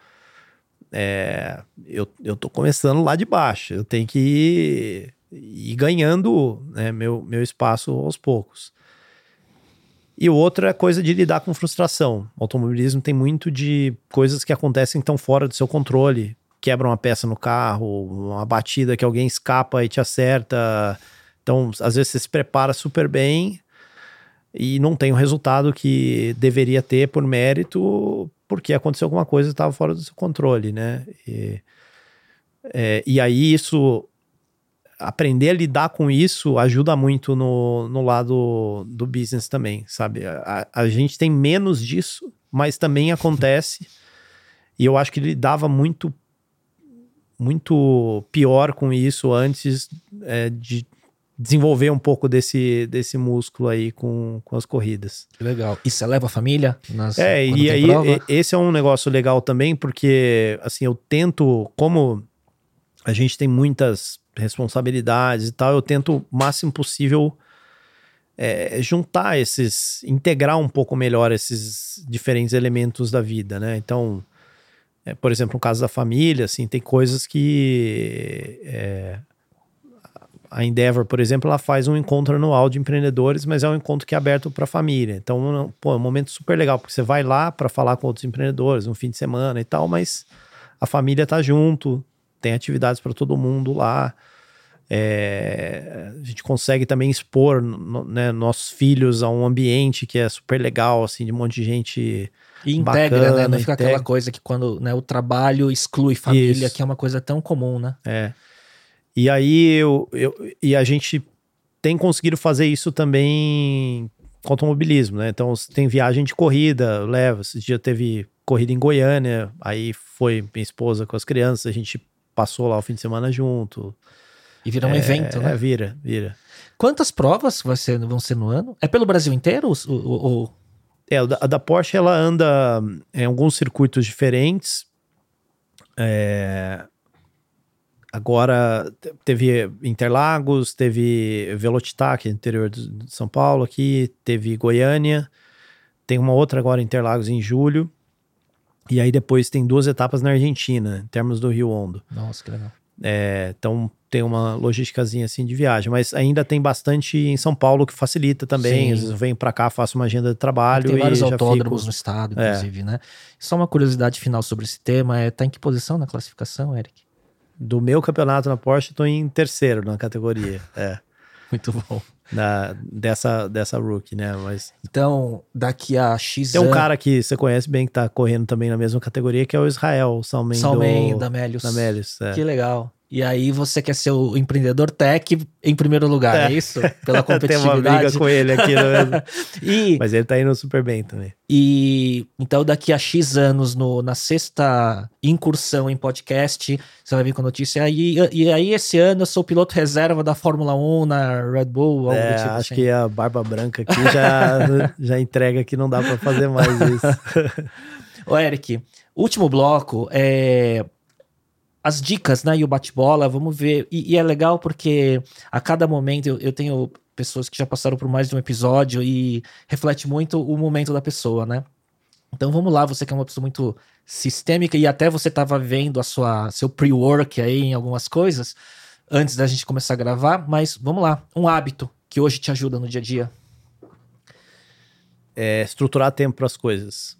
é, eu, eu tô começando lá de baixo, eu tenho que ir, ir ganhando né, meu, meu espaço aos poucos. E o outro é coisa de lidar com frustração. O automobilismo tem muito de coisas que acontecem tão fora do seu controle. Quebra uma peça no carro, uma batida que alguém escapa e te acerta. Então, às vezes você se prepara super bem e não tem o resultado que deveria ter por mérito, porque aconteceu alguma coisa que estava fora do seu controle, né? E, é, e aí isso aprender a lidar com isso ajuda muito no, no lado do business também, sabe? A, a gente tem menos disso, mas também acontece. [laughs] e eu acho que ele dava muito muito pior com isso antes é, de desenvolver um pouco desse, desse músculo aí com, com as corridas. Legal. E você leva a família? Nas, é, e aí prova? esse é um negócio legal também, porque assim, eu tento, como a gente tem muitas responsabilidades e tal, eu tento o máximo possível é, juntar esses, integrar um pouco melhor esses diferentes elementos da vida, né? Então, é, por exemplo, no caso da família, assim, tem coisas que é, a Endeavor, por exemplo, ela faz um encontro anual de empreendedores, mas é um encontro que é aberto para a família. Então, pô, é um momento super legal, porque você vai lá para falar com outros empreendedores um fim de semana e tal, mas a família tá junto, tem atividades para todo mundo lá. É, a gente consegue também expor né, nossos filhos a um ambiente que é super legal, assim, de um monte de gente. E integra, bacana, né? Não fica integra. aquela coisa que quando né, o trabalho exclui família, Isso. que é uma coisa tão comum, né? É. E aí eu, eu e a gente tem conseguido fazer isso também com automobilismo, né? Então tem viagem de corrida, leva. Esse dia teve corrida em Goiânia, aí foi minha esposa com as crianças, a gente passou lá o fim de semana junto. E vira um é, evento, né? É, vira, vira. Quantas provas vai ser, vão ser no ano? É pelo Brasil inteiro? Ou, ou... É, a da Porsche ela anda em alguns circuitos diferentes. É... Agora teve Interlagos, teve Velocitar, é interior de São Paulo aqui, teve Goiânia, tem uma outra agora Interlagos em julho. E aí depois tem duas etapas na Argentina, em termos do Rio Hondo. Nossa, que legal. É, então tem uma logísticazinha assim de viagem, mas ainda tem bastante em São Paulo que facilita também. Sim. Às vezes eu venho para cá, faço uma agenda de trabalho. Tem vários autódromos fico... no estado, é. inclusive, é. né? Só uma curiosidade final sobre esse tema: é, tá em que posição na classificação, Eric? Do meu campeonato na Porsche, estou em terceiro na categoria. É. [laughs] Muito bom da, dessa, dessa rookie, né? Mas... Então, daqui a X Tem um cara que você conhece bem que tá correndo também na mesma categoria, que é o Israel Salmen. Salmen, do... da Melius. Da Melius, é. Que legal. E aí você quer ser o empreendedor tech em primeiro lugar, é, é isso? [laughs] Pela competitividade. Tem uma briga com ele aqui. No... [laughs] e, Mas ele tá indo super bem também. E então daqui a X anos, no, na sexta incursão em podcast, você vai vir com a notícia. E, e aí esse ano eu sou piloto reserva da Fórmula 1 na Red Bull. É, tipo acho assim. que a barba branca aqui já, [laughs] já entrega que não dá para fazer mais isso. Ô Eric, último bloco é as dicas, né? E o bate-bola, vamos ver. E, e, é legal porque a cada momento eu, eu, tenho pessoas que já passaram por mais de um episódio e reflete muito o momento da pessoa, né? Então vamos lá, você que é uma pessoa muito sistêmica e até você estava vendo a sua seu pre-work aí em algumas coisas antes da gente começar a gravar, mas vamos lá, um hábito que hoje te ajuda no dia a dia. É estruturar tempo para as coisas.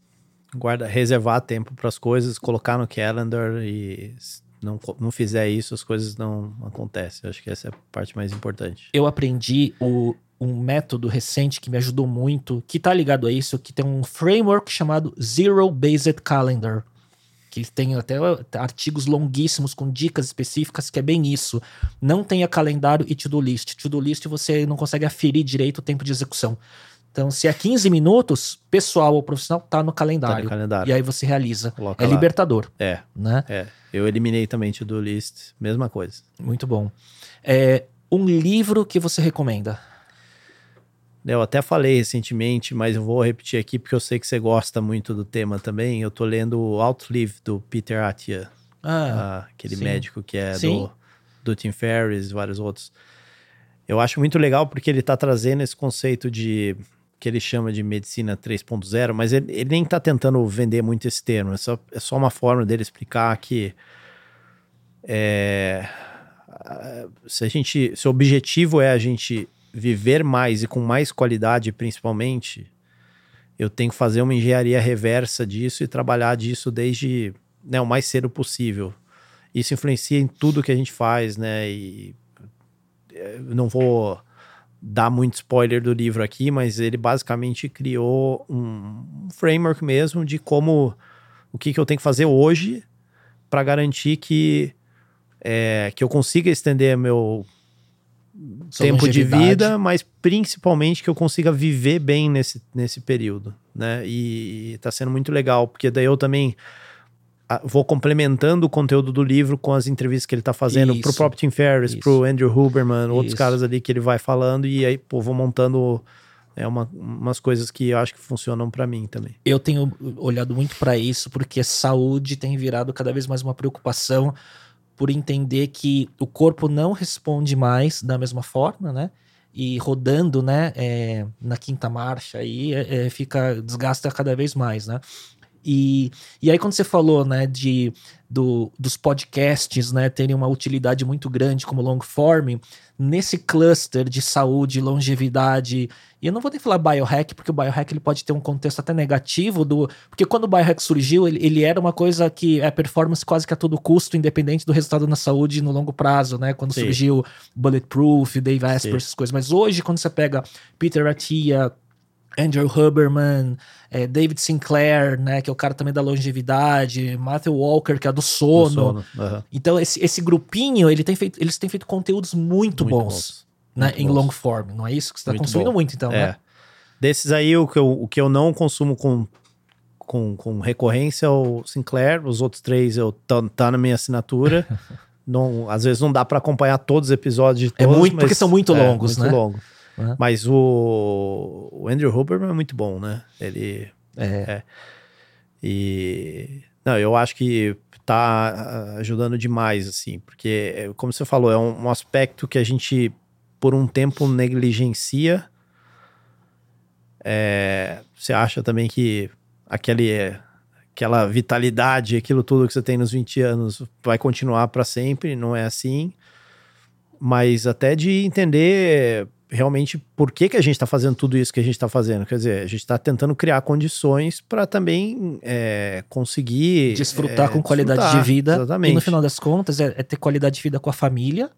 Guarda, reservar tempo para as coisas, colocar no calendar e não, não fizer isso, as coisas não acontecem. Eu acho que essa é a parte mais importante. Eu aprendi o, um método recente que me ajudou muito, que tá ligado a isso, que tem um framework chamado Zero Based Calendar. Que tem até artigos longuíssimos com dicas específicas, que é bem isso. Não tenha calendário e to-do list. To-do list você não consegue aferir direito o tempo de execução. Então, se é 15 minutos, pessoal ou profissional, tá no calendário. Tá no calendário. E aí você realiza. Coloca é lá. libertador. É. Né? É. Eu eliminei também to-do list, mesma coisa. Muito bom. É, um livro que você recomenda? Eu até falei recentemente, mas eu vou repetir aqui porque eu sei que você gosta muito do tema também. Eu tô lendo o Outlive do Peter Attia. Ah, aquele sim. médico que é do, do Tim Ferriss e vários outros. Eu acho muito legal porque ele tá trazendo esse conceito de que ele chama de medicina 3.0, mas ele, ele nem está tentando vender muito esse termo, é só, é só uma forma dele explicar que é, se a gente, se o objetivo é a gente viver mais e com mais qualidade, principalmente, eu tenho que fazer uma engenharia reversa disso e trabalhar disso desde né, o mais cedo possível. Isso influencia em tudo que a gente faz, né? E é, não vou dar muito spoiler do livro aqui, mas ele basicamente criou um framework mesmo de como o que, que eu tenho que fazer hoje para garantir que é, que eu consiga estender meu Sua tempo de vida, mas principalmente que eu consiga viver bem nesse, nesse período, né? E, e tá sendo muito legal, porque daí eu também vou complementando o conteúdo do livro com as entrevistas que ele tá fazendo isso, pro próprio Tim Ferriss, isso. pro Andrew Huberman, isso. outros caras ali que ele vai falando e aí, pô, vou montando é uma, umas coisas que eu acho que funcionam para mim também. Eu tenho olhado muito para isso porque saúde tem virado cada vez mais uma preocupação por entender que o corpo não responde mais da mesma forma, né? E rodando, né, é, na quinta marcha aí, é, é, fica desgasta cada vez mais, né? E, e aí, quando você falou, né, de, do, dos podcasts, né, terem uma utilidade muito grande como long form, nesse cluster de saúde, longevidade, e eu não vou nem falar biohack, porque o biohack ele pode ter um contexto até negativo do, porque quando o biohack surgiu, ele, ele era uma coisa que é performance quase que a todo custo, independente do resultado na saúde no longo prazo, né? Quando Sim. surgiu Bulletproof, Dave Asper, essas coisas. Mas hoje, quando você pega Peter Attia, Andrew Huberman, é, David Sinclair, né, que é o cara também da longevidade, Matthew Walker, que é do sono. Do sono. Uhum. Então, esse, esse grupinho, ele tem feito, eles têm feito conteúdos muito, muito bons, bons, né, muito em bons. long form. Não é isso que você está consumindo bom. muito, então, é. né? Desses aí, o que eu, o que eu não consumo com, com, com recorrência é o Sinclair, os outros três eu tá, na minha assinatura. [laughs] não, às vezes não dá para acompanhar todos os episódios de é todos, É muito, porque são muito é, longos, muito né? Longo. Uhum. Mas o, o Andrew Huberman é muito bom, né? Ele. É. é. E. Não, eu acho que tá ajudando demais, assim, porque, como você falou, é um, um aspecto que a gente, por um tempo, negligencia. É, você acha também que aquele, aquela vitalidade, aquilo tudo que você tem nos 20 anos vai continuar para sempre, não é assim. Mas até de entender realmente por que, que a gente está fazendo tudo isso que a gente está fazendo. Quer dizer, a gente está tentando criar condições para também é, conseguir desfrutar é, com qualidade de vida. Exatamente. E no final das contas, é, é, ter qualidade de vida com a família.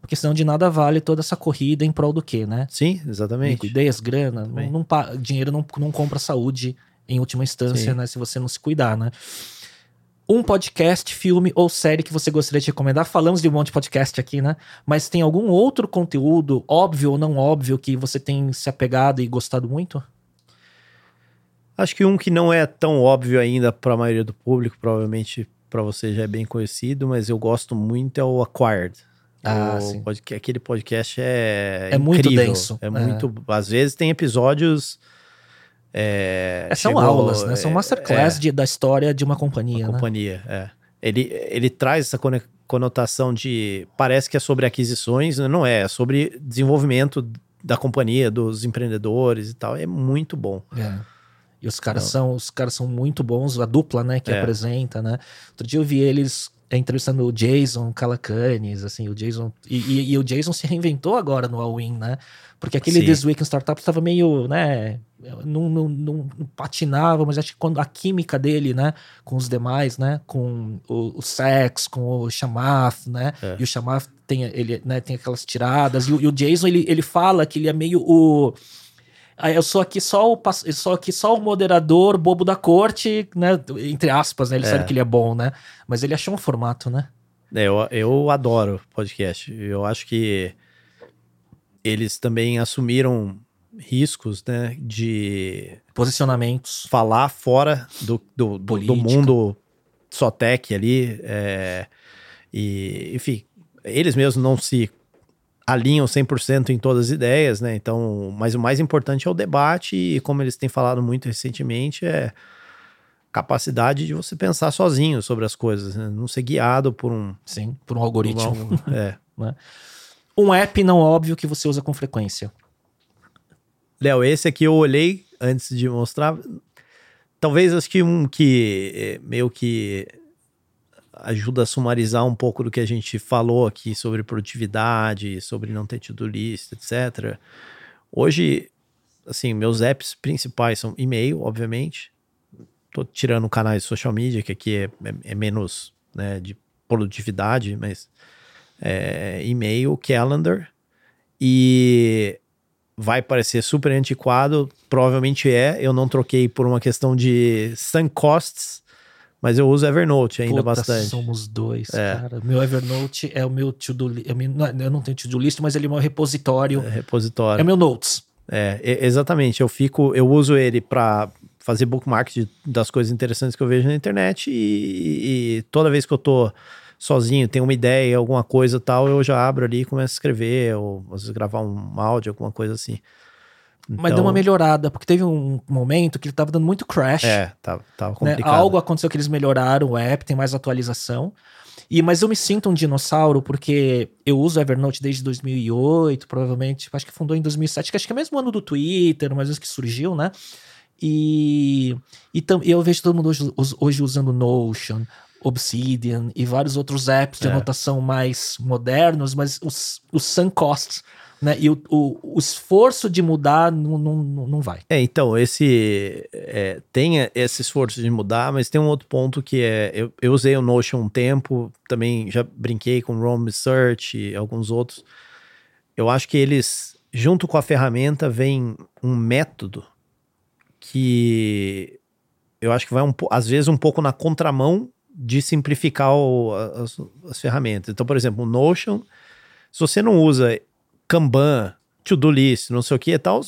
Porque senão de nada vale toda essa corrida em prol do quê, né? Sim, exatamente. Liquidez, grana, não, não, dinheiro não, não compra saúde em última instância, Sim. né? Se você não se cuidar, né? Um podcast, filme ou série que você gostaria de recomendar? Falamos de um monte de podcast aqui, né? Mas tem algum outro conteúdo, óbvio ou não óbvio, que você tem se apegado e gostado muito? Acho que um que não é tão óbvio ainda para a maioria do público, provavelmente para você já é bem conhecido, mas eu gosto muito é o Acquired. Ah, o sim. Podcast, aquele podcast é, é incrível, muito denso. É, é muito. Às vezes tem episódios é, é, são chegou, aulas, né? São masterclass é, de, da história de uma companhia. Uma né? companhia, é. Ele, ele traz essa conotação de. Parece que é sobre aquisições, não é, é sobre desenvolvimento da companhia, dos empreendedores e tal. É muito bom. É. E os caras são os caras são muito bons, a dupla, né, que é. apresenta, né? Outro dia eu vi eles entrevistando o Jason Calacanis, assim, o Jason. E, e, e, o Jason se reinventou agora no All-In, né? Porque aquele Sim. This Week in Startups estava meio, né? Não, não, não, não, patinava, mas acho que quando a química dele, né? Com os demais, né? Com o, o Sex, com o Chamath, né? É. E o Chamath tem, ele, né, tem aquelas tiradas. E, e o Jason, ele, ele fala que ele é meio o eu sou aqui só o eu sou aqui só o moderador bobo da corte, né? Entre aspas, né? Ele é. sabe que ele é bom, né? Mas ele achou um formato, né? É, eu, eu adoro podcast. Eu acho que eles também assumiram riscos, né? De posicionamentos, falar fora do, do, do, do mundo só tech ali. É, e, enfim, eles mesmos não se alinham 100% em todas as ideias, né? Então, mas o mais importante é o debate e como eles têm falado muito recentemente é capacidade de você pensar sozinho sobre as coisas, né? não ser guiado por um sim, por um algoritmo. Por um, [laughs] é. né? um app não óbvio que você usa com frequência. Léo, esse aqui eu olhei antes de mostrar. Talvez acho que um que é, meio que ajuda a sumarizar um pouco do que a gente falou aqui sobre produtividade, sobre não ter tido lista, etc. Hoje, assim, meus apps principais são e-mail, obviamente. Tô tirando canais de social media, que aqui é, é, é menos né, de produtividade, mas é, e-mail, calendar e vai parecer super antiquado, provavelmente é. Eu não troquei por uma questão de sunk costs, mas eu uso Evernote ainda Puta, bastante. Somos dois, é. cara. Meu Evernote é o meu to-do list. Eu não tenho to-do list, mas ele é meu repositório. É repositório. É meu notes. É, exatamente. Eu fico, eu uso ele para fazer bookmark de, das coisas interessantes que eu vejo na internet e, e, toda vez que eu tô sozinho, tenho uma ideia, alguma coisa tal, eu já abro ali e começo a escrever ou às vezes gravar um áudio, alguma coisa assim. Então... Mas deu uma então melhorada, porque teve um momento que ele tava dando muito crash. É, tava, tava né? complicado. Né? Algo aconteceu que eles melhoraram o app, tem mais atualização. E, mas eu me sinto um dinossauro porque eu uso Evernote desde 2008, provavelmente, acho que fundou em 2007, que acho que é o mesmo ano do Twitter, mais vezes que surgiu, né? E, e tam, eu vejo todo mundo hoje, hoje usando Notion, Obsidian e vários outros apps de é. anotação mais modernos, mas os, os sunk costs né? E o, o, o esforço de mudar não, não, não vai. É, então, esse é, tem esse esforço de mudar, mas tem um outro ponto que é, eu, eu usei o Notion um tempo, também já brinquei com o Rome e alguns outros. Eu acho que eles, junto com a ferramenta, vem um método que eu acho que vai um, às vezes um pouco na contramão de simplificar o, as, as ferramentas. Então, por exemplo, o Notion, se você não usa Kanban, to-do list, não sei o que e tal,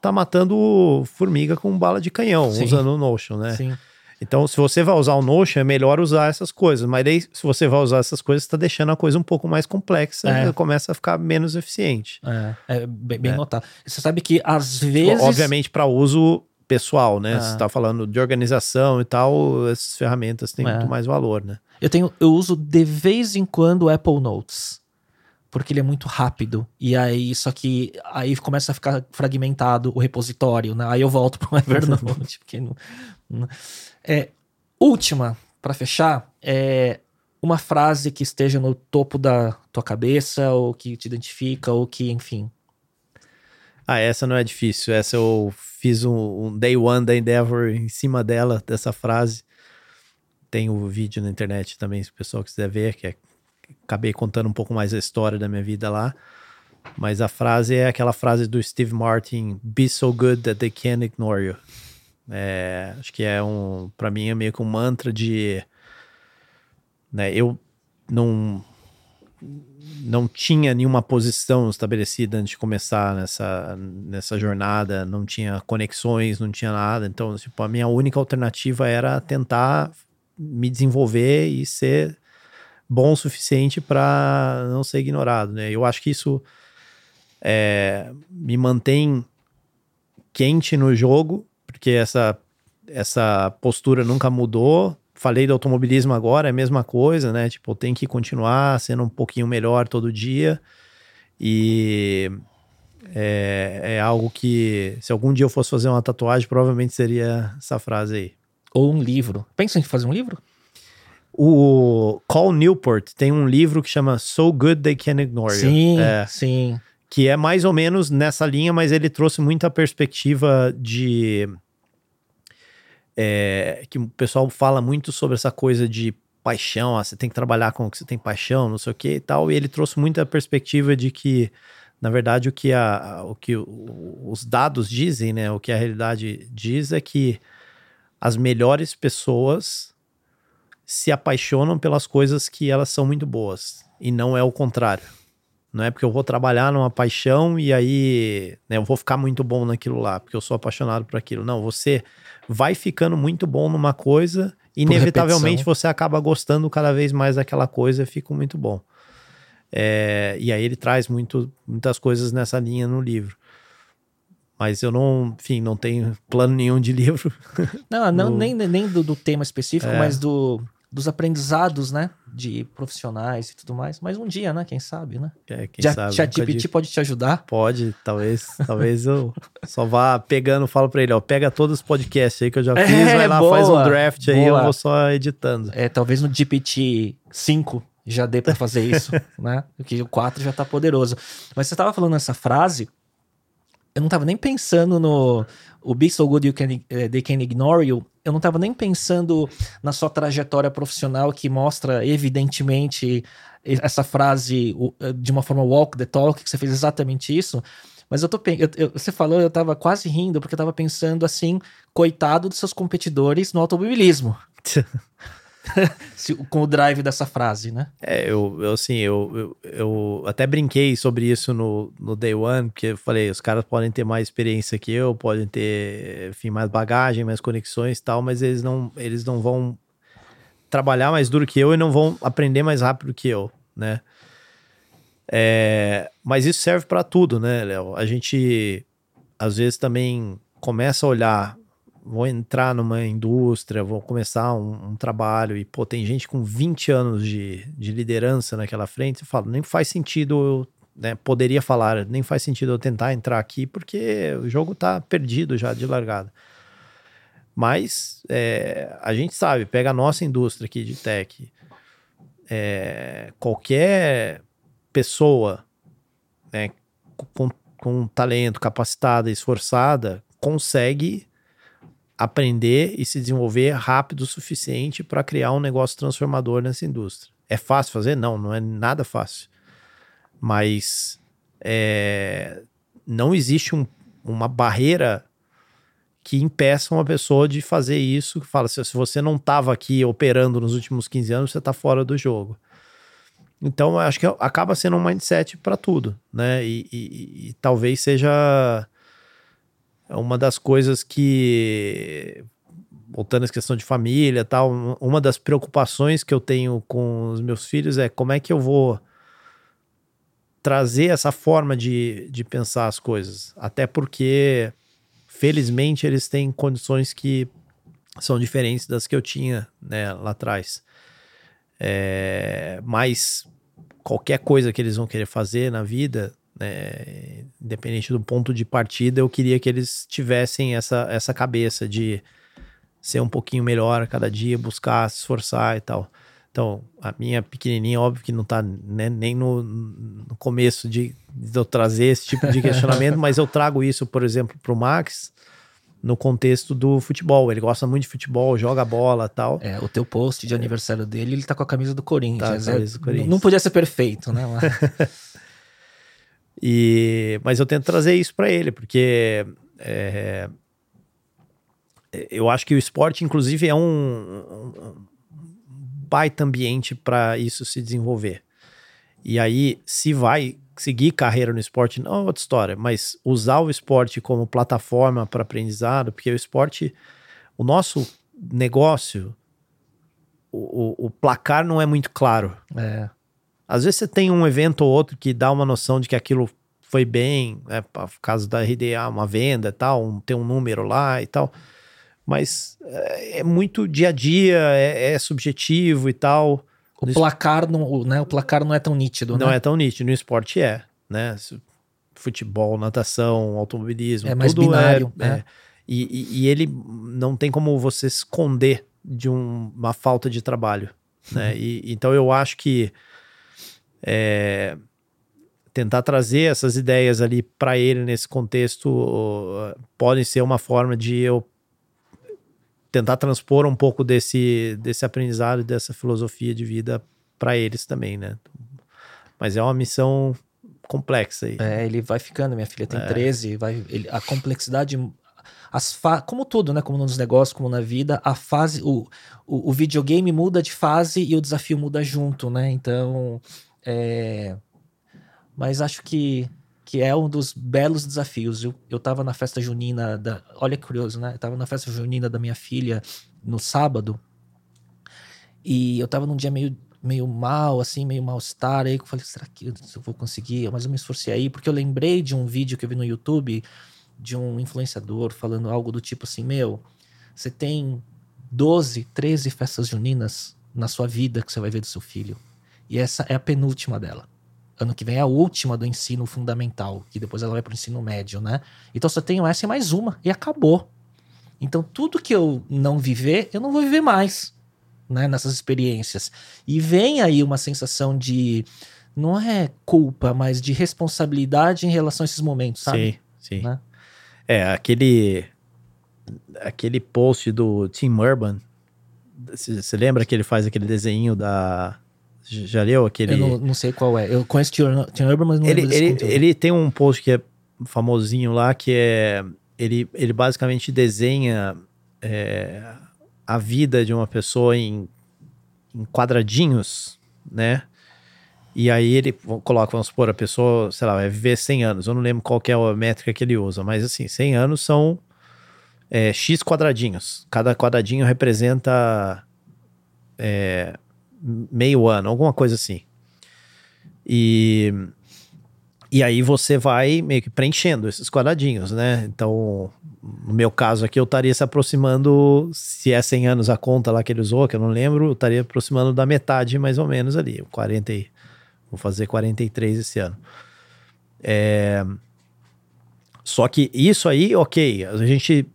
tá matando formiga com bala de canhão, Sim. usando o Notion, né? Sim. Então, se você vai usar o Notion, é melhor usar essas coisas. Mas daí, se você vai usar essas coisas, está deixando a coisa um pouco mais complexa é. e começa a ficar menos eficiente. É, é bem, bem é. notado. Você sabe que às vezes. Obviamente, para uso pessoal, né? Você está falando de organização e tal, essas ferramentas têm é. muito mais valor, né? Eu tenho, eu uso de vez em quando o Apple Notes porque ele é muito rápido. E aí, só que aí começa a ficar fragmentado o repositório, né? Aí eu volto para o [laughs] Evernote. porque não. É, última, para fechar, é uma frase que esteja no topo da tua cabeça, ou que te identifica, ou que, enfim. Ah, essa não é difícil. Essa eu fiz um, um day one da Endeavor em cima dela, dessa frase. Tem o vídeo na internet também, se o pessoal quiser ver, que é acabei contando um pouco mais a história da minha vida lá. Mas a frase é aquela frase do Steve Martin: Be so good that they can't ignore you. É, acho que é um, para mim é meio que um mantra de, né, eu não não tinha nenhuma posição estabelecida antes de começar nessa, nessa jornada, não tinha conexões, não tinha nada. Então, tipo, a minha única alternativa era tentar me desenvolver e ser bom o suficiente para não ser ignorado, né? Eu acho que isso é, me mantém quente no jogo, porque essa, essa postura nunca mudou. falei do automobilismo agora, é a mesma coisa, né? Tipo, tem que continuar sendo um pouquinho melhor todo dia. E é, é, algo que, se algum dia eu fosse fazer uma tatuagem, provavelmente seria essa frase aí. Ou um livro. Pensa em fazer um livro? O Call Newport tem um livro que chama So Good They Can Ignore sim, You. É, sim. Que é mais ou menos nessa linha, mas ele trouxe muita perspectiva de. É, que o pessoal fala muito sobre essa coisa de paixão, ah, você tem que trabalhar com o que você tem paixão, não sei o que e tal. E ele trouxe muita perspectiva de que, na verdade, o que, a, o que os dados dizem, né? O que a realidade diz é que as melhores pessoas se apaixonam pelas coisas que elas são muito boas e não é o contrário. Não é porque eu vou trabalhar numa paixão e aí né, eu vou ficar muito bom naquilo lá, porque eu sou apaixonado por aquilo. Não, você vai ficando muito bom numa coisa, inevitavelmente você acaba gostando cada vez mais daquela coisa e fica muito bom. É, e aí ele traz muito, muitas coisas nessa linha no livro. Mas eu não, enfim, não tenho plano nenhum de [laughs] livro. Não, não nem, nem do, do tema específico, é. mas do, dos aprendizados, né? De profissionais e tudo mais. Mas um dia, né? Quem sabe, né? É, quem Já, sabe. ChatGPT pode te ajudar? Pode, talvez. talvez eu só vá pegando, falo pra ele, ó, pega todos os podcasts aí que eu já [laughs] fiz, é, vai lá, boa, faz um draft aí, boa. eu vou só editando. É, talvez no GPT 5 já dê para fazer isso, [laughs] né? Porque o 4 já tá poderoso. Mas você tava falando essa frase, eu não tava nem pensando no o Be So Good You can, uh, They Can Ignore You, eu não estava nem pensando na sua trajetória profissional que mostra evidentemente essa frase eh, de uma forma walk the talk, que você fez exatamente isso. Mas eu tô eu, eu, você falou, eu tava quase rindo, porque eu tava pensando assim, coitado dos seus competidores no automobilismo. [laughs] [laughs] com o drive dessa frase, né? É, eu, eu assim, eu, eu, eu, até brinquei sobre isso no, no Day One, porque eu falei, os caras podem ter mais experiência que eu, podem ter, enfim, mais bagagem, mais conexões e tal, mas eles não, eles não vão trabalhar mais duro que eu e não vão aprender mais rápido que eu, né? É, mas isso serve para tudo, né, Léo? A gente às vezes também começa a olhar vou entrar numa indústria, vou começar um, um, trabalho e, pô, tem gente com 20 anos de, de liderança naquela frente, você fala, nem faz sentido eu, né, poderia falar, nem faz sentido eu tentar entrar aqui porque o jogo tá perdido já de largada. Mas é, a gente sabe, pega a nossa indústria aqui de tech, é, qualquer pessoa né, com, com talento, capacitada, esforçada, consegue aprender e se desenvolver rápido o suficiente para criar um negócio transformador nessa indústria. É fácil fazer? Não, não é nada fácil. Mas é, não existe um, uma barreira que impeça uma pessoa de fazer isso. Que fala, se, se você não estava aqui operando nos últimos 15 anos, você está fora do jogo. Então, acho que acaba sendo um mindset para tudo, né? E, e, e, talvez seja uma das coisas que voltando à questão de família tal, uma das preocupações que eu tenho com os meus filhos é como é que eu vou trazer essa forma de, de pensar as coisas. Até porque, felizmente, eles têm condições que são diferentes das que eu tinha né, lá atrás. É, mas qualquer coisa que eles vão querer fazer na vida, né, independente do ponto de partida, eu queria que eles tivessem essa, essa cabeça de ser um pouquinho melhor a cada dia, buscar, se esforçar e tal. Então, a minha pequenininha, óbvio que não tá né, nem no, no começo de, de, eu trazer esse tipo de questionamento, [laughs] mas eu trago isso, por exemplo, pro Max no contexto do futebol. Ele gosta muito de futebol, joga bola tal. É, o teu post de aniversário dele, ele tá com a camisa do Corinthians. Tá, camisa do Corinthians. Não podia ser perfeito, né? [laughs] E, mas eu tento trazer isso para ele, porque é, eu acho que o esporte, inclusive, é um, um baita ambiente para isso se desenvolver. E aí, se vai seguir carreira no esporte, não é outra história, mas usar o esporte como plataforma para aprendizado, porque o esporte, o nosso negócio, o, o, o placar não é muito claro. É. Às vezes você tem um evento ou outro que dá uma noção de que aquilo foi bem, né, por causa da RDA, uma venda e tal, um, tem um número lá e tal. Mas é, é muito dia a dia, é, é subjetivo e tal. O placar, não, né? o placar não é tão nítido, Não né? é tão nítido. No esporte é, né? Futebol, natação, automobilismo, É mais tudo binário, é, né? é. E, e- e ele não tem como você esconder de um- uma falta de trabalho, né? E, então eu acho que é, tentar trazer essas ideias ali para ele nesse contexto podem ser uma forma de eu tentar transpor um pouco desse, desse aprendizado, dessa filosofia de vida para eles também, né? Mas é uma missão complexa aí. É, ele vai ficando, minha filha tem É. 13, vai, ele- a complexidade, as fa como tudo, né? Como nos negócios, como na vida, a fase, o, o, o videogame muda de fase e o desafio muda junto, né? Então, é, mas acho que, que é um dos belos desafios. Eu, eu tava na festa junina, da, olha que curioso, né? Eu tava na festa junina da minha filha no sábado e eu tava num dia meio meio mal, assim, meio mal-estar. Aí eu falei, será que eu vou conseguir? Mas eu me esforcei aí, porque eu lembrei de um vídeo que eu vi no YouTube de um influenciador falando algo do tipo assim: Meu, você tem 12, 13 festas juninas na sua vida que você vai ver do seu filho. E essa é a penúltima dela. Ano que vem é a última do ensino fundamental, que depois ela vai pro ensino médio, né? Então só tenho essa e mais uma, e acabou. Então tudo que eu não viver, eu não vou viver mais né, nessas experiências. E vem aí uma sensação de não é culpa, mas de responsabilidade em relação a esses momentos, sabe? Sim, sim. Né? É, aquele aquele post do Tim Urban, você lembra que ele faz aquele desenho da já leu aquele Eu não, não sei qual é. Eu conheço Tim Urban, mas não ele, lembro desse ele, ele tem um post que é famosinho lá, que é. Ele, ele basicamente desenha é, a vida de uma pessoa em, em quadradinhos, né? E aí ele coloca, vamos supor, a pessoa, sei lá, vai viver 100 anos. Eu não lembro qual é a métrica que ele usa, mas assim, 100 anos são é, X quadradinhos. Cada quadradinho representa é, meio ano, alguma coisa assim. E, e aí você vai meio que preenchendo esses quadradinhos, né? Então, no meu caso aqui, eu estaria se aproximando, se é 100 anos a conta lá que ele usou, que eu não lembro, eu estaria aproximando da metade mais ou menos ali, 40 e, vou fazer 43 esse ano. É, só que isso aí, ok, a gente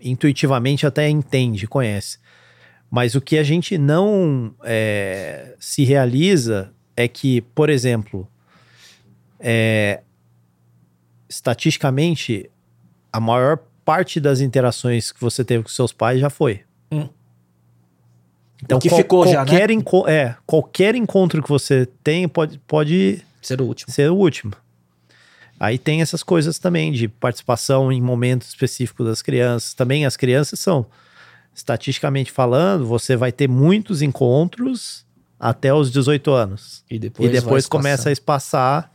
intuitivamente até entende, conhece. Mas o que a gente não é, se realiza é que, por exemplo, é, estatisticamente, a maior parte das interações que você teve com seus pais já foi. Hum. Então, O que qual- ficou já, né? qualquer é, qualquer encontro que você tem pode, pode Ser o último. ser o último. Aí tem essas coisas também de participação em momentos específicos das crianças. Também as crianças são, estatisticamente falando, você vai ter muitos encontros até os 18 anos. E depois, e depois começa a espaçar.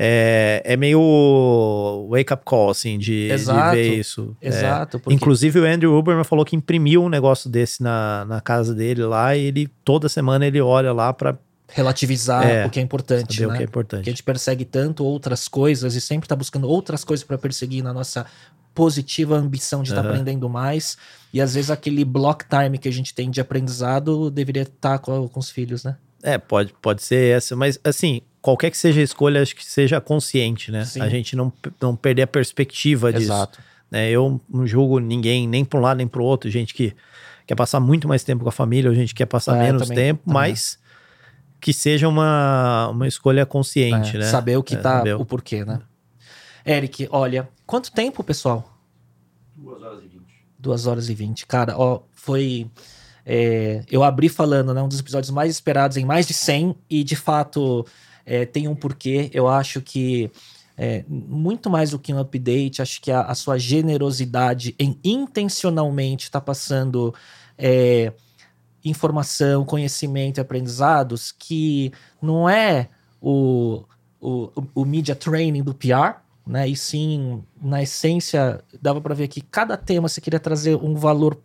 É, é meio wake-up call, assim, de, de Exato, ver isso. É, Exato. Porque Inclusive o Andrew Uberman falou que imprimiu um negócio desse na, na casa dele lá e ele toda semana ele olha lá pra relativizar É, o que é importante, né? o que é Porque a importante. gente persegue tanto outras coisas e sempre tá buscando outras coisas para perseguir na nossa positiva ambição de estar Aham. aprendendo mais. E às vezes aquele block time que a gente tem de aprendizado deveria estar com, com os filhos, né? É, pode, pode ser essa, mas assim, qualquer que seja a escolha, acho que seja consciente, né? Sim. A gente não, não perder a perspectiva disso. Exato. Né? Eu não julgo ninguém, nem para um lado nem para o outro. Gente que quer passar muito mais tempo com a família, ou gente que quer passar É, menos também, tempo, também. mas que seja uma, uma escolha consciente, É, né? Saber o que É, tá, o porquê, né? Eric, olha, quanto tempo, pessoal? 2 horas e 20. Duas horas e vinte. Cara, ó, foi. é, eu abri falando, né? Um dos episódios mais esperados em mais de 100, e de fato é, tem um porquê. Eu acho que. é, muito mais do que um update, acho que a, a sua generosidade em intencionalmente estar passando é, informação, conhecimento e aprendizados que não é o, o, o media training do PR, né? E sim, na essência, dava para ver que cada tema você queria trazer um valor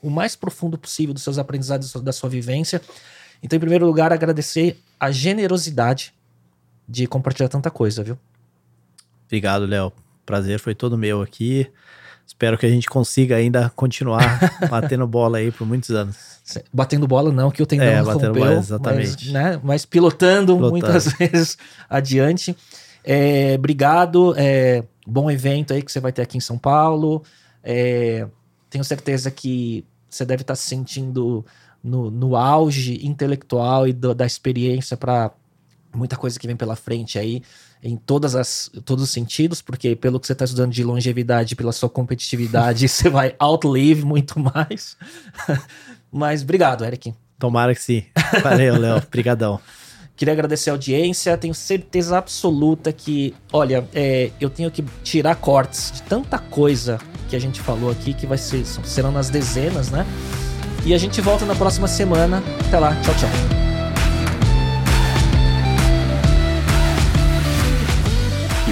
o mais profundo possível dos seus aprendizados, da sua vivência. Então, em primeiro lugar, agradecer a generosidade de compartilhar tanta coisa, viu? Obrigado, Léo. Prazer foi todo meu aqui. Espero que a gente consiga ainda continuar [laughs] batendo bola aí por muitos anos. Batendo bola não, que o tendão É, batendo rompeu, bola, exatamente. Mas, né, mas pilotando, Pilotando. muitas [laughs] vezes adiante. É, obrigado, é, bom evento aí que você vai ter aqui em São Paulo. É, tenho certeza que você deve estar se sentindo no, no auge intelectual e do- da experiência para muita coisa que vem pela frente aí, em todas as, todos os sentidos, porque pelo que você está estudando de longevidade, pela sua competitividade, [laughs] você vai outlive muito mais. [laughs] Mas obrigado, Eric. Tomara que sim. Valeu, Léo. [laughs] Obrigadão. Queria agradecer a audiência. Tenho certeza absoluta que, olha, é, eu tenho que tirar cortes de tanta coisa que a gente falou aqui, que vai ser, serão nas dezenas, né? E a gente volta na próxima semana. Até lá. Tchau, tchau.